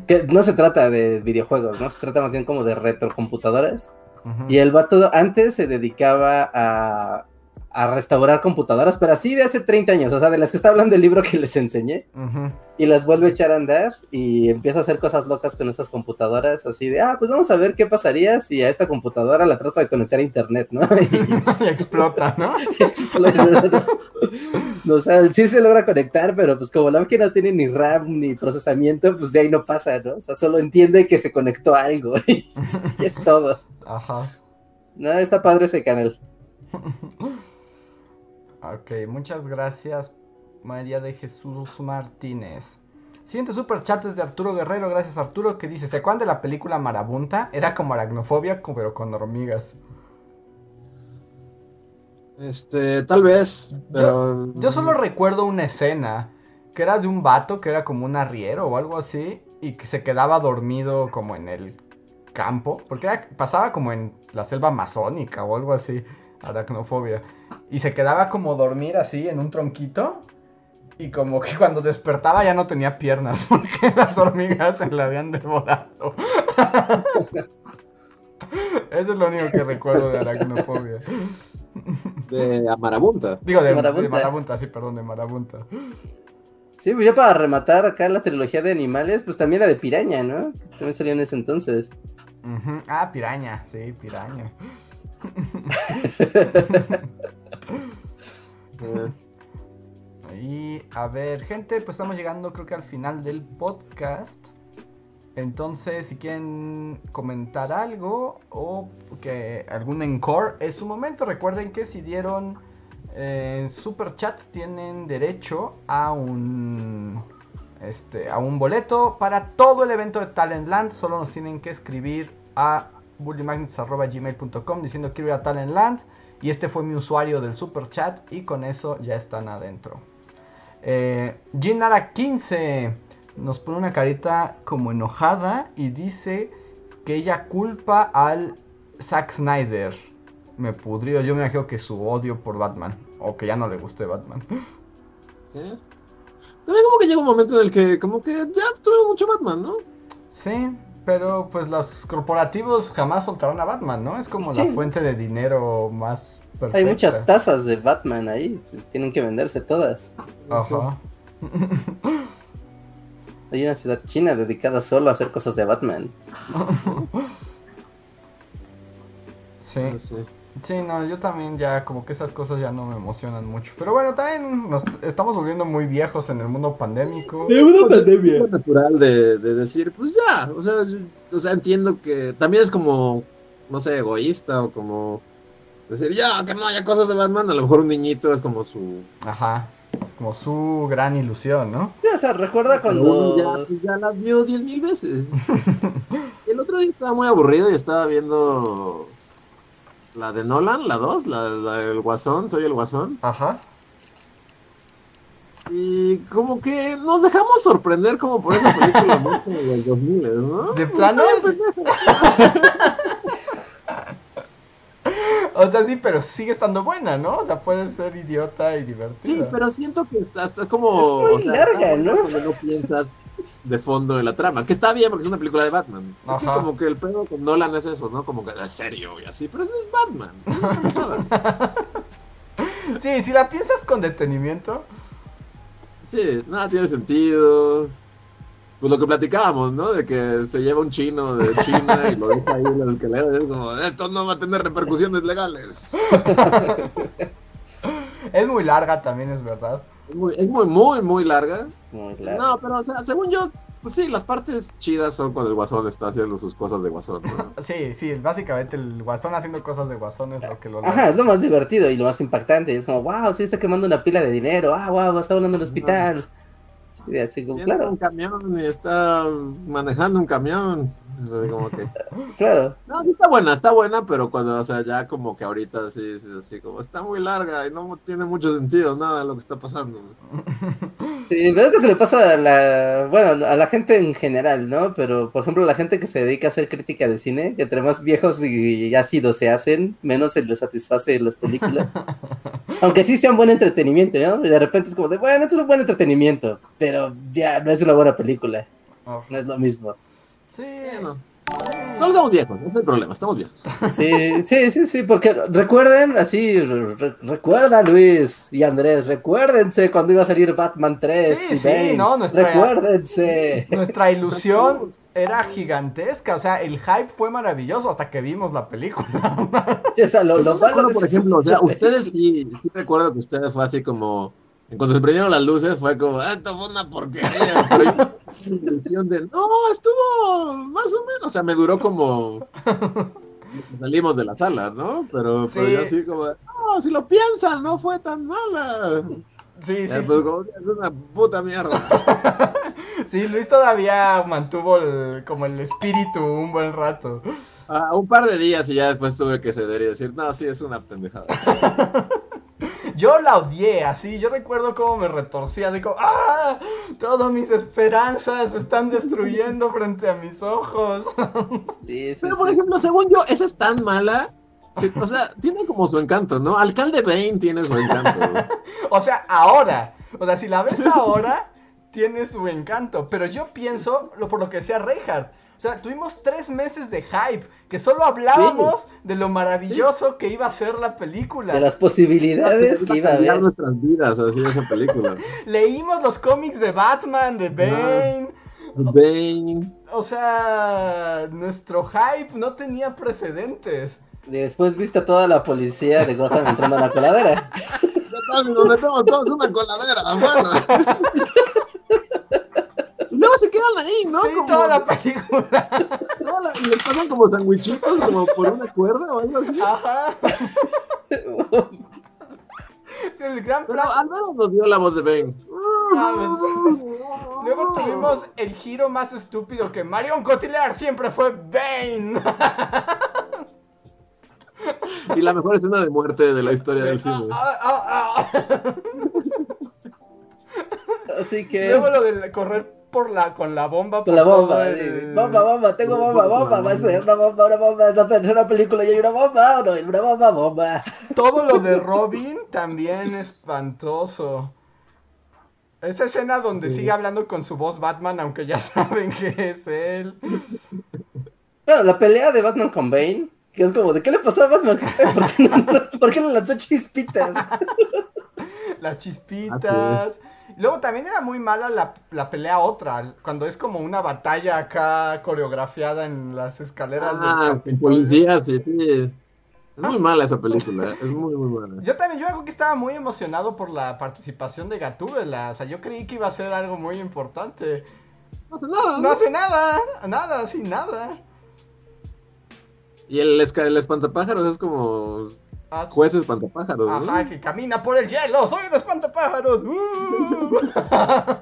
Que no se trata de videojuegos, ¿no? Se trata más bien como de retrocomputadoras. ujú. Y el vato antes se dedicaba a, a restaurar computadoras, pero así de hace 30 años, o sea, de las que está hablando el libro que les enseñé, y las vuelve a echar a andar y empieza a hacer cosas locas con esas computadoras, así de, ah, pues vamos a ver qué pasaría si a esta computadora la trato de conectar a internet, ¿no? (laughs) Y y explota, ¿no? (laughs) explota. o sea, sí se logra conectar, pero pues como la máquina no tiene ni RAM ni procesamiento, pues de ahí no pasa, ¿no? O sea, solo entiende que se conectó a algo (laughs) y es todo. Ajá. No, está padre ese canal. Ok, muchas gracias, María de Jesús Martínez. Siguiente super chat es de Arturo Guerrero, gracias Arturo, que dice, ¿se acuerdan de la película Marabunta? Era como aracnofobia, pero con hormigas. Este, tal vez, pero. Yo solo recuerdo una escena, que era de un vato que era como un arriero o algo así, y que se quedaba dormido como en el campo, porque era- pasaba como en la selva amazónica o algo así, aracnofobia. Y se quedaba como dormir así en un tronquito. Y como que cuando despertaba ya no tenía piernas (laughs) porque las hormigas se la habían devorado. (laughs) Eso es lo único que recuerdo de aracnofobia. De Amarabunta. Digo, de de Marabunta. marabunta, sí, perdón, de marabunta. Sí, pues ya para rematar acá la trilogía de animales, pues también la de piraña, ¿no? Que También salió en ese entonces. Ah, piraña, sí, piraña. (laughs) Y a ver, gente, pues estamos llegando creo que al final del podcast. Entonces, si quieren comentar algo o que algún encore, es su momento. Recuerden que si dieron eh, super chat tienen derecho a un este a un boleto para todo el evento de Talentland. Solo nos tienen que escribir a bullymagnets.gmail.com diciendo quiero ir a Talentland. Y este fue mi usuario del super chat y con eso ya están adentro. Eh, Ginara15 nos pone una carita como enojada y dice que ella culpa al Zack Snyder. Me pudrió, yo me imagino que su odio por Batman. O que ya no le guste Batman. (laughs) sí. También como que llega un momento en el que como que ya tuvimos mucho Batman, ¿no? Sí, pero pues los corporativos jamás soltarán a Batman, ¿no? Es como la fuente de dinero más perfecta. Hay muchas tazas de Batman ahí, tienen que venderse todas. Ajá. (laughs) Hay una ciudad china dedicada solo a hacer cosas de Batman. (laughs) Sí. No sé. Sí, no, yo también ya como que esas cosas ya no me emocionan mucho. Pero bueno, también nos estamos volviendo muy viejos en el mundo pandémico. una pandemia. Es natural de, de decir, pues ya, o sea, yo- o sea, entiendo que también es como, no sé, egoísta o como decir, ya, que no haya cosas de Batman, a lo mejor un niñito es como su, Ajá. como su gran ilusión, ¿no? Sí, o sea, recuerda cuando... ya, pues, ya la vio diez mil veces. (laughs) El otro día estaba muy aburrido y estaba viendo la de Nolan, la 2, la, la del Guasón, soy el Guasón. Ajá. Y como que nos dejamos sorprender como por esa película de los 2000, ¿no? De plano. (laughs) o sea, sí, pero sigue estando buena, ¿no? O sea, puede ser idiota y divertida. Sí, pero siento que está, está como... Es muy o sea, larga, ¿no? Cuando no piensas de fondo en la trama, que está bien porque es una película de Batman. Es que como que el pedo con Nolan es eso, ¿no? Como que es serio y así, pero eso es Batman. no. (laughs) Sí, si la piensas con detenimiento. Sí, nada tiene sentido. Pues lo que platicábamos, ¿no? De que se lleva un chino de China y lo deja ahí en las escaleras. Es como, esto no va a tener repercusiones legales. Es muy larga también, es verdad. Es muy, es muy, muy, muy larga. Muy largo. No, pero, o sea, según yo, pues sí, las partes chidas son cuando el guasón está haciendo sus cosas de guasón, ¿no? (laughs) Sí, sí, básicamente el guasón haciendo cosas de guasón es lo que lo Ajá, es lo más divertido y lo más impactante. Es como, wow, sí está quemando una pila de dinero. Ah, wow, está volando el hospital. Así como, claro, un camión y está manejando un camión. O sea, como que... (laughs) claro. No, sí está buena, está buena, pero cuando, o sea, ya como que ahorita sí, sí, así como está muy larga y no tiene mucho sentido nada lo que está pasando. (laughs) Sí, pero es lo que le pasa a la, bueno, a la gente en general, ¿no? Pero, por ejemplo, la gente que se dedica a hacer crítica de cine, que entre más viejos y ácidos se hacen, menos se les satisface las películas. (laughs) Aunque sí sea un buen entretenimiento, ¿no? Y de repente es como de, bueno, esto es un buen entretenimiento, pero ya no es una buena película, Oh, no es lo mismo. Sí, Bueno, solo estamos viejos, ese es el problema, estamos viejos. Sí, sí, sí, sí, porque recuerden, así, re- re- recuerda Luis y Andrés, recuérdense cuando iba a salir Batman 3. Sí, y sí, Bane, no, nuestra- Recuérdense. nuestra ilusión era gigantesca. O sea, el hype fue maravilloso hasta que vimos la película. (laughs) Sí, o sea, lo, malo por ejemplo, o sea, (laughs) ustedes sí, sí recuerdo que ustedes fue así como, en cuando se prendieron las luces fue como, "Ah, esto fue una porquería, (laughs) pero yo ilusión de, no, estuvo más o menos, o sea, me duró como, (laughs) salimos de la sala, ¿no? Pero fue Sí. así como, no, si lo piensan, no fue tan mala. Sí, sí. Pues, como, es una puta mierda. (laughs) Sí, Luis todavía mantuvo el- como el espíritu un buen rato. Ah, un par de días y ya después tuve que ceder y decir, no, sí, es una pendejada. Yo la odié, así. Yo recuerdo cómo me retorcía, de como, ¡ah! Todas mis esperanzas se están destruyendo frente a mis ojos. (laughs) Sí, sí, Pero por sí. ejemplo, según yo, esa es tan mala. que, o sea, tiene como su encanto, ¿no? Alcalde Bane tiene su encanto. güey. (laughs) O sea, ahora. O sea, si la ves ahora, tiene su encanto. Pero yo pienso, lo, por lo que decía Reinhardt. O sea, tuvimos tres meses de hype, que solo hablábamos de lo maravilloso que iba a ser la película. De las posibilidades que iba a cambiar haber. nuestras vidas, así esa película. (laughs) Leímos los cómics de Batman, de Bane. Bane. O sea, nuestro hype no tenía precedentes. Después viste a toda la policía de Gotham entrando a la coladera. (laughs) Nos metemos todos en una coladera, bueno. (laughs) Quedan ahí, ¿no? sí, Como- toda la (laughs) película. toda la- y les pasan como sandwichitos, como por una cuerda o algo así. Ajá. Sí, (laughs) el gran Pero plan. al menos nos dio la voz de Bane. Luego tuvimos el giro más estúpido que Marion Cotillard siempre fue Bane. Y la mejor escena de muerte de la historia del cine. Ah, ah, ah. Así que. Luego lo de correr por la con la bomba. Con la bomba, el- bomba, bomba, tengo bomba, bomba, va a ser una bomba, una bomba, es una película y hay una bomba, no, una bomba, bomba. Todo lo de (laughs) Robin también espantoso. Esa escena donde sigue hablando con su voz Batman, aunque ya (laughs) saben que es él. Bueno, la pelea de Batman con Bane, que es como, ¿de qué le pasó a Batman? (laughs) ¿Por qué, no- por qué le lanzó chispitas? Las chispitas. Luego también era muy mala la, la pelea otra, cuando es como una batalla acá coreografiada en las escaleras Ah, Capitolio. policías, sí, sí. Es muy mala esa película, (laughs) es muy, muy mala. Yo también, yo creo que estaba muy emocionado por la participación de Gatúbela. O sea, yo creí que iba a ser algo muy importante. No sé nada. No hace nada, nada, así nada. Y el, el espantapájaros es como. Ah, sí. Juez espantapájaros, ¿no? Ajá, que camina por el hielo. Soy un espantapájaros. ¡Uh! (laughs)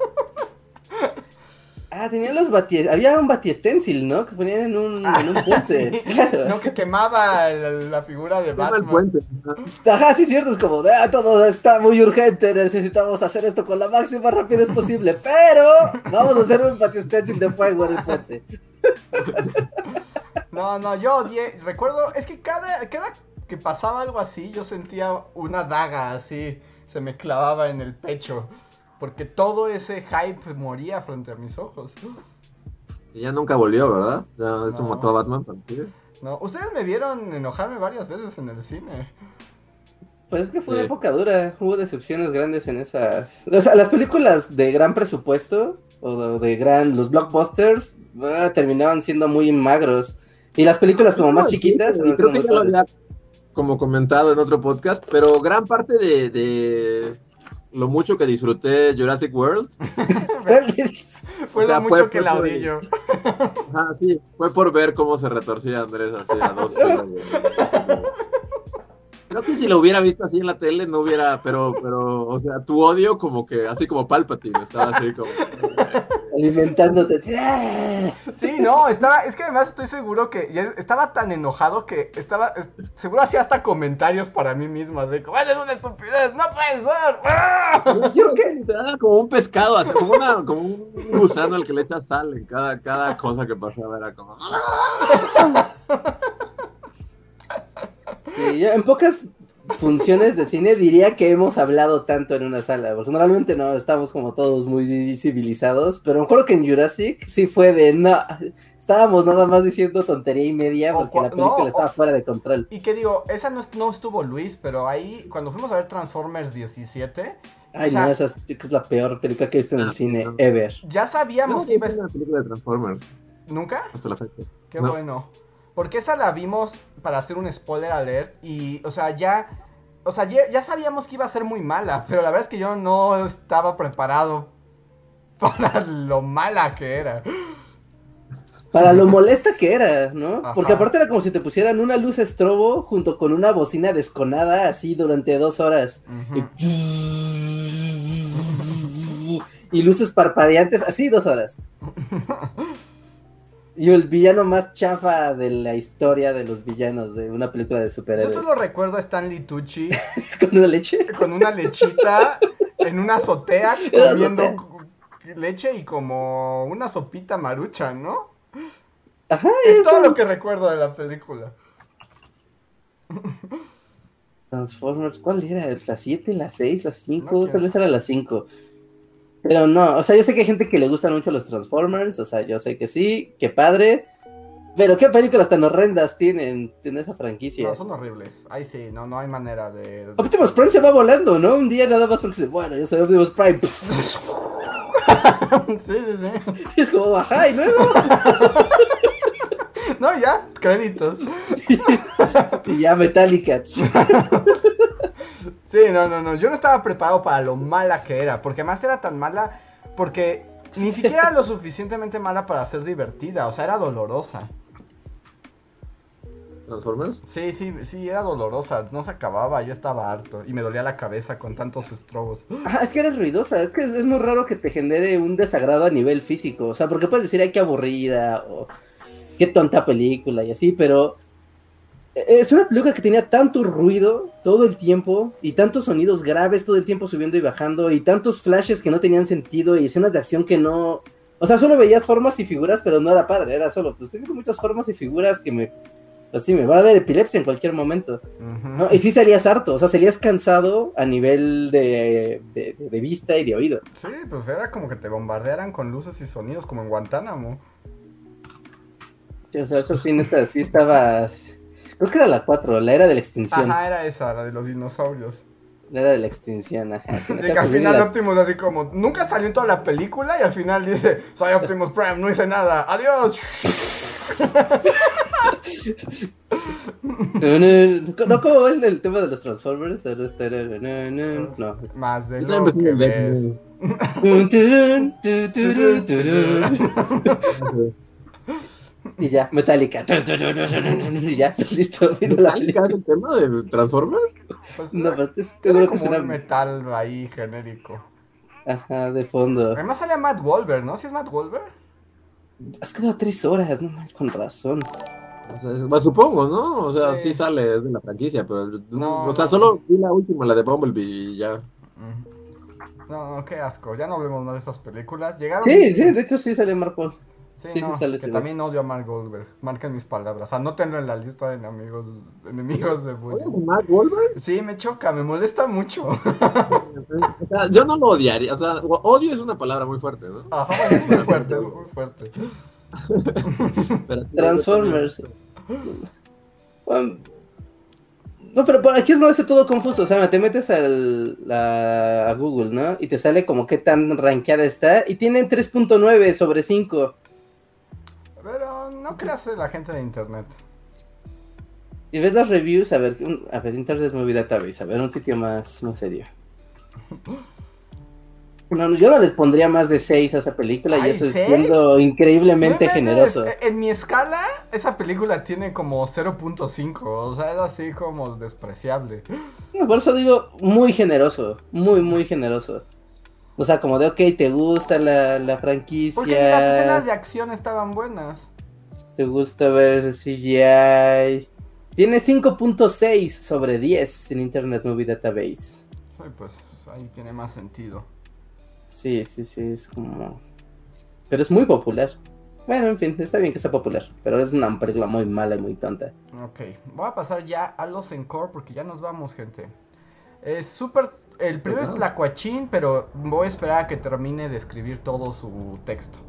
Ah, tenían los bati... Había un batiestencil, ¿no? Que ponían en un, en un puente. Sí. (laughs) Claro. No, que quemaba la, la figura de Quema el Batman. puente. Ajá. Ajá, sí, es cierto. Es como, de, ah, todo está muy urgente. Necesitamos hacer esto con la máxima rapidez posible. Pero vamos a hacer un batiestencil de fuego en el puente. (laughs) No, no, yo odié. Recuerdo, es que cada, cada que pasaba algo así, yo sentía una daga así. Se me clavaba en el pecho. Porque todo ese hype moría frente a mis ojos. Y ya nunca volvió, ¿verdad? Ya eso No. mató a Batman para ti. No, ustedes me vieron enojarme varias veces en el cine. Pues es que fue una época dura. Hubo decepciones grandes en esas. O sea, las películas de gran presupuesto o de, gran. Los blockbusters ah, terminaban siendo muy magros. Y las películas como más Sí, chiquitas. creo que ya lo había como comentado en otro podcast, pero gran parte de, de lo mucho que disfruté Jurassic World. (laughs) Fue O sea, lo mucho fue que la odié yo. (laughs) ajá, sí, fue por ver cómo se retorcía Andrés así a dos (laughs) Creo que si lo hubiera visto así en la tele no hubiera, pero, pero, o sea, tu odio como que, así como Palpatine, estaba así como... alimentándote. así. Sí, no, estaba, es que además estoy seguro que ya estaba tan enojado que estaba, es- seguro hacía hasta comentarios para mí mismo, así como, ¡eres una estupidez! ¡No puede ser! Yo que literal era como un pescado, así, como, una, como un gusano al que le echa sal en cada, cada cosa que pasaba, era como... Sí, yo en pocas funciones de cine diría que hemos hablado tanto en una sala, porque normalmente no, estamos como todos muy civilizados, pero me acuerdo que en Jurassic sí fue de no, estábamos nada más diciendo tontería y media O porque la película no, estaba o- fuera de control. Y que digo, esa no, es- no estuvo Luis, pero ahí, cuando fuimos a ver Transformers 17, Ay, o sea- no, esa es, es la peor película que he visto en el cine ever. ya sabíamos no que iba a... una película de Transformers ¿Nunca? hasta la fecha. Qué No. bueno. Porque esa la vimos para hacer un spoiler alert y, o sea, ya... O sea, ya, ya sabíamos que iba a ser muy mala, pero la verdad es que yo no estaba preparado (laughs) para lo mala que era. Para lo molesta que era, ¿no? Ajá. Porque aparte era como si te pusieran una luz estrobo junto con una bocina desconada así durante dos horas. Y, y luces parpadeantes, así dos horas. (laughs) Y el villano más chafa de la historia de los villanos de una película de Yo superhéroes. solo recuerdo a Stanley Tucci (laughs) Con una leche. con una lechita en una azotea (laughs) comiendo azotea. leche y como una sopita marucha, ¿no? Ajá, Es todo lo que recuerdo de la película. Transformers, ¿cuál era? ¿La 7, la 6, la 5? No, quién Tal vez era la 5. Pero no, o sea, yo sé que hay gente que le gustan mucho los Transformers, o sea, yo sé que sí, que padre. Pero qué películas tan horrendas tienen en esa franquicia. No, son horribles. Ahí sí, no, no hay manera de... Optimus Prime se va volando, ¿no? Un día nada más porque se, bueno, yo soy Optimus Prime. (laughs) sí, sí, sí. Y (laughs) es como, ajá, y luego. (laughs) No, ya, créditos. Y ya Metallica. Sí, no, no, no. Yo no estaba preparado para lo mala que era. Porque además era tan mala. Porque ni siquiera era lo (laughs) suficientemente mala para ser divertida. O sea, era dolorosa. ¿Transformers? Sí, sí, sí, era dolorosa. No se acababa. Yo estaba harto. Y me dolía la cabeza con tantos estrobos. (gasps) Ah, es que eres ruidosa, es que es, es muy raro que te genere un desagrado a nivel físico. O sea, porque puedes decir, ay, qué aburrida, o qué tonta película y así, pero es una película que tenía tanto ruido todo el tiempo y tantos sonidos graves todo el tiempo subiendo y bajando y tantos flashes que no tenían sentido y escenas de acción que no... O sea, solo veías formas y figuras, pero no era padre, era solo, pues estoy viendo muchas formas y figuras que me... Así me va a dar epilepsia en cualquier momento. Y sí serías harto, o sea, serías cansado a nivel de, de- de vista y de oído. Sí, pues era como que te bombardearan con luces y sonidos como en Guantánamo. Sí, O sea, eso sí, neta, sí estabas... Creo que era la 4, la era de la extinción. Ajá, era esa, la de los dinosaurios. La era de la extinción, ajá. (laughs) sí, que al final la- Optimus así como, nunca salió en toda la película y al final dice, soy Optimus Prime, no hice nada, adiós. (laughs) No, ¿cómo es el tema de los Transformers? No, este era- no, no, no. Más de lo que ves. (laughs) Y ya, Metallica. Y ya, (laughs) listo. ¿Metallica es el tema de Transformers? Pues, No, pero es tiene seguro que suena. un metal ahí genérico. Ajá, de fondo. Además sale a Matt Wolver, ¿no? ¿Sí es Matt Wolver? Has quedado tres horas, no manches, con razón. O sea, es- pues, supongo, ¿no? O sea, Sí. sí. sale, es de la franquicia, pero. No, o sea, solo vi la última, la de Bumblebee y ya. Mm. No, no, qué asco. Ya no hablemos más de esas películas. Llegaron. Sí, sí, de hecho sí sale Mark. Sí, sí, no, sí sale que también odio a Mark Goldberg. Marquen mis palabras. Anótenlo en la lista de enemigos, enemigos de Bully. ¿Odias a Mark Wahlberg? Sí, me choca, me molesta mucho. (laughs) O sea, yo no lo odiaría. O sea, o- odio es una palabra muy fuerte, ¿no? Ajá, es muy fuerte, es muy fuerte. (laughs) Pero sí, Transformers. Bueno, no, pero por aquí es donde hace todo confuso. O sea, te metes al, la- a Google, ¿no? Y te sale como qué tan rankeada está. Y tiene 3.9 sobre 5. No creas en la gente de internet. Y ves las reviews, a ver, a ver, Internet Movie Database, a ver, un sitio más, más serio. (laughs) No, yo no les pondría más de 6 a esa película y eso es siendo increíblemente generoso. En mi escala, esa película tiene como 0.5. O sea, es así como despreciable. No, Por eso digo, muy generoso, muy, muy generoso. O sea, como de, ok, te gusta la, la franquicia, Porque las escenas de acción estaban buenas. Te gusta ver CGI. Tiene 5.6 sobre 10 en Internet Movie Database. Sí, pues ahí tiene más sentido. Sí, sí, sí, es como... Pero es muy popular. Bueno, en fin, está bien que sea popular, pero es una película muy mala y muy tonta. Ok, voy a pasar ya a los encore porque ya nos vamos, gente. Es súper... El primero es Tlacuachín, pero voy a esperar a que termine de escribir todo su texto.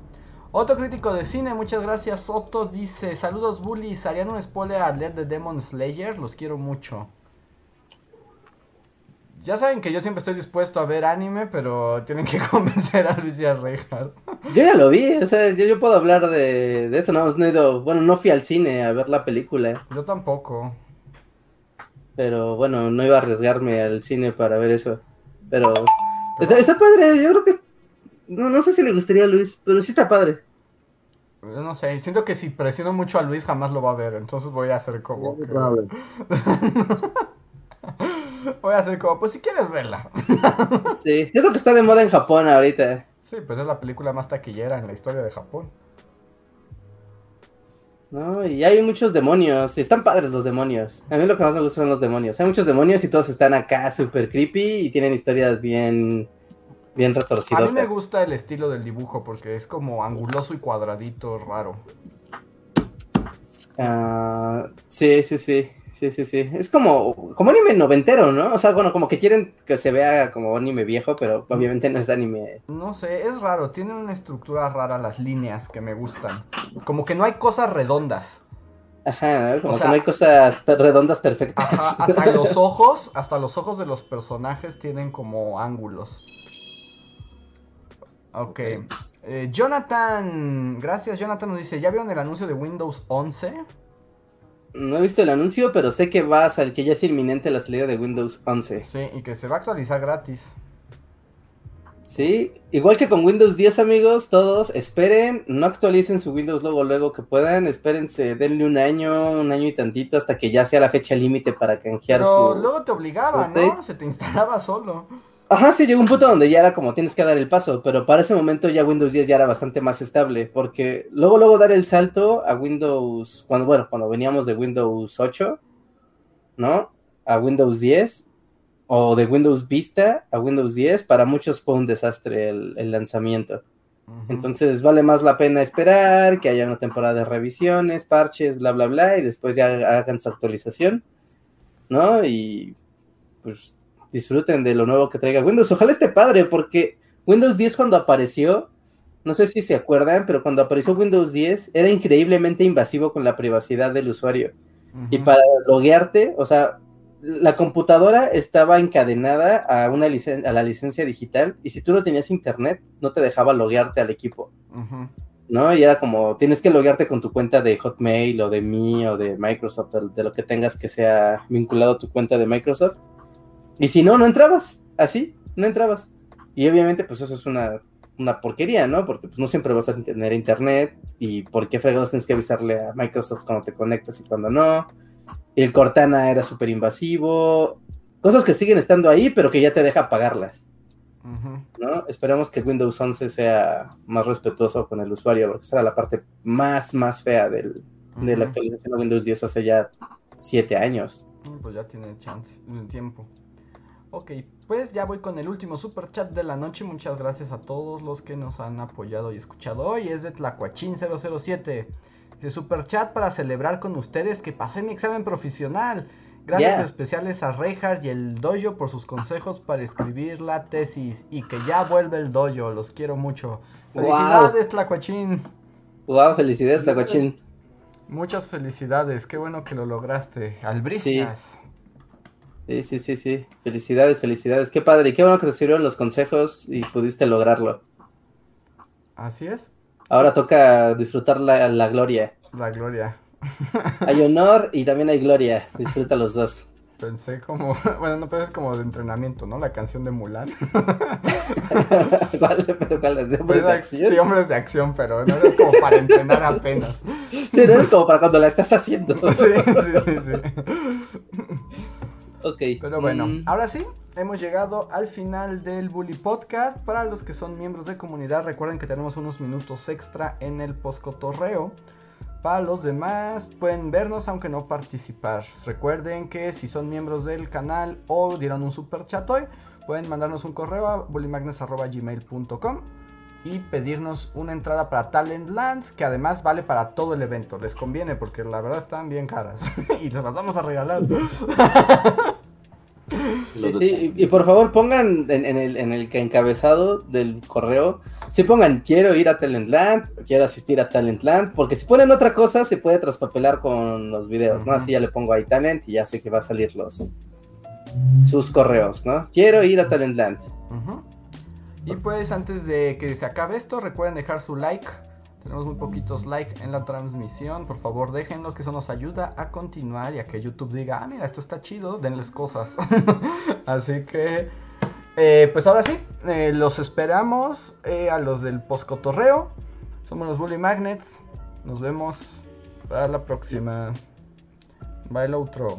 Otro crítico de cine, muchas gracias. Otto dice, saludos bullies, ¿harían un spoiler alert de Demon Slayer? Los quiero mucho. Ya saben que yo siempre estoy dispuesto a ver anime, pero tienen que (laughs) convencer a Luis y a Reinhardt. Yo ya lo vi, o sea, yo, yo puedo hablar de, de eso, no, no he ido, bueno, no fui al cine a ver la película, Yo tampoco. pero bueno, no iba a arriesgarme al cine para ver eso, pero está, está padre, yo creo que, no, no sé si le gustaría a Luis, pero sí está padre. Yo no sé, siento que si presiono mucho a Luis jamás lo va a ver, entonces voy a hacer como que... (laughs) Voy a hacer como, pues si quieres verla. (laughs) Sí, es lo que está de moda en Japón ahorita. Sí, pues es la película más taquillera en la historia de Japón. ¿no? Y hay muchos demonios, y están padres los demonios. A mí lo que más me gusta son los demonios. Hay muchos demonios y todos están acá súper creepy y tienen historias bien, bien A retorcidas. mí me gusta el estilo del dibujo porque es como anguloso y cuadradito, raro. Ah, sí, sí, sí. Sí, sí, sí. Es como, como anime noventero, ¿no? O sea, bueno, como que quieren que se vea como anime viejo, pero obviamente no es anime. No sé, es raro, tiene una estructura rara las líneas que me gustan. Como que no hay cosas redondas. Ajá, como O sea- que no hay cosas redondas perfectas. Ajá, hasta los (laughs) ojos, hasta los ojos de los personajes tienen como ángulos. Ok. Eh, Jonathan, gracias Jonathan nos dice, ¿ya vieron el anuncio de Windows 11? No he visto el anuncio, pero sé que va a salir, que ya es inminente la salida de Windows 11. Sí, y que se va a actualizar gratis. Sí, igual que con Windows 10, amigos, todos esperen, no actualicen su Windows luego, luego que puedan, espérense, denle un año, un año y tantito hasta que ya sea la fecha límite para canjear Pero su... luego te obligaba, ¿no? Se te instalaba solo. Ajá, sí, llegó un punto donde ya era como tienes que dar el paso, pero para ese momento ya Windows 10 ya era bastante más estable, porque luego, luego dar el salto a Windows, cuando, bueno, cuando veníamos de Windows 8, ¿no? A Windows 10, o de Windows Vista a Windows 10, para muchos fue un desastre el, el lanzamiento. Entonces vale más la pena esperar, que haya una temporada de revisiones, parches, bla, bla, bla, y después ya hagan su actualización, ¿no? Y pues disfruten de lo nuevo que traiga Windows. Ojalá esté padre, porque Windows 10 cuando apareció, no sé si se acuerdan, pero cuando apareció Windows 10 era increíblemente invasivo con la privacidad del usuario. Y para loguearte, o sea, la computadora estaba encadenada a, una a la licencia digital y si tú no tenías internet, no te dejaba loguearte al equipo. ¿no? Y era como, tienes que loguearte con tu cuenta de Hotmail o de Me o de Microsoft, de, de lo que tengas que sea vinculado a tu cuenta de Microsoft. Y si no, no entrabas, así, no entrabas. Y obviamente, pues eso es una una porquería, ¿no? Porque pues, no siempre vas a tener internet y por qué fregados tienes que avisarle a Microsoft cuando te conectas y cuando no. El Cortana era súper invasivo. Cosas que siguen estando ahí, pero que ya te deja pagarlas. ¿no? Esperemos que Windows 11 sea más respetuoso con el usuario, porque esa era la parte más, más fea del, de la actualización de Windows 10 hace ya siete años. Pues ya tiene chance, tiempo. Ok, pues ya voy con el último super chat de la noche. Muchas gracias a todos los que nos han apoyado y escuchado hoy. Es de Tlacuachín007. Dice super chat para celebrar con ustedes que pasé mi examen profesional. Gracias especiales a Reinhardt y el dojo por sus consejos para escribir la tesis y que ya vuelve el dojo. Los quiero mucho. Felicidades, Tlacuachín. Wow, felicidades, Tlacuachín. Muchas felicidades, qué bueno que lo lograste. Albricias. Sí. Sí, sí, sí, Felicidades, felicidades. Qué padre. Qué bueno que te sirvieron los consejos y pudiste lograrlo. Así es. Ahora toca disfrutar la, la gloria. La gloria. (laughs) Hay honor y también hay gloria. Disfruta los dos. Pensé como, (laughs) bueno, no, pero es como de entrenamiento, ¿no? La canción de Mulan. (laughs) ¿Cuál, pero cuál es? ¿De hombres de acción? Sí, hombres de acción, pero no es como para entrenar apenas. Sí, no es como para cuando la estás haciendo. Sí, sí, sí, sí. Ok. Pero bueno, mm. ahora sí, hemos llegado al final del Bully Podcast. Para los que son miembros de comunidad, recuerden que tenemos unos minutos extra en el postcotorreo. Para los demás pueden vernos aunque no participar. Recuerden que si son miembros del canal o dieron un super chat hoy, pueden mandarnos un correo a bullymagnes.gmail.com y pedirnos una entrada para Talent Lands que además vale para todo el evento. Les conviene porque la verdad están bien caras (laughs) y se las vamos a regalar. (laughs) Sí, y, por favor pongan en, el, en el encabezado del correo, si pongan quiero ir a Talentland, quiero asistir a Talentland, porque si ponen otra cosa se puede traspapelar con los videos, ¿no? Así ya le pongo ahí Talent y ya sé que va a salir los sus correos, ¿no? Quiero ir a Talentland. Y pues antes de que se acabe esto, recuerden dejar su like tenemos muy poquitos likes en la transmisión. Por favor, déjenlo que eso nos ayuda a continuar y a que YouTube diga, ah, mira, esto está chido, denles cosas. (laughs) Así que, eh, pues ahora sí, eh, los esperamos eh, a los del postcotorreo. Somos los Bully Magnets. Nos vemos para la próxima. Bye, outro.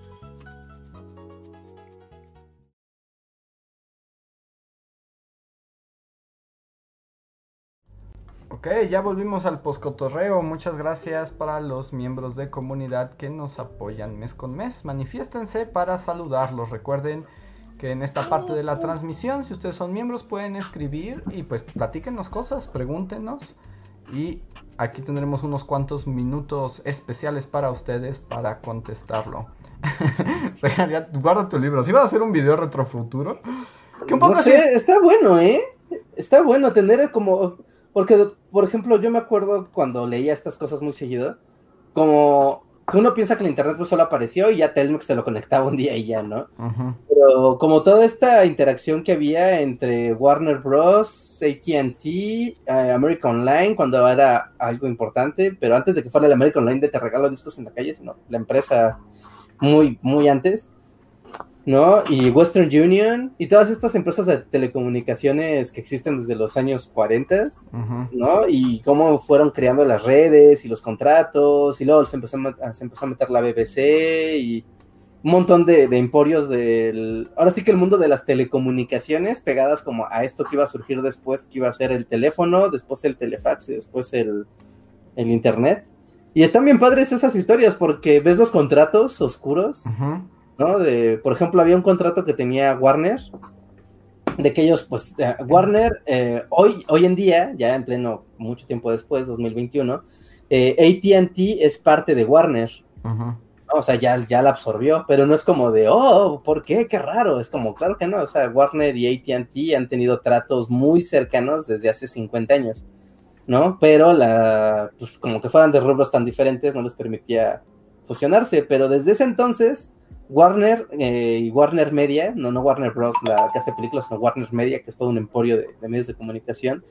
Ok, ya volvimos al poscotorreo. Muchas gracias para los miembros de comunidad que nos apoyan mes con mes. Manifiéstense para saludarlos. Recuerden que en esta parte de la transmisión, si ustedes son miembros, pueden escribir y pues platíquenos cosas, pregúntenos. Y aquí tendremos unos cuantos minutos especiales para ustedes para contestarlo. (laughs) guarda tu libro. Si vas a hacer un video retrofuturo, que un poco está bueno, ¿eh? Está bueno tener como porque, por ejemplo, yo me acuerdo cuando leía estas cosas muy seguido, como que uno piensa que el internet pues solo apareció y ya Telmex te lo conectaba un día y ya, ¿no? Pero como toda esta interacción que había entre Warner Bros., ATT, eh, American Online, cuando era algo importante, pero antes de que fuera el American Online de te regalo discos en la calle, sino la empresa muy, muy antes ¿no? Y Western Union y todas estas empresas de telecomunicaciones que existen desde los años 40, ¿no? Y cómo fueron creando las redes y los contratos, y luego se empezó a, se empezó a meter la BBC y un montón de, emporios del... Ahora sí que el mundo de las telecomunicaciones pegadas como a esto que iba a surgir después, que iba a ser el teléfono, después el telefax y después el, el internet. Y están bien padres esas historias porque ves los contratos oscuros. De, por ejemplo, había un contrato que tenía Warner, de que ellos, pues, eh, Warner, eh, hoy, hoy en día, ya en pleno, mucho tiempo después, 2021, eh, ATT es parte de Warner. O sea, ya, ya la absorbió, pero no es como de, oh, ¿por qué? Qué raro. Es como, claro que no. O sea, Warner y ATT han tenido tratos muy cercanos desde hace 50 años, ¿no? Pero la, pues, como que fueran de rubros tan diferentes, no les permitía fusionarse, pero desde ese entonces Warner eh, y Warner Media, no, no Warner Bros., la que hace películas, sino Warner Media, que es todo un emporio de, de medios de comunicación,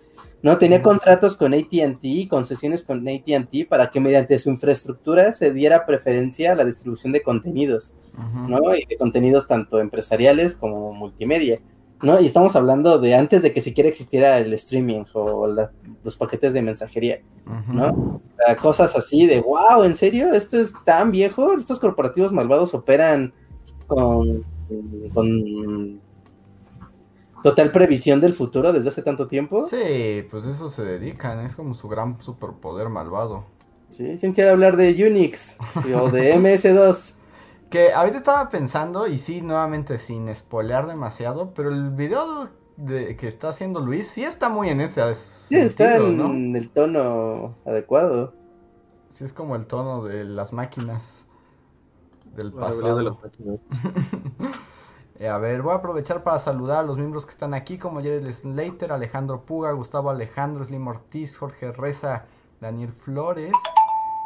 ¿no? Tenía contratos con ATT, concesiones con ATT, para que mediante su infraestructura se diera preferencia a la distribución de contenidos. ¿no? Y de contenidos tanto empresariales como multimedia, ¿no? Y estamos hablando de antes de que siquiera existiera el streaming o la- los paquetes de mensajería. ¿no? Cosas así de, wow, ¿en serio? ¿Esto es tan viejo? ¿Estos corporativos malvados operan con, con total previsión del futuro desde hace tanto tiempo? Sí, pues eso se dedican, es como su gran superpoder malvado. Sí, ¿quién quiere hablar de Unix (laughs) o de MS2? Que ahorita estaba pensando, y sí, nuevamente sin spoilear demasiado, pero el video de, que está haciendo Luis sí está muy en ese Sí, está en ¿no? el tono adecuado. Sí, es como el tono de las máquinas del rebelión de pasado. las máquinas. (laughs) Eh, a ver, voy a aprovechar para saludar a los miembros que están aquí, como Jared Slater, Alejandro Puga, Gustavo Alejandro, Slim Ortiz, Jorge Reza, Daniel Flores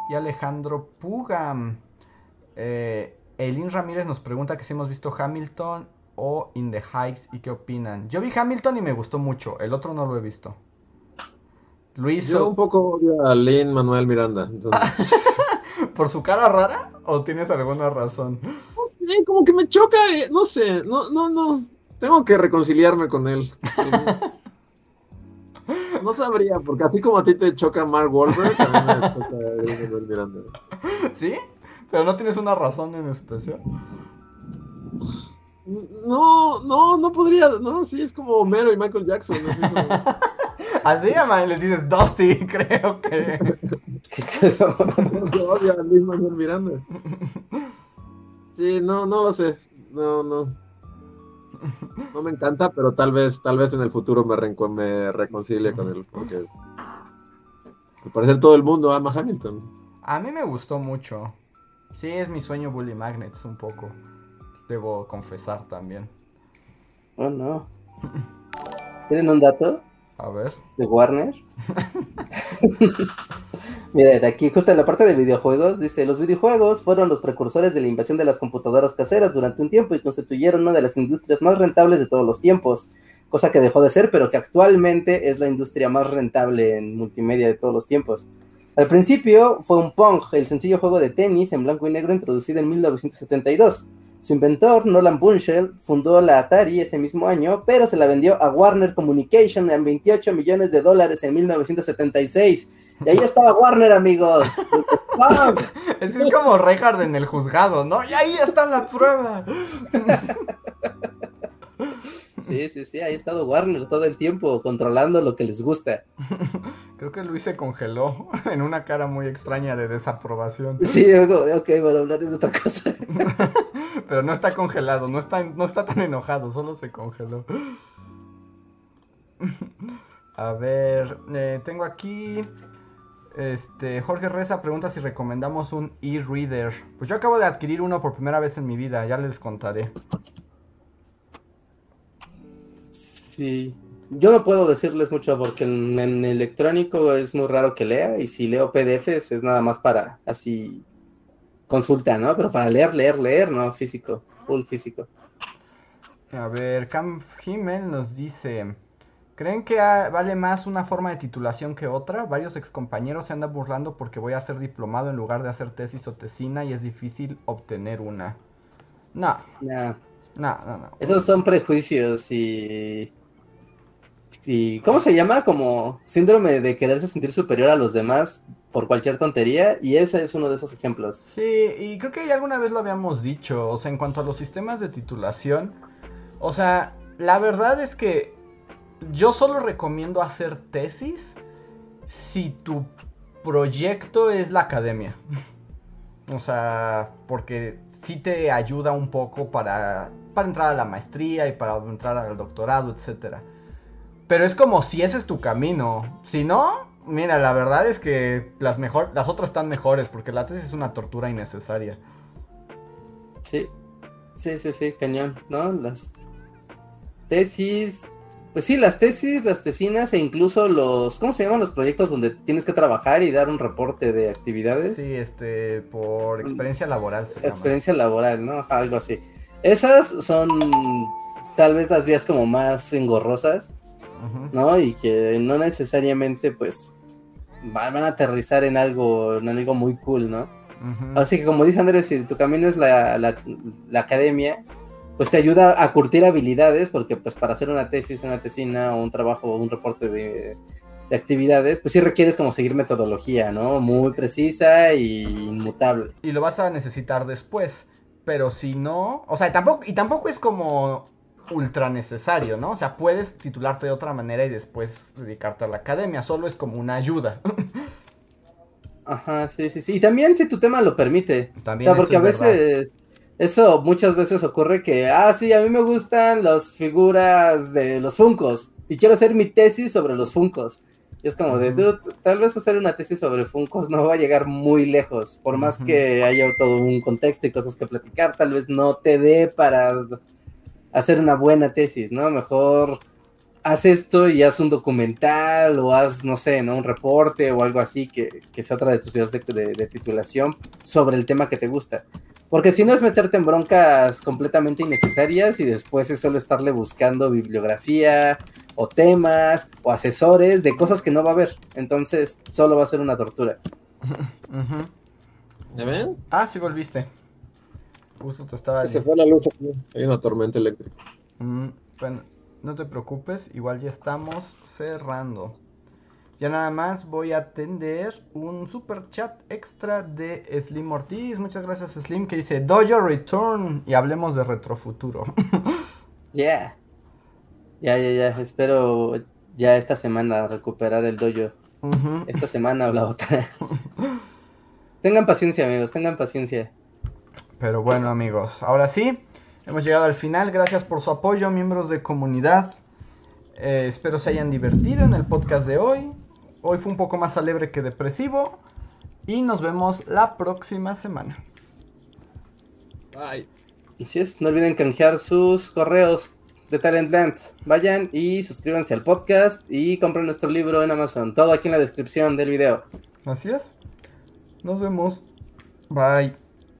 y Alejandro Puga. Eh, Elin Ramírez nos pregunta que si hemos visto Hamilton o In the Heights y qué opinan. Yo vi Hamilton y me gustó mucho, el otro no lo he visto. Luis, Yo un poco odio a Lin Manuel Miranda. entonces, (laughs) ¿por su cara rara o tienes alguna razón? no sé, como que me choca, eh, no sé, no, no, no. Tengo que reconciliarme con él. (laughs) No sabría, porque así como a ti te choca Mark Wahlberg, mí me choca Lin Manuel Miranda. ¿Sí? Pero no tienes una razón en especial. No, no, no podría, no, sí, es como Homero y Michael Jackson. así como- (laughs) Así llaman, le dices Dusty, (laughs) creo que. (laughs) Yo odio a Lin Manuel Miranda. Sí, no, no lo sé. No, no. No me encanta, pero tal vez, tal vez en el futuro me, reencu- me reconcilie con él, porque al parecer todo el mundo ama Hamilton. A mí me gustó mucho. Sí, es mi sueño Bully Magnets un poco. Debo confesar también. Oh, no. (laughs) ¿Tienen un dato A ver. de Warner? (laughs) Miren, aquí justo en la parte de videojuegos dice, los videojuegos fueron los precursores de la invasión de las computadoras caseras durante un tiempo y constituyeron una de las industrias más rentables de todos los tiempos, cosa que dejó de ser, pero que actualmente es la industria más rentable en multimedia de todos los tiempos. Al principio fue un Pong, el sencillo juego de tenis en blanco y negro introducido en 1972. Su inventor, Nolan Bunchel, fundó la Atari ese mismo año, pero se la vendió a Warner Communication en 28 millones de dólares en 1976. Y ahí estaba Warner, amigos. (laughs) Es como Reinhardt en el juzgado, ¿no? Y ahí está la prueba. (laughs) Sí, sí, sí, ahí ha estado Warner todo el tiempo controlando lo que les gusta. (laughs) Creo que Luis se congeló (laughs) en una cara muy extraña de desaprobación. Sí, ok, bueno, hablar de otra cosa. (laughs) Pero no está congelado, no está, no está tan enojado, solo se congeló. A ver, eh, tengo aquí. Este, Jorge Reza pregunta si recomendamos un e-reader. Pues yo acabo de adquirir uno por primera vez en mi vida, ya les contaré. Sí. Yo no puedo decirles mucho porque en, en electrónico es muy raro que lea y si leo PDFs es nada más para así consulta, ¿no? Pero para leer, leer, leer, no físico, full físico. A ver, Cam Himmel nos dice: ¿Creen que vale más una forma de titulación que otra? Varios excompañeros se andan burlando porque voy a ser diplomado en lugar de hacer tesis o tesina y es difícil obtener una. No, no, no, no. Esos son prejuicios y... y... ¿Cómo se llama? Como síndrome de quererse sentir superior a los demás por cualquier tontería y ese es uno de esos ejemplos. Sí, y creo que ya alguna vez lo habíamos dicho, o sea, en cuanto a los sistemas de titulación, o sea, la verdad es que yo solo recomiendo hacer tesis si tu proyecto es la academia. (laughs) O sea, porque sí te ayuda un poco para, para entrar a la maestría y para entrar al doctorado, etcétera. Pero es como si ese es tu camino. Si no, mira, la verdad es que las, mejor, las otras están mejores porque la tesis es una tortura innecesaria. Sí, sí, sí, sí, cañón, ¿no? Las tesis Pues sí, las tesis, las tesinas e incluso los, ¿cómo se llaman los proyectos donde tienes que trabajar y dar un reporte de actividades? Sí, este, por experiencia laboral se llama. Experiencia laboral, ¿no? Algo así. Esas son tal vez las vías como más engorrosas, ¿no? Y que no necesariamente, pues, van a aterrizar en algo, en algo muy cool, ¿no? Así que como dice Andrés, si tu camino es la, la- la academia, pues te ayuda a curtir habilidades, porque pues para hacer una tesis, una tesina o un trabajo o un reporte de, de actividades, pues sí requieres como seguir metodología, ¿no? Muy precisa y inmutable. Y lo vas a necesitar después. Pero si no, o sea, tampoco, y tampoco es como ultra necesario, ¿no? O sea, puedes titularte de otra manera y después dedicarte a la academia, solo es como una ayuda. (laughs) Ajá, sí, sí, sí. Y también si tu tema lo permite. O También sea, porque a verdad. veces, eso muchas veces ocurre que, ah, sí, a mí me gustan las figuras de los Funcos y quiero hacer mi tesis sobre los Funcos. Y es como de, dude, tal vez hacer una tesis sobre Funcos no va a llegar muy lejos, por más que haya todo un contexto y cosas que platicar, tal vez no te dé para hacer una buena tesis, ¿no? Mejor haz esto y haz un documental o haz, no sé, ¿no? Un reporte o algo así que, que sea otra de tus videos de, de- de titulación sobre el tema que te gusta. Porque si no es meterte en broncas completamente innecesarias y después es solo estarle buscando bibliografía o temas o asesores de cosas que no va a haber. Entonces solo va a ser una tortura. (laughs) ¿Ya ven? Ah, sí volviste. Justo te estaba Es que se fue la luz aquí. Hay una tormenta eléctrica. Mm, bueno, no te preocupes, igual ya estamos cerrando. Ya nada más voy a atender un super chat extra de Slim Ortiz. Muchas gracias Slim que dice Dojo Return y hablemos de retrofuturo. (laughs) Ya. Ya, ya, ya. Espero ya esta semana recuperar el dojo. Esta semana o la otra. (laughs) tengan paciencia, amigos, tengan paciencia. Pero bueno amigos, ahora sí, hemos llegado al final. Gracias por su apoyo, miembros de comunidad. Eh, espero se hayan divertido en el podcast de hoy. Hoy fue un poco más alegre que depresivo. Y nos vemos la próxima semana. Bye. Así es, no olviden canjear sus correos de Talentland. Vayan y suscríbanse al podcast y compren nuestro libro en Amazon. Todo aquí en la descripción del video. Así es. Nos vemos. Bye.